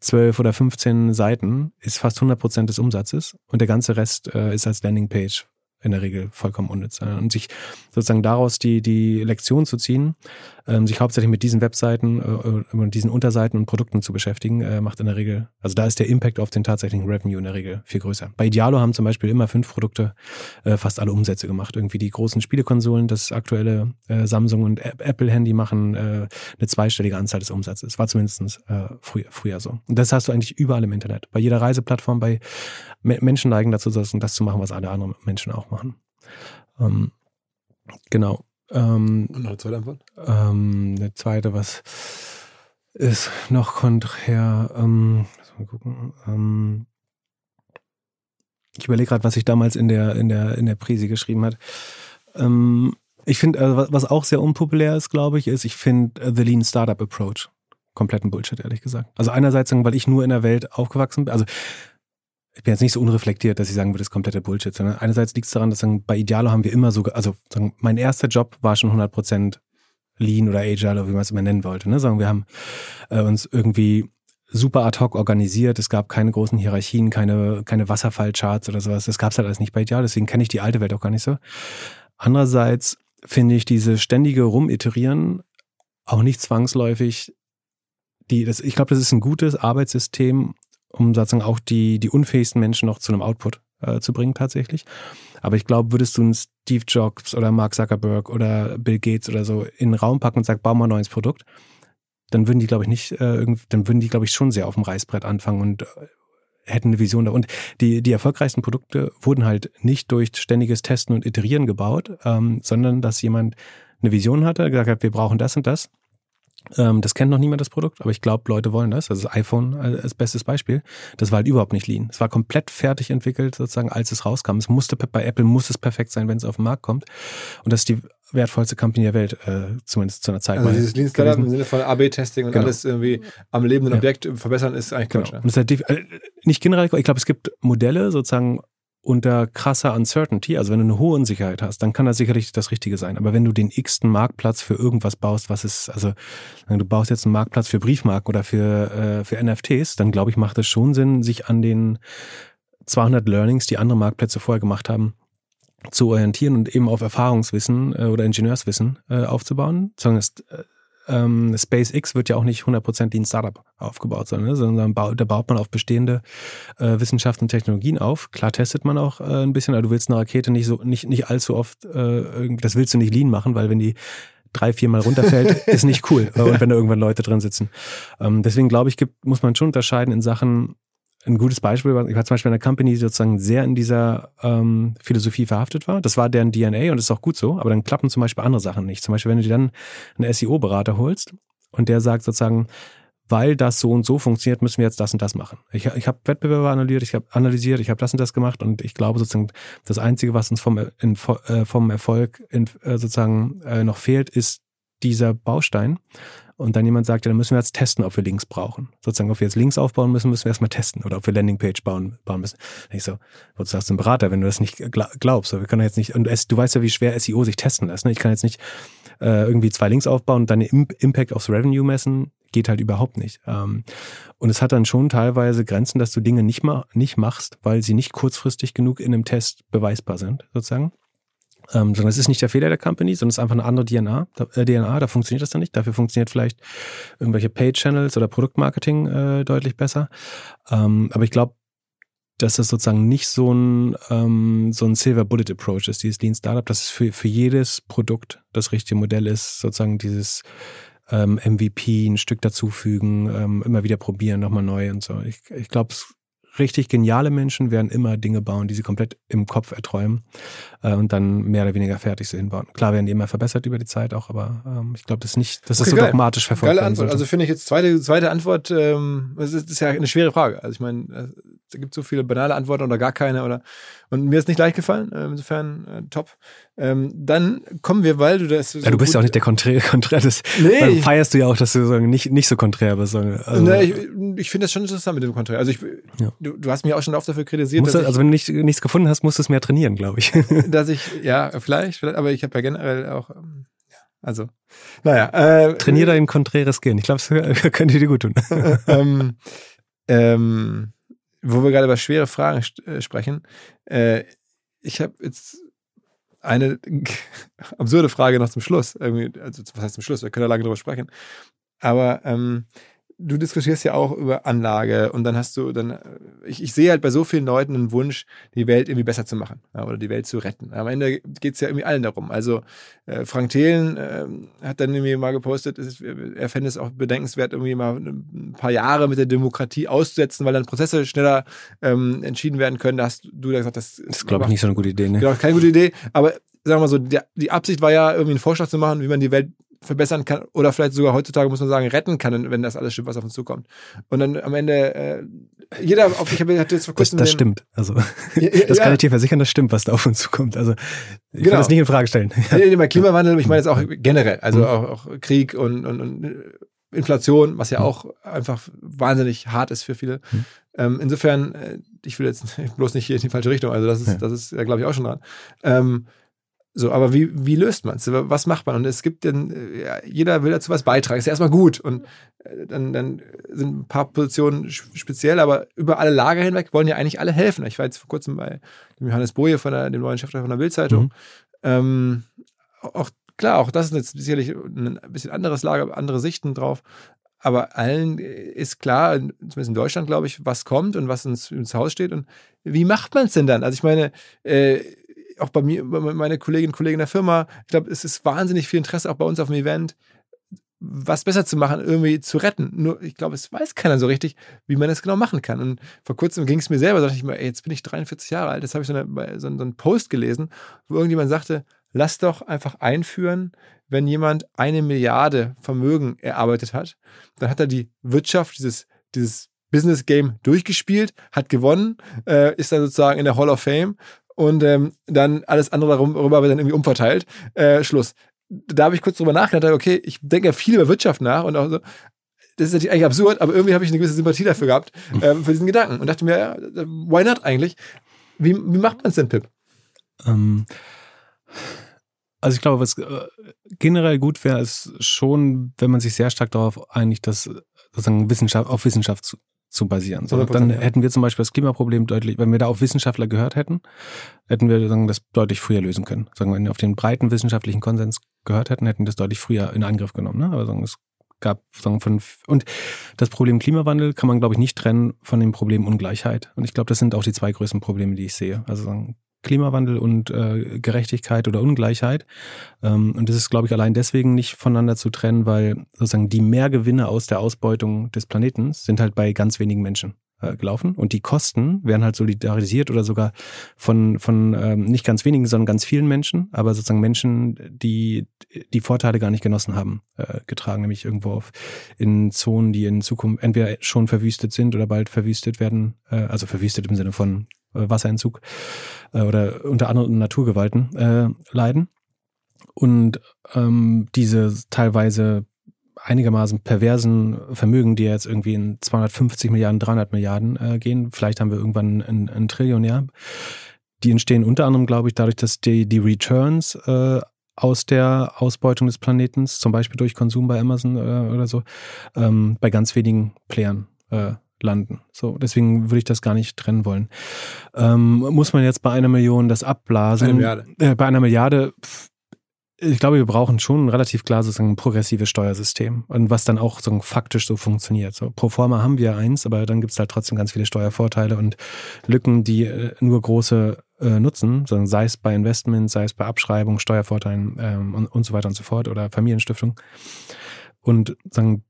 zwölf oder 15 Seiten ist fast 100 Prozent des Umsatzes und der ganze Rest äh, ist als Landingpage in der Regel vollkommen unnütz. Äh, Und sich sozusagen daraus die, die Lektion zu ziehen, ähm, sich hauptsächlich mit diesen Webseiten äh, und diesen Unterseiten und Produkten zu beschäftigen, äh, macht in der Regel, also da ist der Impact auf den tatsächlichen Revenue in der Regel viel größer. Bei Idealo haben zum Beispiel immer fünf Produkte äh, fast alle Umsätze gemacht. Irgendwie die großen Spielekonsolen, das aktuelle äh, Samsung und App- Apple-Handy machen äh, eine zweistellige Anzahl des Umsatzes. War zumindest äh, früher, früher so. Und das hast du eigentlich überall im Internet. Bei jeder Reiseplattform, bei Me Menschen neigen dazu, das zu machen, was alle anderen Menschen auch machen. Ähm, genau. Ähm, Und noch eine zweite Antwort? ähm, der zweite, was ist noch konträr? Ähm, lass mal gucken. Ähm, Ich überlege gerade, was ich damals in der, in der, in der Prise geschrieben hat. Ähm, ich finde, äh, was auch sehr unpopulär ist, glaube ich, ist, ich finde äh, The Lean Startup Approach kompletten Bullshit, ehrlich gesagt. Also einerseits, sagen, weil ich nur in der Welt aufgewachsen bin, also ich bin jetzt nicht so unreflektiert, dass ich sagen würde, das ist kompletter Bullshit, sondern einerseits liegt es daran, dass sagen, bei Idealo haben wir immer so, also sagen, mein erster Job war schon 100% Lean oder Agile wie man es immer nennen wollte. Ne? Sagen wir haben äh, uns irgendwie super ad hoc organisiert. Es gab keine großen Hierarchien, keine, keine Wasserfallcharts oder sowas. Das gab es halt alles nicht bei Idealo, deswegen kenne ich die alte Welt auch gar nicht so. Andererseits finde ich diese ständige Rumiterieren auch nicht zwangsläufig die, das, ich glaube, das ist ein gutes Arbeitssystem, um sozusagen auch die, die unfähigsten Menschen noch zu einem Output äh, zu bringen tatsächlich. Aber ich glaube, würdest du einen Steve Jobs oder Mark Zuckerberg oder Bill Gates oder so in den Raum packen und sagen, bau mal ein neues Produkt, dann würden die, glaube ich, nicht, äh, dann würden die, glaube ich, schon sehr auf dem Reißbrett anfangen und äh, hätten eine Vision da. Und die, die erfolgreichsten Produkte wurden halt nicht durch ständiges Testen und Iterieren gebaut, ähm, sondern dass jemand eine Vision hatte, gesagt hat, wir brauchen das und das ähm, das kennt noch niemand das Produkt, aber ich glaube, Leute wollen das. Also das iPhone als bestes Beispiel. Das war halt überhaupt nicht lean. Es war komplett fertig entwickelt, sozusagen, als es rauskam. Es musste bei Apple muss es perfekt sein, wenn es auf den Markt kommt. Und das ist die wertvollste Company der Welt, äh, zumindest zu einer Zeit. Also dieses Lean Startup im Sinne von AB-Testing und genau. alles irgendwie am lebenden Objekt ja. verbessern ist eigentlich Quatsch. Genau. Und das ist halt nicht generell, ich glaube, es gibt Modelle sozusagen unter krasser Uncertainty, also wenn du eine hohe Unsicherheit hast, dann kann das sicherlich das Richtige sein. Aber wenn du den x-ten Marktplatz für irgendwas baust, was ist, also du baust jetzt einen Marktplatz für Briefmarken oder für, äh, für NFTs, dann glaube ich, macht es schon Sinn, sich an den 200 Learnings, die andere Marktplätze vorher gemacht haben, zu orientieren und eben auf Erfahrungswissen äh, oder Ingenieurswissen äh, aufzubauen. Sondern es, äh, ähm, SpaceX wird ja auch nicht 100% wie ein Startup aufgebaut, sondern, ne, sondern da baut man auf bestehende äh, Wissenschaften und Technologien auf. Klar testet man auch äh, ein bisschen, aber du willst eine Rakete nicht so nicht nicht allzu oft, äh, das willst du nicht lean machen, weil wenn die drei, viermal runterfällt, ist nicht cool. Und wenn da irgendwann Leute drin sitzen. Ähm, deswegen glaube ich, gibt, muss man schon unterscheiden in Sachen, ein gutes Beispiel, ich war zum Beispiel in einer Company, die sozusagen sehr in dieser ähm, Philosophie verhaftet war. Das war deren DNA und ist auch gut so, aber dann klappen zum Beispiel andere Sachen nicht. Zum Beispiel, wenn du dir dann einen SEO-Berater holst und der sagt sozusagen, weil das so und so funktioniert, müssen wir jetzt das und das machen. Ich, ich habe Wettbewerber analysiert, ich habe analysiert, ich habe das und das gemacht und ich glaube sozusagen, das Einzige, was uns vom, in, äh, vom Erfolg in, äh, sozusagen äh, noch fehlt, ist dieser Baustein und dann jemand sagt, ja, dann müssen wir jetzt testen, ob wir Links brauchen. Sozusagen, ob wir jetzt Links aufbauen müssen, müssen wir erstmal testen oder ob wir Landingpage bauen, bauen müssen. ich so, wozu sagst du ein Berater, wenn du das nicht glaubst? Wir können jetzt nicht, und es, du weißt ja, wie schwer SEO sich testen lässt. Ne? Ich kann jetzt nicht äh, irgendwie zwei Links aufbauen und dann den Impact aufs Revenue messen. Geht halt überhaupt nicht. Ähm, und es hat dann schon teilweise Grenzen, dass du Dinge nicht, ma nicht machst, weil sie nicht kurzfristig genug in einem Test beweisbar sind, sozusagen. Ähm, sondern es ist nicht der Fehler der Company, sondern es ist einfach eine andere DNA. Da, äh, DNA, da funktioniert das dann nicht. Dafür funktioniert vielleicht irgendwelche Paid-Channels oder Produktmarketing äh, deutlich besser. Ähm, aber ich glaube, dass das sozusagen nicht so ein, ähm, so ein Silver Bullet Approach ist, dieses Lean Startup, dass es für, für jedes Produkt das richtige Modell ist, sozusagen dieses ähm, MVP, ein Stück dazufügen, ähm, immer wieder probieren, nochmal neu und so. Ich, ich glaube, es richtig geniale Menschen werden immer Dinge bauen, die sie komplett im Kopf erträumen äh, und dann mehr oder weniger fertig so hinbauen. Klar werden die immer verbessert über die Zeit auch, aber ähm, ich glaube, das ist nicht, dass okay, das so geil. dogmatisch verfolgt Geile Antwort. Also finde ich jetzt zweite, zweite Antwort, ähm, das, ist, das ist ja eine schwere Frage. Also ich meine, äh, es gibt so viele banale Antworten oder gar keine oder und mir ist nicht leicht gefallen, äh, insofern äh, top. Ähm, dann kommen wir, weil du das. So ja, du bist ja auch nicht der Konträr, Konträr des, nee. feierst du ja auch, dass du so nicht, nicht so konträr bist. Also, nee, ich, ich finde das schon interessant mit dem Konträr. Also ich, ja. du, du hast mich auch schon oft dafür kritisiert. Musst, also wenn du nicht, nichts gefunden hast, musst du es mehr trainieren, glaube ich. dass ich, ja, vielleicht, vielleicht aber ich habe ja generell auch. Ähm, also, naja. Äh, Trainier dein konträres Gehen. Ich glaube, das könnte dir gut tun. ähm, ähm, wo wir gerade über schwere Fragen äh, sprechen. Äh, ich habe jetzt eine absurde Frage noch zum Schluss. Irgendwie, also was heißt zum Schluss? Wir können ja lange drüber sprechen. Aber ähm, du diskutierst ja auch über Anlage und dann hast du dann, äh, ich, ich sehe halt bei so vielen Leuten einen Wunsch, die Welt irgendwie besser zu machen ja, oder die Welt zu retten. Am Ende geht es ja irgendwie allen darum. Also äh, Frank Thelen äh, hat dann irgendwie mal gepostet, ist, er fände es auch bedenkenswert, irgendwie mal ein paar Jahre mit der Demokratie auszusetzen, weil dann Prozesse schneller ähm, entschieden werden können. Da hast du da gesagt, das, das ist, glaube ich, nicht so eine gute Idee. Ne? Genau, keine gute Idee. Aber sagen wir mal so, die, die Absicht war ja, irgendwie einen Vorschlag zu machen, wie man die Welt verbessern kann oder vielleicht sogar heutzutage, muss man sagen, retten kann, wenn das alles stimmt, was auf uns zukommt. Und dann am Ende, äh, jeder, auf, ich habe jetzt vor Das, kurzem das den- stimmt. Also, Ja, das ja. kann ich dir versichern, das stimmt, was da auf uns zukommt. Also, ich Genau. will das nicht in Frage stellen. Nee, nee, bei Klimawandel, ich meine jetzt auch generell, also Mhm. auch, auch Krieg und, und, und Inflation, was ja Mhm. auch einfach wahnsinnig hart ist für viele. Mhm. Ähm, insofern, äh, ich will jetzt bloß nicht hier in die falsche Richtung, also das ist, Ja. das ist, ja, glaube ich, auch schon dran. Ähm, so, aber wie, wie löst man es? Was macht man? Und es gibt denn, äh, ja, jeder will dazu was beitragen. Ist ja erstmal gut. Und äh, dann, dann sind ein paar Positionen speziell, aber über alle Lager hinweg wollen ja eigentlich alle helfen. Ich war jetzt vor kurzem bei dem Johannes Boje von der, dem neuen Chefredakteur von der Bildzeitung. Mhm. Ähm, auch klar, auch das ist jetzt sicherlich ein bisschen anderes Lager, andere Sichten drauf. Aber allen ist klar, zumindest in Deutschland, glaube ich, was kommt und was uns ins Haus steht. Und wie macht man es denn dann? Also ich meine, äh, auch bei mir, bei meine Kolleginnen und Kollegen der Firma, ich glaube, es ist wahnsinnig viel Interesse auch bei uns auf dem Event, was besser zu machen, irgendwie zu retten. Nur, ich glaube, es weiß keiner so richtig, wie man das genau machen kann. Und vor kurzem ging es mir selber, dachte ich mir, ey, jetzt bin ich 43 Jahre alt, jetzt habe ich so, eine, so einen Post gelesen, wo irgendjemand sagte, lass doch einfach einführen, wenn jemand eine Milliarde Vermögen erarbeitet hat, dann hat er die Wirtschaft, dieses, dieses Business Game durchgespielt, hat gewonnen, äh, ist dann sozusagen in der Hall of Fame und ähm, dann alles andere darüber wird dann irgendwie umverteilt. Äh, Schluss. Da habe ich kurz drüber nachgedacht, okay, ich denke ja viel über Wirtschaft nach und auch so. Das ist natürlich eigentlich absurd, aber irgendwie habe ich eine gewisse Sympathie dafür gehabt, äh, für diesen Gedanken und dachte mir, ja, why not eigentlich? Wie, wie macht man es denn, Pip? Ähm, also ich glaube, was äh, generell gut wäre, ist schon, wenn man sich sehr stark darauf einigt, dass sozusagen Wissenschaft auf Wissenschaft zu, basieren. So, 100%, dann ja. hätten wir zum Beispiel das Klimaproblem deutlich, wenn wir da auf Wissenschaftler gehört hätten, hätten wir sagen, das deutlich früher lösen können. Sagen wir, wenn wir auf den breiten wissenschaftlichen Konsens gehört hätten, hätten wir das deutlich früher in Angriff genommen. Ne? Aber sagen, es gab sagen, von und das Problem Klimawandel kann man glaube ich nicht trennen von dem Problem Ungleichheit. Und ich glaube, das sind auch die zwei größten Probleme, die ich sehe. Also sagen, Klimawandel und äh, Gerechtigkeit oder Ungleichheit. Ähm, und das ist, glaube ich, allein deswegen nicht voneinander zu trennen, weil sozusagen die Mehrgewinne aus der Ausbeutung des Planeten sind halt bei ganz wenigen Menschen äh, gelaufen und die Kosten werden halt solidarisiert oder sogar von, von ähm, nicht ganz wenigen, sondern ganz vielen Menschen, aber sozusagen Menschen, die die Vorteile gar nicht genossen haben, äh, getragen, nämlich irgendwo auf in Zonen, die in Zukunft entweder schon verwüstet sind oder bald verwüstet werden, äh, also verwüstet im Sinne von äh, Wasserentzug äh, oder unter anderen Naturgewalten äh, leiden. Und ähm, diese teilweise einigermaßen perversen Vermögen, die jetzt irgendwie in 250 Milliarden, 300 Milliarden äh, gehen, vielleicht haben wir irgendwann einen, einen Trillionär, die entstehen unter anderem, glaube ich, dadurch, dass die, die Returns äh, aus der Ausbeutung des Planetens, zum Beispiel durch Konsum bei Amazon äh, oder so, ähm, bei ganz wenigen Playern äh, landen. So, deswegen würde ich das gar nicht trennen wollen. Ähm, muss man jetzt bei einer Million das abblasen? Eine Milliarde. Äh, bei einer Milliarde, pff, ich glaube, wir brauchen schon ein relativ klar sozusagen ein progressives Steuersystem und was dann auch so faktisch so funktioniert. So, pro forma haben wir eins, aber dann gibt es halt trotzdem ganz viele Steuervorteile und Lücken, die äh, nur große äh, nutzen, sondern sei es bei Investments, sei es bei Abschreibung, Steuervorteilen ähm, und, und so weiter und so fort oder Familienstiftung. Und sagen,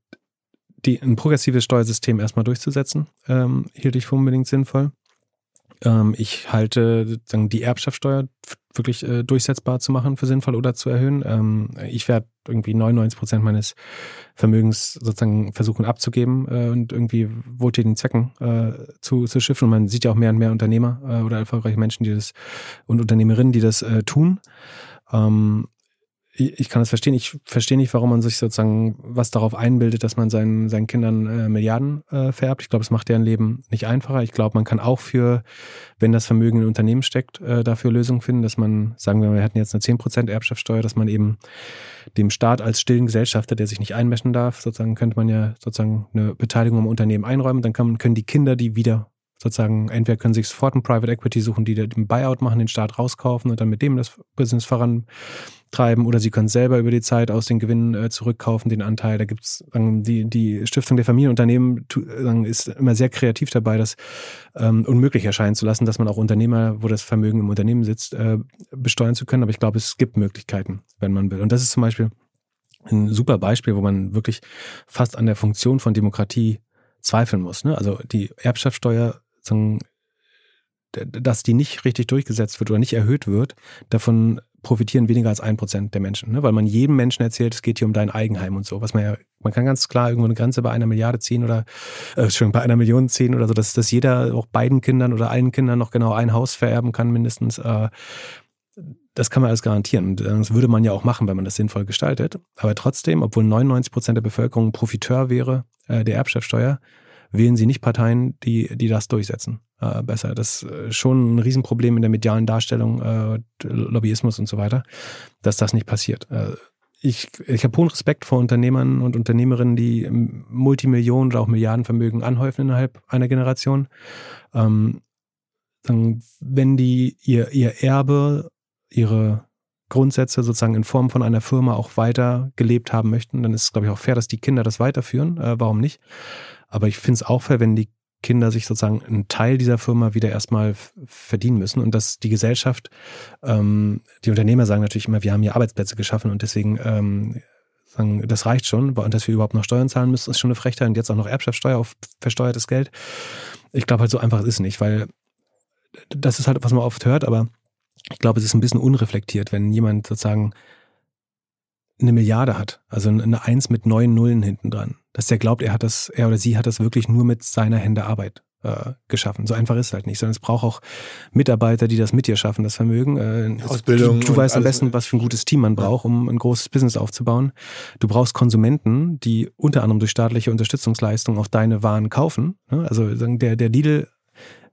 die, ein progressives Steuersystem erstmal durchzusetzen, ähm, hielt ich für unbedingt sinnvoll. Ähm, ich halte sozusagen die Erbschaftssteuer f- wirklich äh, durchsetzbar zu machen für sinnvoll oder zu erhöhen. Ähm, ich werde irgendwie 99 Prozent meines Vermögens sozusagen versuchen abzugeben äh, und irgendwie wohltätigen Zwecken äh, zu, zu schiffen. Und man sieht ja auch mehr und mehr Unternehmer äh, oder erfolgreiche Menschen, die das und Unternehmerinnen, die das äh, tun. Ähm, ich kann das verstehen. Ich verstehe nicht, warum man sich sozusagen was darauf einbildet, dass man seinen, seinen Kindern äh, Milliarden äh, vererbt. Ich glaube, es macht deren Leben nicht einfacher. Ich glaube, man kann auch für, wenn das Vermögen in Unternehmen steckt, äh, dafür Lösungen finden, dass man, sagen wir, wir hätten jetzt eine 10% Erbschaftssteuer, dass man eben dem Staat als stillen Gesellschafter, der sich nicht einmischen darf, sozusagen könnte man ja sozusagen eine Beteiligung am Unternehmen einräumen. Dann kann, können die Kinder die wieder sozusagen, entweder können sich sofort ein Private Equity suchen, die den Buyout machen, den Staat rauskaufen und dann mit dem das Business vorantreiben oder sie können selber über die Zeit aus den Gewinnen äh, zurückkaufen, den Anteil. Da gibt's ähm, die, die Stiftung der Familienunternehmen sagen, ist immer sehr kreativ dabei, das ähm, unmöglich erscheinen zu lassen, dass man auch Unternehmer, wo das Vermögen im Unternehmen sitzt, äh, besteuern zu können. Aber ich glaube, es gibt Möglichkeiten, wenn man will. Und das ist zum Beispiel ein super Beispiel, wo man wirklich fast an der Funktion von Demokratie zweifeln muss. Ne? Also die Erbschaftssteuer, dass die nicht richtig durchgesetzt wird oder nicht erhöht wird, davon profitieren weniger als ein Prozent der Menschen, ne? weil man jedem Menschen erzählt, es geht hier um dein Eigenheim und so, was man ja, man kann ganz klar irgendwo eine Grenze bei einer Milliarde ziehen oder, äh, schon bei einer Million ziehen oder so, dass, dass jeder auch beiden Kindern oder allen Kindern noch genau ein Haus vererben kann mindestens. Äh, das kann man alles garantieren. Und das würde man ja auch machen, wenn man das sinnvoll gestaltet. Aber trotzdem, obwohl 99 Prozent der Bevölkerung Profiteur wäre äh, der Erbschaftssteuer, wählen sie nicht Parteien, die, die das durchsetzen. Äh, besser. Das ist schon ein Riesenproblem in der medialen Darstellung, äh, Lobbyismus und so weiter, dass das nicht passiert. Äh, ich, ich habe hohen Respekt vor Unternehmern und Unternehmerinnen, die Multimillionen oder auch Milliardenvermögen anhäufen innerhalb einer Generation. Ähm, dann, wenn die ihr, ihr Erbe, ihre Grundsätze sozusagen in Form von einer Firma auch weiter gelebt haben möchten, dann ist es, glaube ich, auch fair, dass die Kinder das weiterführen. Äh, warum nicht? Aber ich finde es auch fair, wenn die Kinder sich sozusagen einen Teil dieser Firma wieder erstmal verdienen müssen. Und dass die Gesellschaft, ähm, die Unternehmer sagen natürlich immer, wir haben hier Arbeitsplätze geschaffen und deswegen ähm, sagen, das reicht schon. Und dass wir überhaupt noch Steuern zahlen müssen, ist schon eine Frechheit. Und jetzt auch noch Erbschaftssteuer auf versteuertes Geld. Ich glaube halt so einfach ist es nicht, weil das ist halt, was man oft hört, aber ich glaube, es ist ein bisschen unreflektiert, wenn jemand sozusagen eine Milliarde hat, also eine Eins mit neun Nullen hinten dran, dass der glaubt, er hat das, er oder sie hat das wirklich nur mit seiner Hände Arbeit äh, geschaffen. So einfach ist es halt nicht, sondern es braucht auch Mitarbeiter, die das mit dir schaffen, das Vermögen. Äh, Ausbildung. Du, du weißt am besten, was für ein gutes Team man braucht, um ein großes Business aufzubauen. Du brauchst Konsumenten, die unter anderem durch staatliche Unterstützungsleistungen auch deine Waren kaufen. Ne? Also der, der Lidl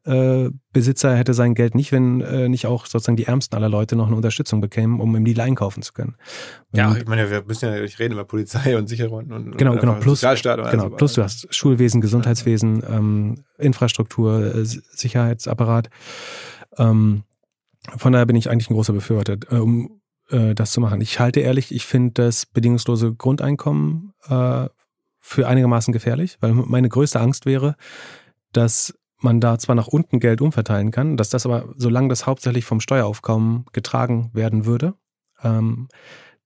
Besitzer hätte sein Geld nicht, wenn äh, nicht auch sozusagen die Ärmsten aller Leute noch eine Unterstützung bekämen, um im Lidl einkaufen zu können. Ja, ich meine, wir müssen ja nicht reden über Polizei und Sicherung und genau, und genau, plus, Sozialstaat und genau, also, plus du hast Schulwesen, Gesundheitswesen, ähm, Infrastruktur, äh, Sicherheitsapparat. Ähm, von daher bin ich eigentlich ein großer Befürworter, äh, um äh, das zu machen. Ich halte ehrlich, ich finde das bedingungslose Grundeinkommen äh, für einigermaßen gefährlich, weil meine größte Angst wäre, dass man da zwar nach unten Geld umverteilen kann, dass das aber, solange das hauptsächlich vom Steueraufkommen getragen werden würde, ähm,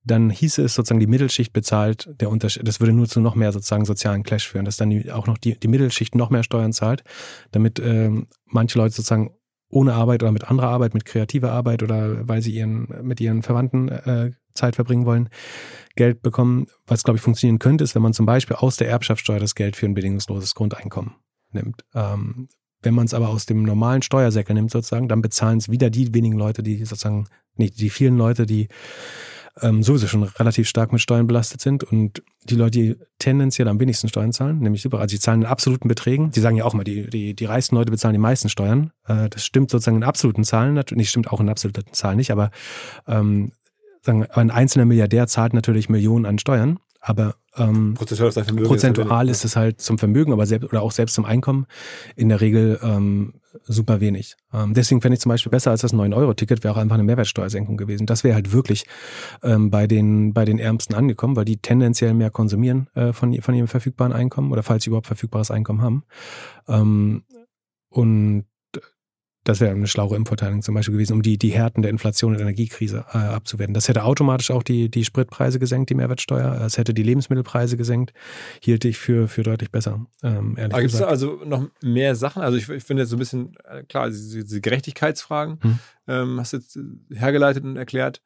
dann hieße es sozusagen, die Mittelschicht bezahlt der Unterschied. Das würde nur zu noch mehr sozusagen sozialen Clash führen, dass dann die, auch noch die, die Mittelschicht noch mehr Steuern zahlt, damit ähm, manche Leute sozusagen ohne Arbeit oder mit anderer Arbeit, mit kreativer Arbeit oder weil sie ihren, mit ihren Verwandten äh, Zeit verbringen wollen, Geld bekommen. Was, glaube ich, funktionieren könnte, ist, wenn man zum Beispiel aus der Erbschaftssteuer das Geld für ein bedingungsloses Grundeinkommen nimmt. Ähm, wenn man es aber aus dem normalen Steuersäckel nimmt sozusagen, dann bezahlen es wieder die wenigen Leute, die sozusagen, nee, die vielen Leute, die ähm, sowieso schon relativ stark mit Steuern belastet sind und die Leute, die tendenziell am wenigsten Steuern zahlen, nämlich super, also die zahlen in absoluten Beträgen. Die sagen ja auch mal, die, die, die reichsten Leute bezahlen die meisten Steuern. Äh, das stimmt sozusagen in absoluten Zahlen, natürlich stimmt auch in absoluten Zahlen nicht, aber ähm, sagen, ein einzelner Milliardär zahlt natürlich Millionen an Steuern. Aber ähm, prozentual, prozentual ist, es halt zum Vermögen, aber selbst oder auch selbst zum Einkommen in der Regel ähm, super wenig. Ähm, deswegen fände ich zum Beispiel besser als das 9-Euro-Ticket wäre auch einfach eine Mehrwertsteuersenkung gewesen. Das wäre halt wirklich ähm, bei den bei den Ärmsten angekommen, weil die tendenziell mehr konsumieren äh, von von ihrem verfügbaren Einkommen oder falls sie überhaupt verfügbares Einkommen haben. Ähm, und das wäre eine schlaue Impfverteilung zum Beispiel gewesen, um die, die Härten der Inflation und Energiekrise äh, abzuwerten. Das hätte automatisch auch die, die Spritpreise gesenkt, die Mehrwertsteuer. Es hätte die Lebensmittelpreise gesenkt. Hielt ich für, für deutlich besser, ähm, ehrlich Gibt es also noch mehr Sachen? Also ich, ich finde jetzt so ein bisschen, äh, klar, diese, diese Gerechtigkeitsfragen hm. ähm, hast du jetzt äh, hergeleitet und erklärt.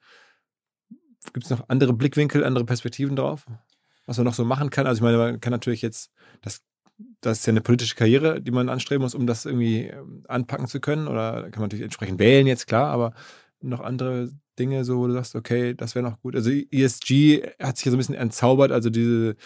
Gibt es noch andere Blickwinkel, andere Perspektiven drauf? Was man noch so machen kann? Also ich meine, man kann natürlich jetzt das das ist ja eine politische Karriere, die man anstreben muss, um das irgendwie ähm, anpacken zu können. Oder kann man natürlich entsprechend wählen, jetzt klar, aber noch andere Dinge, so wo du sagst, okay, das wäre noch gut. Also ESG hat sich ja so ein bisschen entzaubert, also diese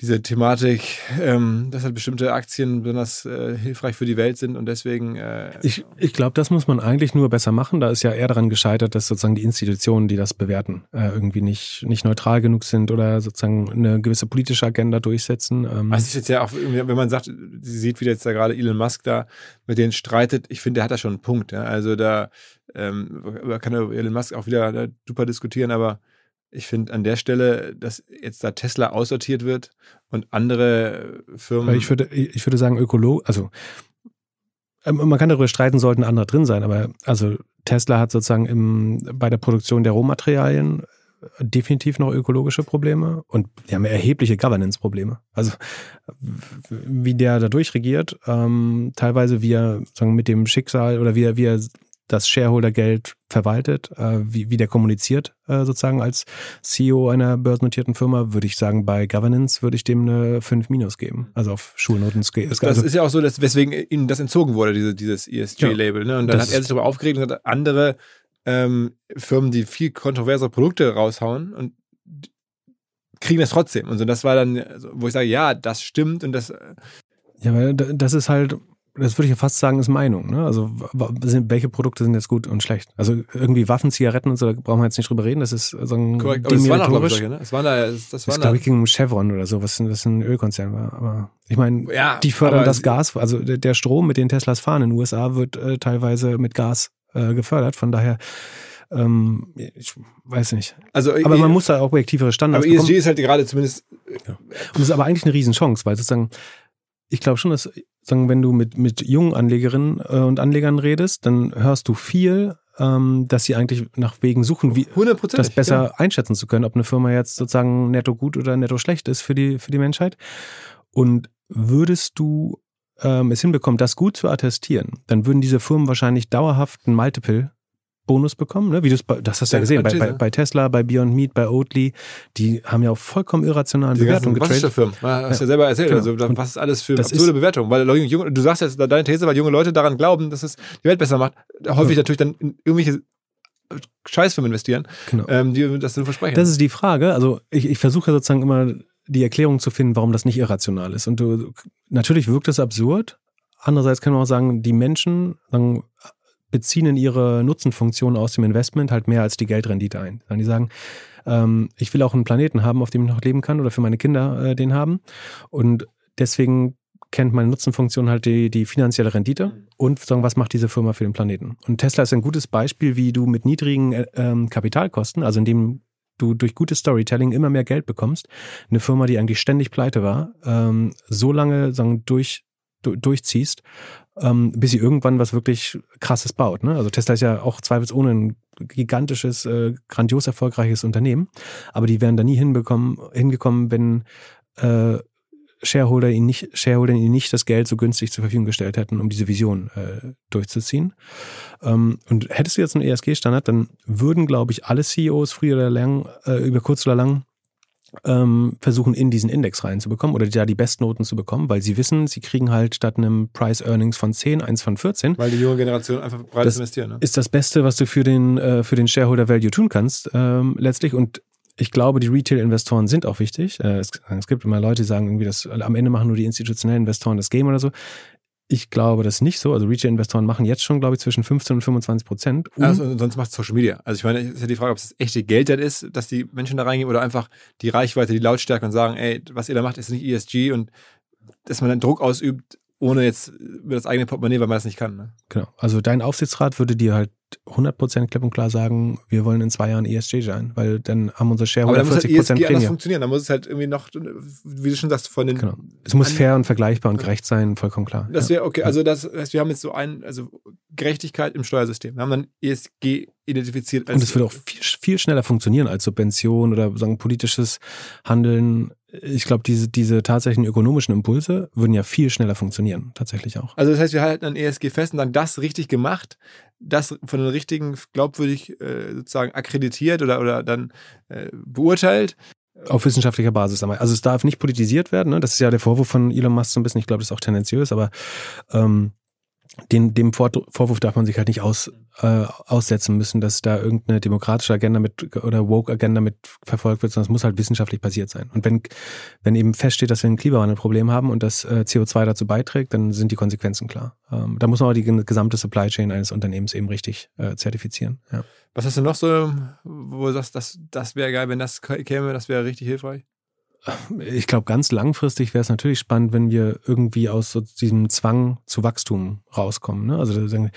diese Thematik, ähm, dass halt bestimmte Aktien besonders äh, hilfreich für die Welt sind und deswegen. Äh, ich ich glaube, das muss man eigentlich nur besser machen. Da ist ja eher daran gescheitert, dass sozusagen die Institutionen, die das bewerten, äh, irgendwie nicht, nicht neutral genug sind oder sozusagen eine gewisse politische Agenda durchsetzen. Ähm. Also ist jetzt ja auch, wenn man sagt, sie sieht, wie jetzt da gerade Elon Musk da mit denen streitet, ich finde, der hat da schon einen Punkt. Ja? Also da ähm, kann Elon Musk auch wieder super diskutieren, aber ich finde an der Stelle, dass jetzt da Tesla aussortiert wird und andere Firmen. Ich würde, ich würde sagen, Ökolo, also ähm, man kann darüber streiten, sollten andere drin sein, aber also Tesla hat sozusagen im, bei der Produktion der Rohmaterialien definitiv noch ökologische Probleme und die haben erhebliche Governance-Probleme. Also wie der da durchregiert, ähm, teilweise wie er sagen, mit dem Schicksal oder wie er, wie er das Shareholder-Geld verwaltet, äh, wie, wie der kommuniziert äh, sozusagen als CEO einer börsennotierten Firma, würde ich sagen, bei Governance würde ich dem eine 5 Minus geben. Also auf Schulnoten. Das also, ist ja auch so, dass weswegen ihnen das entzogen wurde, diese, dieses ESG-Label. Ne? Und dann hat er sich darüber aufgeregt und hat andere ähm, Firmen, die viel kontroversere Produkte raushauen und kriegen das trotzdem. Und so, das war dann, also, wo ich sage, ja, das stimmt und das äh, Ja, weil da- das ist halt, das würde ich ja fast sagen, ist Meinung. Ne? Also welche Produkte sind jetzt gut und schlecht? Also irgendwie Waffen, Zigaretten und so, da brauchen wir jetzt nicht drüber reden. Das ist so ein korrekt. Aber das waren glaube ich, solche, ne? Das waren da, das, das Das waren glaube da, ich ging um Chevron oder so, was, was ein Ölkonzern war. Aber ich meine, ja, die fördern das Gas, also der, Strom, mit den Teslas fahren in den USA, wird äh, teilweise mit Gas äh, gefördert. Von daher, ähm, ich weiß nicht. Also, Aber man muss da auch objektivere Standards aber ESG bekommen. ist halt gerade zumindest, Und das ist aber eigentlich eine Riesenchance, weil sozusagen, ich glaube schon, dass, sagen, wenn du mit, mit jungen Anlegerinnen äh, und Anlegern redest, dann hörst du viel, ähm, dass sie eigentlich nach Wegen suchen, wie 100 Prozent. das besser einschätzen zu können, ob eine Firma jetzt sozusagen netto gut oder netto schlecht ist für die, für die Menschheit. Und würdest du ähm, es hinbekommen, das gut zu attestieren, dann würden diese Firmen wahrscheinlich dauerhaft einen Multiple Bonus bekommen, ne? Wie du es bei- das hast du ja Ja, gesehen, bei, bei, bei Tesla, bei Beyond Meat, bei Oatly, die haben ja auch vollkommen irrationalen Die Bewertungen getradet. Ja, hast du ja selber erzählt. Genau. Also, was ist alles für das absurde Bewertungen? Weil junge, du sagst jetzt deine These, weil junge Leute daran glauben, dass es die Welt besser macht, häufig natürlich dann in irgendwelche Scheißfirmen investieren, Genau. ähm, die das so versprechen. Das ist die Frage. Also ich, ich versuche sozusagen immer die Erklärung zu finden, warum das nicht irrational ist. Und du, natürlich wirkt es absurd. Andererseits kann man auch sagen, die Menschen sagen, beziehen in ihre Nutzenfunktion aus dem Investment halt mehr als die Geldrendite ein. Dann die sagen, ähm, ich will auch einen Planeten haben, auf dem ich noch leben kann oder für meine Kinder äh, den haben. Und deswegen kennt meine Nutzenfunktion halt die, die finanzielle Rendite und sagen, was macht diese Firma für den Planeten. Und Tesla ist ein gutes Beispiel, wie du mit niedrigen äh, ähm, Kapitalkosten, also indem du durch gutes Storytelling immer mehr Geld bekommst, eine Firma, die eigentlich ständig pleite war, ähm, so lange sagen, durch, du, durchziehst, ähm, bis sie irgendwann was wirklich krasses baut. Ne? Also Tesla ist ja auch zweifelsohne ein gigantisches, äh, grandios erfolgreiches Unternehmen, aber die wären da nie hinbekommen, hingekommen, wenn äh, Shareholder ihnen nicht, Shareholder ihnen nicht das Geld so günstig zur Verfügung gestellt hätten, um diese Vision äh, durchzuziehen. Ähm, und hättest du jetzt einen ESG-Standard, dann würden, glaube ich, alle CEOs früher oder lang, äh, über kurz oder lang, ähm, versuchen, in diesen Index reinzubekommen oder da die Bestnoten zu bekommen, weil sie wissen, sie kriegen halt statt einem Price Earnings von 10, eins von 14, weil die junge Generation einfach breit investieren. Ne? ist das Beste, was du für den, äh, für den Shareholder Value tun kannst, ähm, letztlich. Und ich glaube, die Retail-Investoren sind auch wichtig. Äh, es, es gibt immer Leute, die sagen irgendwie, dass am Ende machen nur die institutionellen Investoren das Game oder so. Ich glaube das ist nicht so. Also Retail-Investoren machen jetzt schon, glaube ich, zwischen 15 und 25 Prozent. Um, Also, und sonst macht Social Media. Also ich meine, ist ja die Frage, ob es das echte Geld dann ist, dass die Menschen da reingehen oder einfach die Reichweite, die Lautstärke und sagen, ey, was ihr da macht, ist nicht ESG und dass man dann Druck ausübt, ohne jetzt über das eigene Portemonnaie, weil man das nicht kann. Ne? Genau. Also dein Aufsichtsrat würde dir halt 100% klipp und klar sagen, wir wollen in zwei Jahren ESG sein, weil dann haben unsere Aber Shareholder dann muss halt 40% ESG anders Prämie. funktionieren. Dann muss es halt irgendwie noch, wie du schon sagst, von den. Genau. Es muss fair und vergleichbar und gerecht sein, vollkommen klar. Das wäre okay. Also das heißt, wir haben jetzt so ein, also Gerechtigkeit im Steuersystem. Wir haben dann ESG identifiziert als. Und es würde auch viel, viel schneller funktionieren als Subvention oder sagen politisches Handeln. Ich glaube, diese, diese tatsächlichen ökonomischen Impulse würden ja viel schneller funktionieren, tatsächlich auch. Also das heißt, wir halten an ESG fest und sagen, das richtig gemacht, das von den richtigen glaubwürdig äh, sozusagen akkreditiert oder, oder dann äh, beurteilt. Auf wissenschaftlicher Basis. einmal. Also es darf nicht politisiert werden. Ne? Das ist ja der Vorwurf von Elon Musk so ein bisschen. Ich glaube, das ist auch tendenziös, aber ähm, den, dem Vor Vorwurf darf man sich halt nicht aus, äh, aussetzen müssen, dass da irgendeine demokratische Agenda mit oder Woke-Agenda mit verfolgt wird, sondern es muss halt wissenschaftlich basiert sein. Und wenn, wenn eben feststeht, dass wir ein Klimawandelproblem haben und das äh, CO2 dazu beiträgt, dann sind die Konsequenzen klar. Ähm, da muss man auch die gesamte Supply Chain eines Unternehmens eben richtig äh, zertifizieren. Ja. Was hast du noch so, wo du sagst, das, das wäre geil, wenn das käme, das wäre richtig hilfreich? Ich glaube, ganz langfristig wäre es natürlich spannend, wenn wir irgendwie aus so diesem Zwang zu Wachstum rauskommen. Ne? Also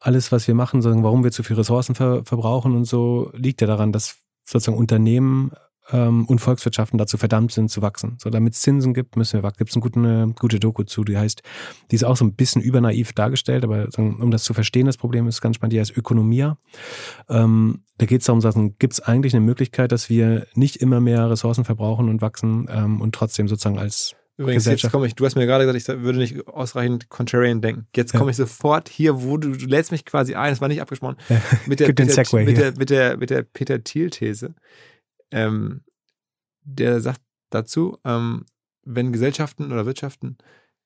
alles, was wir machen, warum wir zu viel Ressourcen ver verbrauchen und so, liegt ja daran, dass sozusagen Unternehmen ähm, und Volkswirtschaften dazu verdammt sind zu wachsen. So, damit es Zinsen gibt, müssen wir wachsen. Gibt es eine gute, eine gute Doku zu, die heißt, die ist auch so ein bisschen übernaiv dargestellt, aber um das zu verstehen, das Problem ist ganz spannend, die heißt Ökonomia. Ähm, da geht es darum, sagen, gibt es eigentlich eine Möglichkeit, dass wir nicht immer mehr Ressourcen verbrauchen und wachsen ähm, und trotzdem sozusagen als Übrigens, Gesellschaft. jetzt komme ich, du hast mir gerade gesagt, ich würde nicht ausreichend contrarian denken. Jetzt komme ich sofort hier, wo du, du lädst mich quasi ein, es war nicht abgesprochen, mit der, mit der, mit der, mit der, mit der Peter Thiel-These. Ähm, der sagt dazu, ähm, wenn Gesellschaften oder Wirtschaften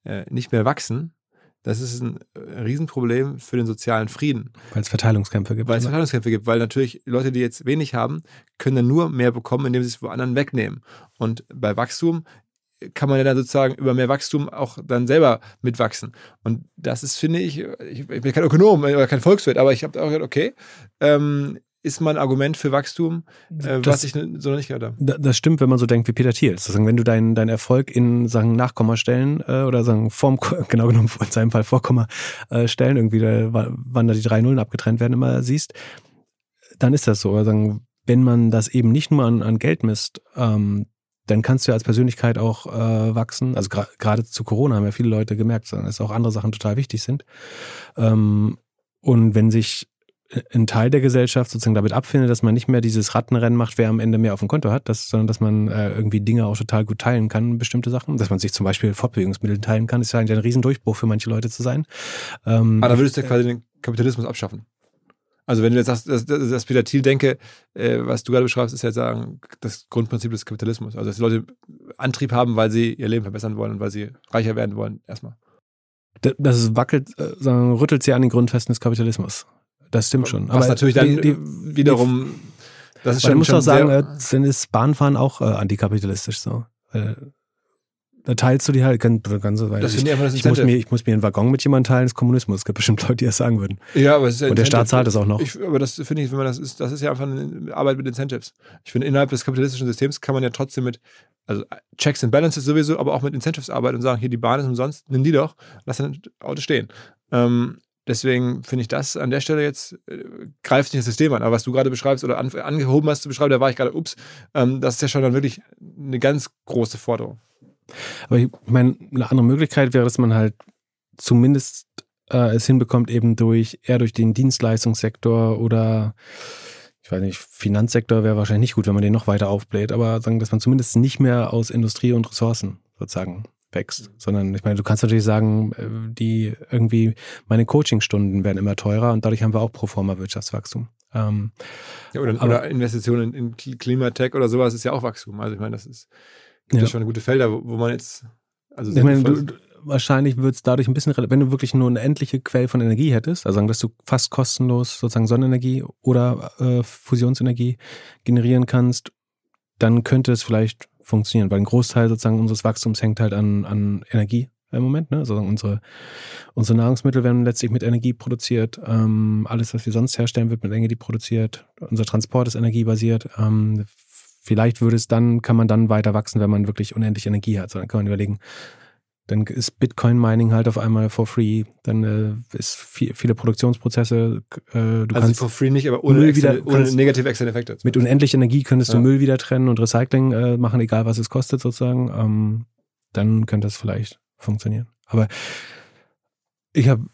äh, nicht mehr wachsen, das ist ein äh, Riesenproblem für den sozialen Frieden. Weil es Verteilungskämpfe gibt. Weil es ne? Verteilungskämpfe gibt, weil natürlich Leute, die jetzt wenig haben, können dann nur mehr bekommen, indem sie es von anderen wegnehmen. Und bei Wachstum kann man ja dann sozusagen über mehr Wachstum auch dann selber mitwachsen. Und das ist, finde ich, ich, ich bin kein Ökonom oder kein Volkswirt, aber ich habe auch gedacht, okay, ähm, ist mal ein Argument für Wachstum, äh, Das- was ich so noch nicht gehört habe. Da- Das stimmt, wenn man so denkt wie Peter Thiel. Sozusagen, wenn du deinen deinen Erfolg in sagen Nachkommastellen äh, oder sagen Form, genau genommen in seinem Fall Vorkommastellen, irgendwie, da, wa- wann da die drei Nullen abgetrennt werden, immer siehst, dann ist das so. Also, sagen, wenn man das eben nicht nur an, an Geld misst, ähm, dann kannst du ja als Persönlichkeit auch äh, wachsen. Also gra- gerade zu Corona haben ja viele Leute gemerkt, dass auch andere Sachen total wichtig sind. Ähm, und wenn sich ein Teil der Gesellschaft sozusagen damit abfindet, dass man nicht mehr dieses Rattenrennen macht, wer am Ende mehr auf dem Konto hat, dass, sondern dass man äh, irgendwie Dinge auch total gut teilen kann, bestimmte Sachen, dass man sich zum Beispiel Fortbewegungsmittel teilen kann, ist ja eigentlich ein Riesendurchbruch für manche Leute zu sein. Ähm, Aber da würdest du ja quasi den Kapitalismus abschaffen. Also wenn du jetzt sagst, dass, dass, dass Peter Thiel denke, äh, was du gerade beschreibst, ist ja sagen, das Grundprinzip des Kapitalismus. Also dass die Leute Antrieb haben, weil sie ihr Leben verbessern wollen und weil sie reicher werden wollen, erstmal. das wackelt, äh, rüttelt sie an den Grundfesten des Kapitalismus. Das stimmt schon. Was natürlich dann die, die, wiederum, das ist schon, du musst schon auch sagen, äh, dann ist Bahnfahren auch äh, antikapitalistisch so. Äh, da teilst du die halt ganz, das ich, ich einfach das ich, muss mir, ich muss mir einen Waggon mit jemandem teilen, das ist Kommunismus. Es gibt bestimmt Leute, die das sagen würden. Ja, aber es ist ja Und der. Staat zahlt es auch noch. Ich, aber das finde ich, wenn man das ist, das ist ja einfach eine Arbeit mit Incentives. Ich finde, innerhalb des kapitalistischen Systems kann man ja trotzdem mit, also Checks and Balances sowieso, aber auch mit Incentives arbeiten und sagen, hier die Bahn ist umsonst, nimm die doch, lass dein Auto stehen. Ähm, deswegen finde ich das an der Stelle jetzt, äh, greift nicht das System an. Aber was du gerade beschreibst oder an, angehoben hast zu beschreiben, da war ich gerade, ups, ähm, das ist ja schon dann wirklich eine ganz große Forderung. Aber ich meine, eine andere Möglichkeit wäre, dass man halt zumindest äh, es hinbekommt, eben durch eher durch den Dienstleistungssektor oder ich weiß nicht, Finanzsektor wäre wahrscheinlich nicht gut, wenn man den noch weiter aufbläht, aber sagen, dass man zumindest nicht mehr aus Industrie und Ressourcen sozusagen wächst, sondern ich meine, du kannst natürlich sagen, äh, die irgendwie meine Coachingstunden werden immer teurer und dadurch haben wir auch pro forma Wirtschaftswachstum. Ähm, Ja, oder, Aber- oder Investitionen in, Klimatech oder sowas ist ja auch Wachstum. Also ich meine, das ist gibt Ja. schon gute Felder, wo, wo man jetzt, also Ich meine, du, du, wahrscheinlich wird es dadurch ein bisschen, wenn du wirklich nur eine endliche Quelle von Energie hättest, also sagen, dass du fast kostenlos sozusagen Sonnenenergie oder äh, Fusionsenergie generieren kannst, dann könnte es vielleicht funktionieren, weil ein Großteil sozusagen unseres Wachstums hängt halt an, an Energie im Moment. Ne? Also unsere, unsere Nahrungsmittel werden letztlich mit Energie produziert. Ähm, alles, was wir sonst herstellen, wird mit Energie produziert. Unser Transport ist energiebasiert. Ähm, vielleicht würde es dann, kann man dann weiter wachsen, wenn man wirklich unendlich Energie hat. So, dann kann man überlegen, dann ist Bitcoin-Mining halt auf einmal for free. Dann äh, ist viel, viele Produktionsprozesse. Äh, du also kannst for free nicht, aber ohne, Müll externe, wieder- ohne kannst- negative externe Effekte. mit unendlich Energie könntest du Ja. Müll wieder trennen und Recycling äh, machen, egal was es kostet sozusagen. Ähm, dann könnte es vielleicht funktionieren. Aber ich habe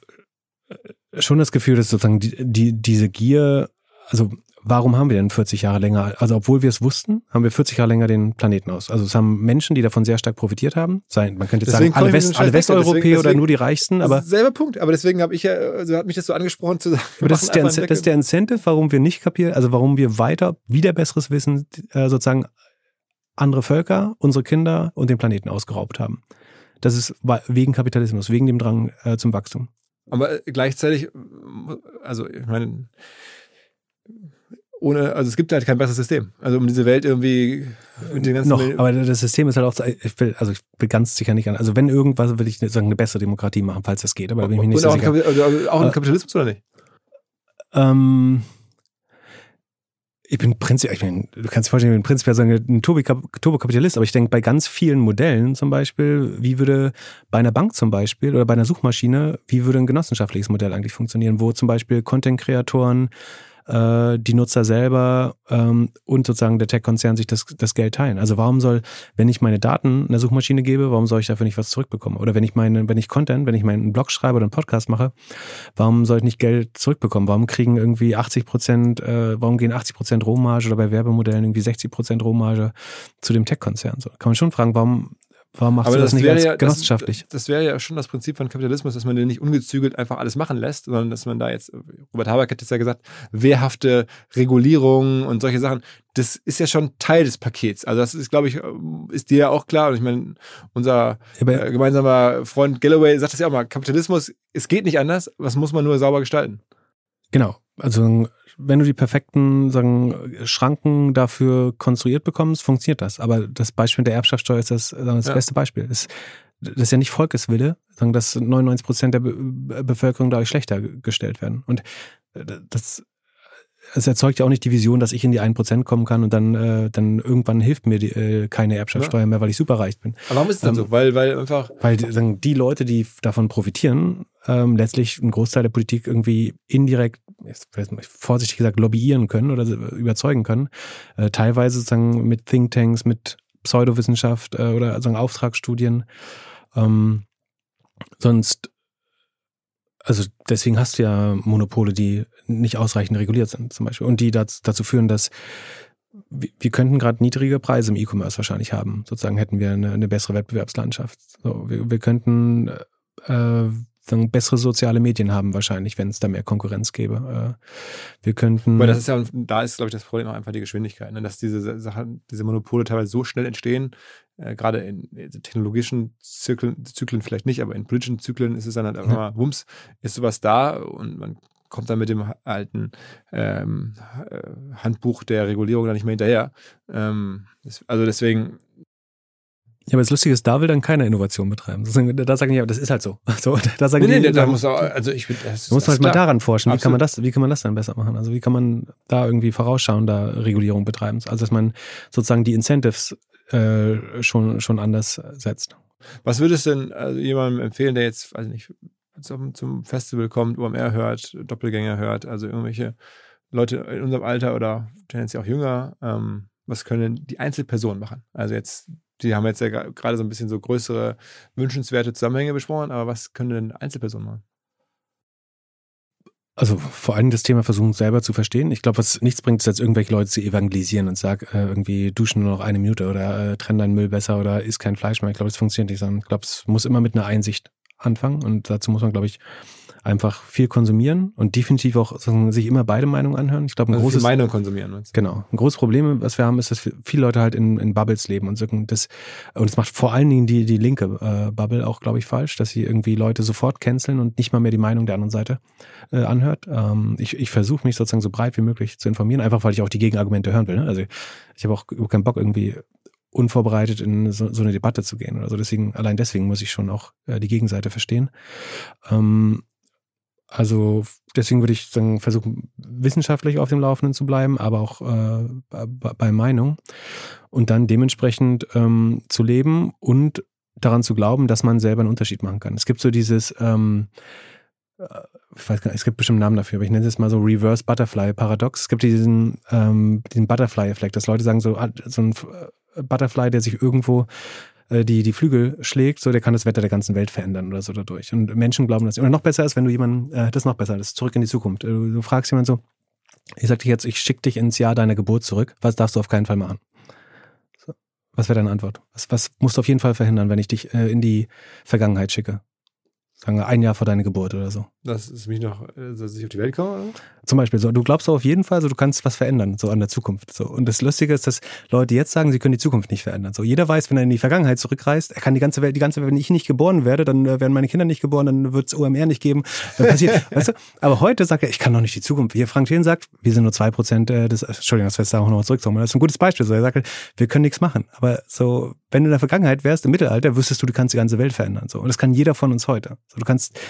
schon das Gefühl, dass sozusagen die, die, diese Gier, also warum haben wir denn 40 Jahre länger, also obwohl wir es wussten, haben wir 40 Jahre länger den Planeten aus. Also es haben Menschen, die davon sehr stark profitiert haben, sein, man könnte jetzt Deswegen sagen, alle, West, alle Westeuropäer deswegen- oder deswegen- nur die Reichsten, aber selber Punkt. Aber deswegen habe ich ja, also hat mich das so angesprochen zu sagen. Aber das ist, der, das ist der Incentive, warum wir nicht kapieren, also warum wir weiter wieder besseres Wissen äh, sozusagen andere Völker, unsere Kinder und den Planeten ausgeraubt haben. Das ist wegen Kapitalismus, wegen dem Drang äh, zum Wachstum. Aber gleichzeitig, also ich meine, ohne, also es gibt halt kein besseres System. Also um diese Welt irgendwie mit den ganzen Noch, aber das System ist halt auch, ich will, also ich will ganz sicher nicht an, also wenn irgendwas, will ich sagen, eine bessere Demokratie machen, falls das geht, aber da bin ich mir nicht so auch, sicher. Kapi- also auch im Äh, Kapitalismus oder nicht? Ähm, ich bin prinzipiell, ich bin, du kannst dir vorstellen, ich bin prinzipiell sagen, ein Turbokap- Turbokapitalist, aber ich denke bei ganz vielen Modellen zum Beispiel, wie würde bei einer Bank zum Beispiel oder bei einer Suchmaschine, wie würde ein genossenschaftliches Modell eigentlich funktionieren, wo zum Beispiel Content-Kreatoren, äh, die Nutzer selber ähm, und sozusagen der Tech-Konzern sich das, das Geld teilen. Also warum soll, wenn ich meine Daten einer Suchmaschine gebe, warum soll ich dafür nicht was zurückbekommen? Oder wenn ich meine, wenn ich Content, wenn ich meinen Blog schreibe oder einen Podcast mache, warum soll ich nicht Geld zurückbekommen? Warum kriegen irgendwie 80 Prozent, äh, warum gehen 80 Prozent Rohmarge oder bei Werbemodellen irgendwie 60 Prozent Rohmarge zu dem Tech-Konzern? So kann man schon fragen, warum, warum machst Aber du das, nicht wäre als ja, genossenschaftlich? Das, das wäre ja schon das Prinzip von Kapitalismus, dass man den nicht ungezügelt einfach alles machen lässt, sondern dass man da jetzt, Robert Habeck hat es ja gesagt, wehrhafte Regulierung und solche Sachen, das ist ja schon Teil des Pakets. Also das ist, glaube ich, ist dir ja auch klar. Und ich meine, unser äh, gemeinsamer Freund Galloway sagt das ja auch mal, Kapitalismus, es geht nicht anders, was muss man nur sauber gestalten. Genau. Also wenn du die perfekten sagen, Schranken dafür konstruiert bekommst, funktioniert das. Aber das Beispiel der Erbschaftssteuer ist das, sagen, das Ja. beste Beispiel. Das, das ist ja nicht Volkeswille, sagen, dass 99 Prozent der Be Bevölkerung dadurch schlechter gestellt werden. Und äh, das es erzeugt ja auch nicht die Vision, dass ich in die 1% kommen kann und dann, äh, dann irgendwann hilft mir die, äh, keine Erbschaftssteuer mehr, weil ich superreich bin. Aber warum ist es Ähm, so? Weil, weil einfach, Weil die, sagen, die Leute, die davon profitieren, ähm, letztlich einen Großteil der Politik irgendwie indirekt, vorsichtig gesagt, lobbyieren können oder überzeugen können. Äh, teilweise sozusagen mit Thinktanks, mit Pseudowissenschaft äh, oder sozusagen Auftragsstudien. Ähm, sonst, also deswegen hast du ja Monopole, die nicht ausreichend reguliert sind zum Beispiel und die dazu, dazu führen, dass wir wir könnten gerade niedrige Preise im E-Commerce wahrscheinlich haben. Sozusagen hätten wir eine, eine bessere Wettbewerbslandschaft. So, wir, wir könnten äh, dann bessere soziale Medien haben wahrscheinlich, wenn es da mehr Konkurrenz gäbe. Äh, wir könnten. weil das ist ja, da ist, glaube ich, das Problem auch einfach die Geschwindigkeit, ne? dass diese Sachen, diese Monopole teilweise so schnell entstehen, äh, gerade in, technologischen Zyklen, Zyklen vielleicht nicht, aber in politischen Zyklen ist es dann halt einfach Ja. mal, wumms, ist sowas da und man kommt dann mit dem alten ähm, äh, Handbuch der Regulierung da nicht mehr hinterher. Ähm, das, also deswegen, ja, aber das Lustige ist, da will dann keiner Innovation betreiben. Da sagen die, ja, das ist halt so. so da sagen nee, nee, die, da muss auch, also ich bin, das, Da muss man halt mal klar. daran forschen. Wie kann, man das, wie kann man das dann besser machen? Also wie kann man da irgendwie vorausschauend da Regulierung betreiben? Also dass man sozusagen die Incentives äh, schon, schon anders setzt. Was würdest du denn also jemandem empfehlen, der jetzt, weiß ich nicht, zum, zum Festival kommt, UMR hört, Doppelgänger hört, also irgendwelche Leute in unserem Alter oder tendenziell auch jünger, ähm, was können die Einzelpersonen machen? Also jetzt, die haben jetzt ja gerade so ein bisschen so größere, wünschenswerte Zusammenhänge besprochen, aber was können denn Einzelpersonen machen? Also vor allem das Thema versuchen selber zu verstehen. Ich glaube, was nichts bringt, ist jetzt irgendwelche Leute zu evangelisieren und sag äh, irgendwie duschen nur noch eine Minute oder äh, trenn deinen Müll besser oder isst kein Fleisch mehr. Ich glaube, das funktioniert nicht, sondern ich glaube, es muss immer mit einer Einsicht anfangen und dazu muss man, glaube ich, einfach viel konsumieren und definitiv auch sozusagen sich immer beide Meinungen anhören. Ich glaube, ein Also großes Meinung konsumieren. Genau. Ein großes Problem, was wir haben, ist, dass viele Leute halt in, in Bubbles leben und so. Und das, und das macht vor allen Dingen die, die linke äh, Bubble auch, glaube ich, falsch, dass sie irgendwie Leute sofort canceln und nicht mal mehr die Meinung der anderen Seite äh, anhört. Ähm, ich ich versuche mich sozusagen so breit wie möglich zu informieren, einfach weil ich auch die Gegenargumente hören will. Ne? Also ich habe auch überhaupt keinen Bock, irgendwie unvorbereitet in so, so eine Debatte zu gehen oder so. Deswegen, allein deswegen muss ich schon auch äh, die Gegenseite verstehen. Ähm, also deswegen würde ich sagen, versuchen, wissenschaftlich auf dem Laufenden zu bleiben, aber auch äh, bei, Meinung. Und dann dementsprechend ähm, zu leben und daran zu glauben, dass man selber einen Unterschied machen kann. Es gibt so dieses, ähm, äh, ich weiß gar nicht, es gibt bestimmt einen Namen dafür, aber ich nenne es mal so Reverse Butterfly Paradox. Es gibt diesen, ähm, diesen Butterfly-Effekt, dass Leute sagen, so, ah, so ein äh, Butterfly, der sich irgendwo äh, die, die Flügel schlägt, so der kann das Wetter der ganzen Welt verändern oder so dadurch. Und Menschen glauben das. Oder noch besser ist, wenn du jemanden, äh, das noch besser, ist zurück in die Zukunft. Äh, Du, du fragst jemanden so, ich sag dir jetzt, ich schicke dich ins Jahr deiner Geburt zurück, was darfst du auf keinen Fall machen? So. Was wäre deine Antwort? Was, was musst du auf jeden Fall verhindern, wenn ich dich äh, in die Vergangenheit schicke? Sagen wir ein Jahr vor deiner Geburt oder so. Dass es mich noch, äh, dass ich auf die Welt komme? Oder? Zum Beispiel, so, du glaubst auf jeden Fall, so, du kannst was verändern, so an der Zukunft. So. Und das Lustige ist, dass Leute jetzt sagen, sie können die Zukunft nicht verändern. So, jeder weiß, wenn er in die Vergangenheit zurückreist, er kann die ganze Welt, die ganze Welt, wenn ich nicht geboren werde, dann äh, werden meine Kinder nicht geboren, dann wird es OMR nicht geben. Dann passiert, weißt du? Aber heute sagt er, ich kann doch nicht die Zukunft. Hier Frank Thelen sagt, wir sind nur zwei Prozent äh, des, Entschuldigung, das wir jetzt da auch noch zurückkommen. Das ist ein gutes Beispiel. So, er sagt, wir können nichts machen. Aber so, wenn du in der Vergangenheit wärst, im Mittelalter, wüsstest du, du kannst die ganze Welt verändern. So. Und das kann jeder von uns heute. So, du kannst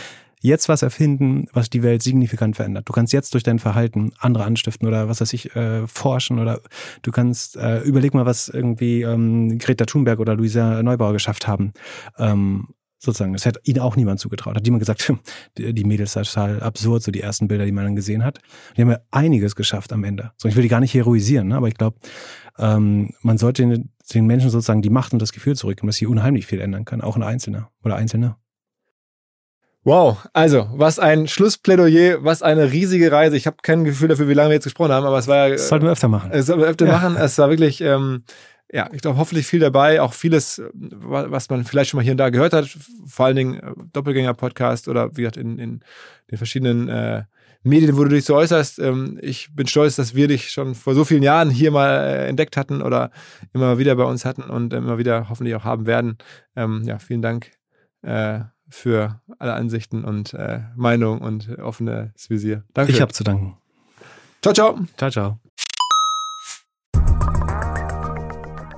jetzt was erfinden, was die Welt signifikant verändert. Du kannst jetzt durch dein Verhalten andere anstiften oder was weiß ich, äh, forschen oder du kannst, äh, überleg mal, was irgendwie ähm, Greta Thunberg oder Luisa Neubauer geschafft haben. Ähm, sozusagen, das hätte ihnen auch niemand zugetraut. Hat jemand gesagt, die Mädels sind total absurd, so die ersten Bilder, die man dann gesehen hat. Die haben ja einiges geschafft am Ende. So, ich will die gar nicht heroisieren, ne? aber ich glaube, ähm, man sollte den, Menschen sozusagen die Macht und das Gefühl zurückgeben, dass sie unheimlich viel ändern kann, auch ein Einzelner oder Einzelne. Wow, also, was ein Schlussplädoyer, was eine riesige Reise. Ich habe kein Gefühl dafür, wie lange wir jetzt gesprochen haben, aber es war ja. Das sollten wir öfter machen. Es sollten wir öfter Ja. machen. Es war wirklich ähm, ja, ich glaube, hoffentlich viel dabei, auch vieles, was man vielleicht schon mal hier und da gehört hat, vor allen Dingen äh, Doppelgänger-Podcast oder wie gesagt in, in den verschiedenen äh, Medien, wo du dich so äußerst. Ähm, ich bin stolz, dass wir dich schon vor so vielen Jahren hier mal äh, entdeckt hatten oder immer wieder bei uns hatten und immer wieder hoffentlich auch haben werden. Ähm, ja, vielen Dank äh, für alle Ansichten und äh, Meinung und offenes Visier. Danke. Ich habe zu danken. Ciao, ciao. Ciao, ciao.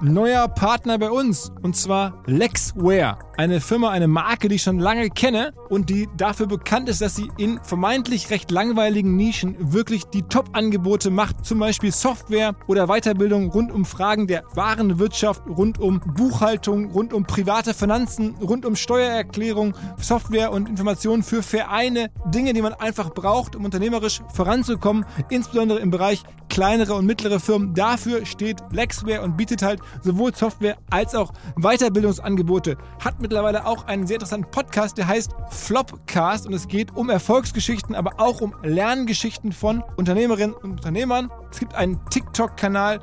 neuer Partner bei uns und zwar Lexware. Eine Firma, eine Marke, die ich schon lange kenne und die dafür bekannt ist, dass sie in vermeintlich recht langweiligen Nischen wirklich die Top-Angebote macht. Zum Beispiel Software oder Weiterbildung rund um Fragen der Warenwirtschaft, rund um Buchhaltung, rund um private Finanzen, rund um Steuererklärung, Software und Informationen für Vereine. Dinge, die man einfach braucht, um unternehmerisch voranzukommen, insbesondere im Bereich kleinere und mittlere Firmen. Dafür steht Lexware und bietet halt sowohl Software als auch Weiterbildungsangebote. Hat mittlerweile auch einen sehr interessanten Podcast, der heißt Flopcast und es geht um Erfolgsgeschichten, aber auch um Lerngeschichten von Unternehmerinnen und Unternehmern. Es gibt einen TikTok-Kanal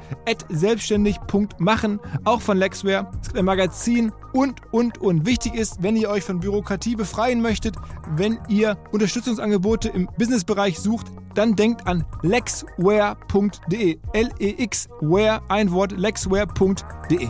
selbstständig.machen, auch von Lexware. Es gibt ein Magazin und, und, und. Wichtig ist, wenn ihr euch von Bürokratie befreien möchtet, wenn ihr Unterstützungsangebote im Businessbereich sucht, dann denkt an lexware.de. L-E-X-Ware, ein Wort, lexware.de.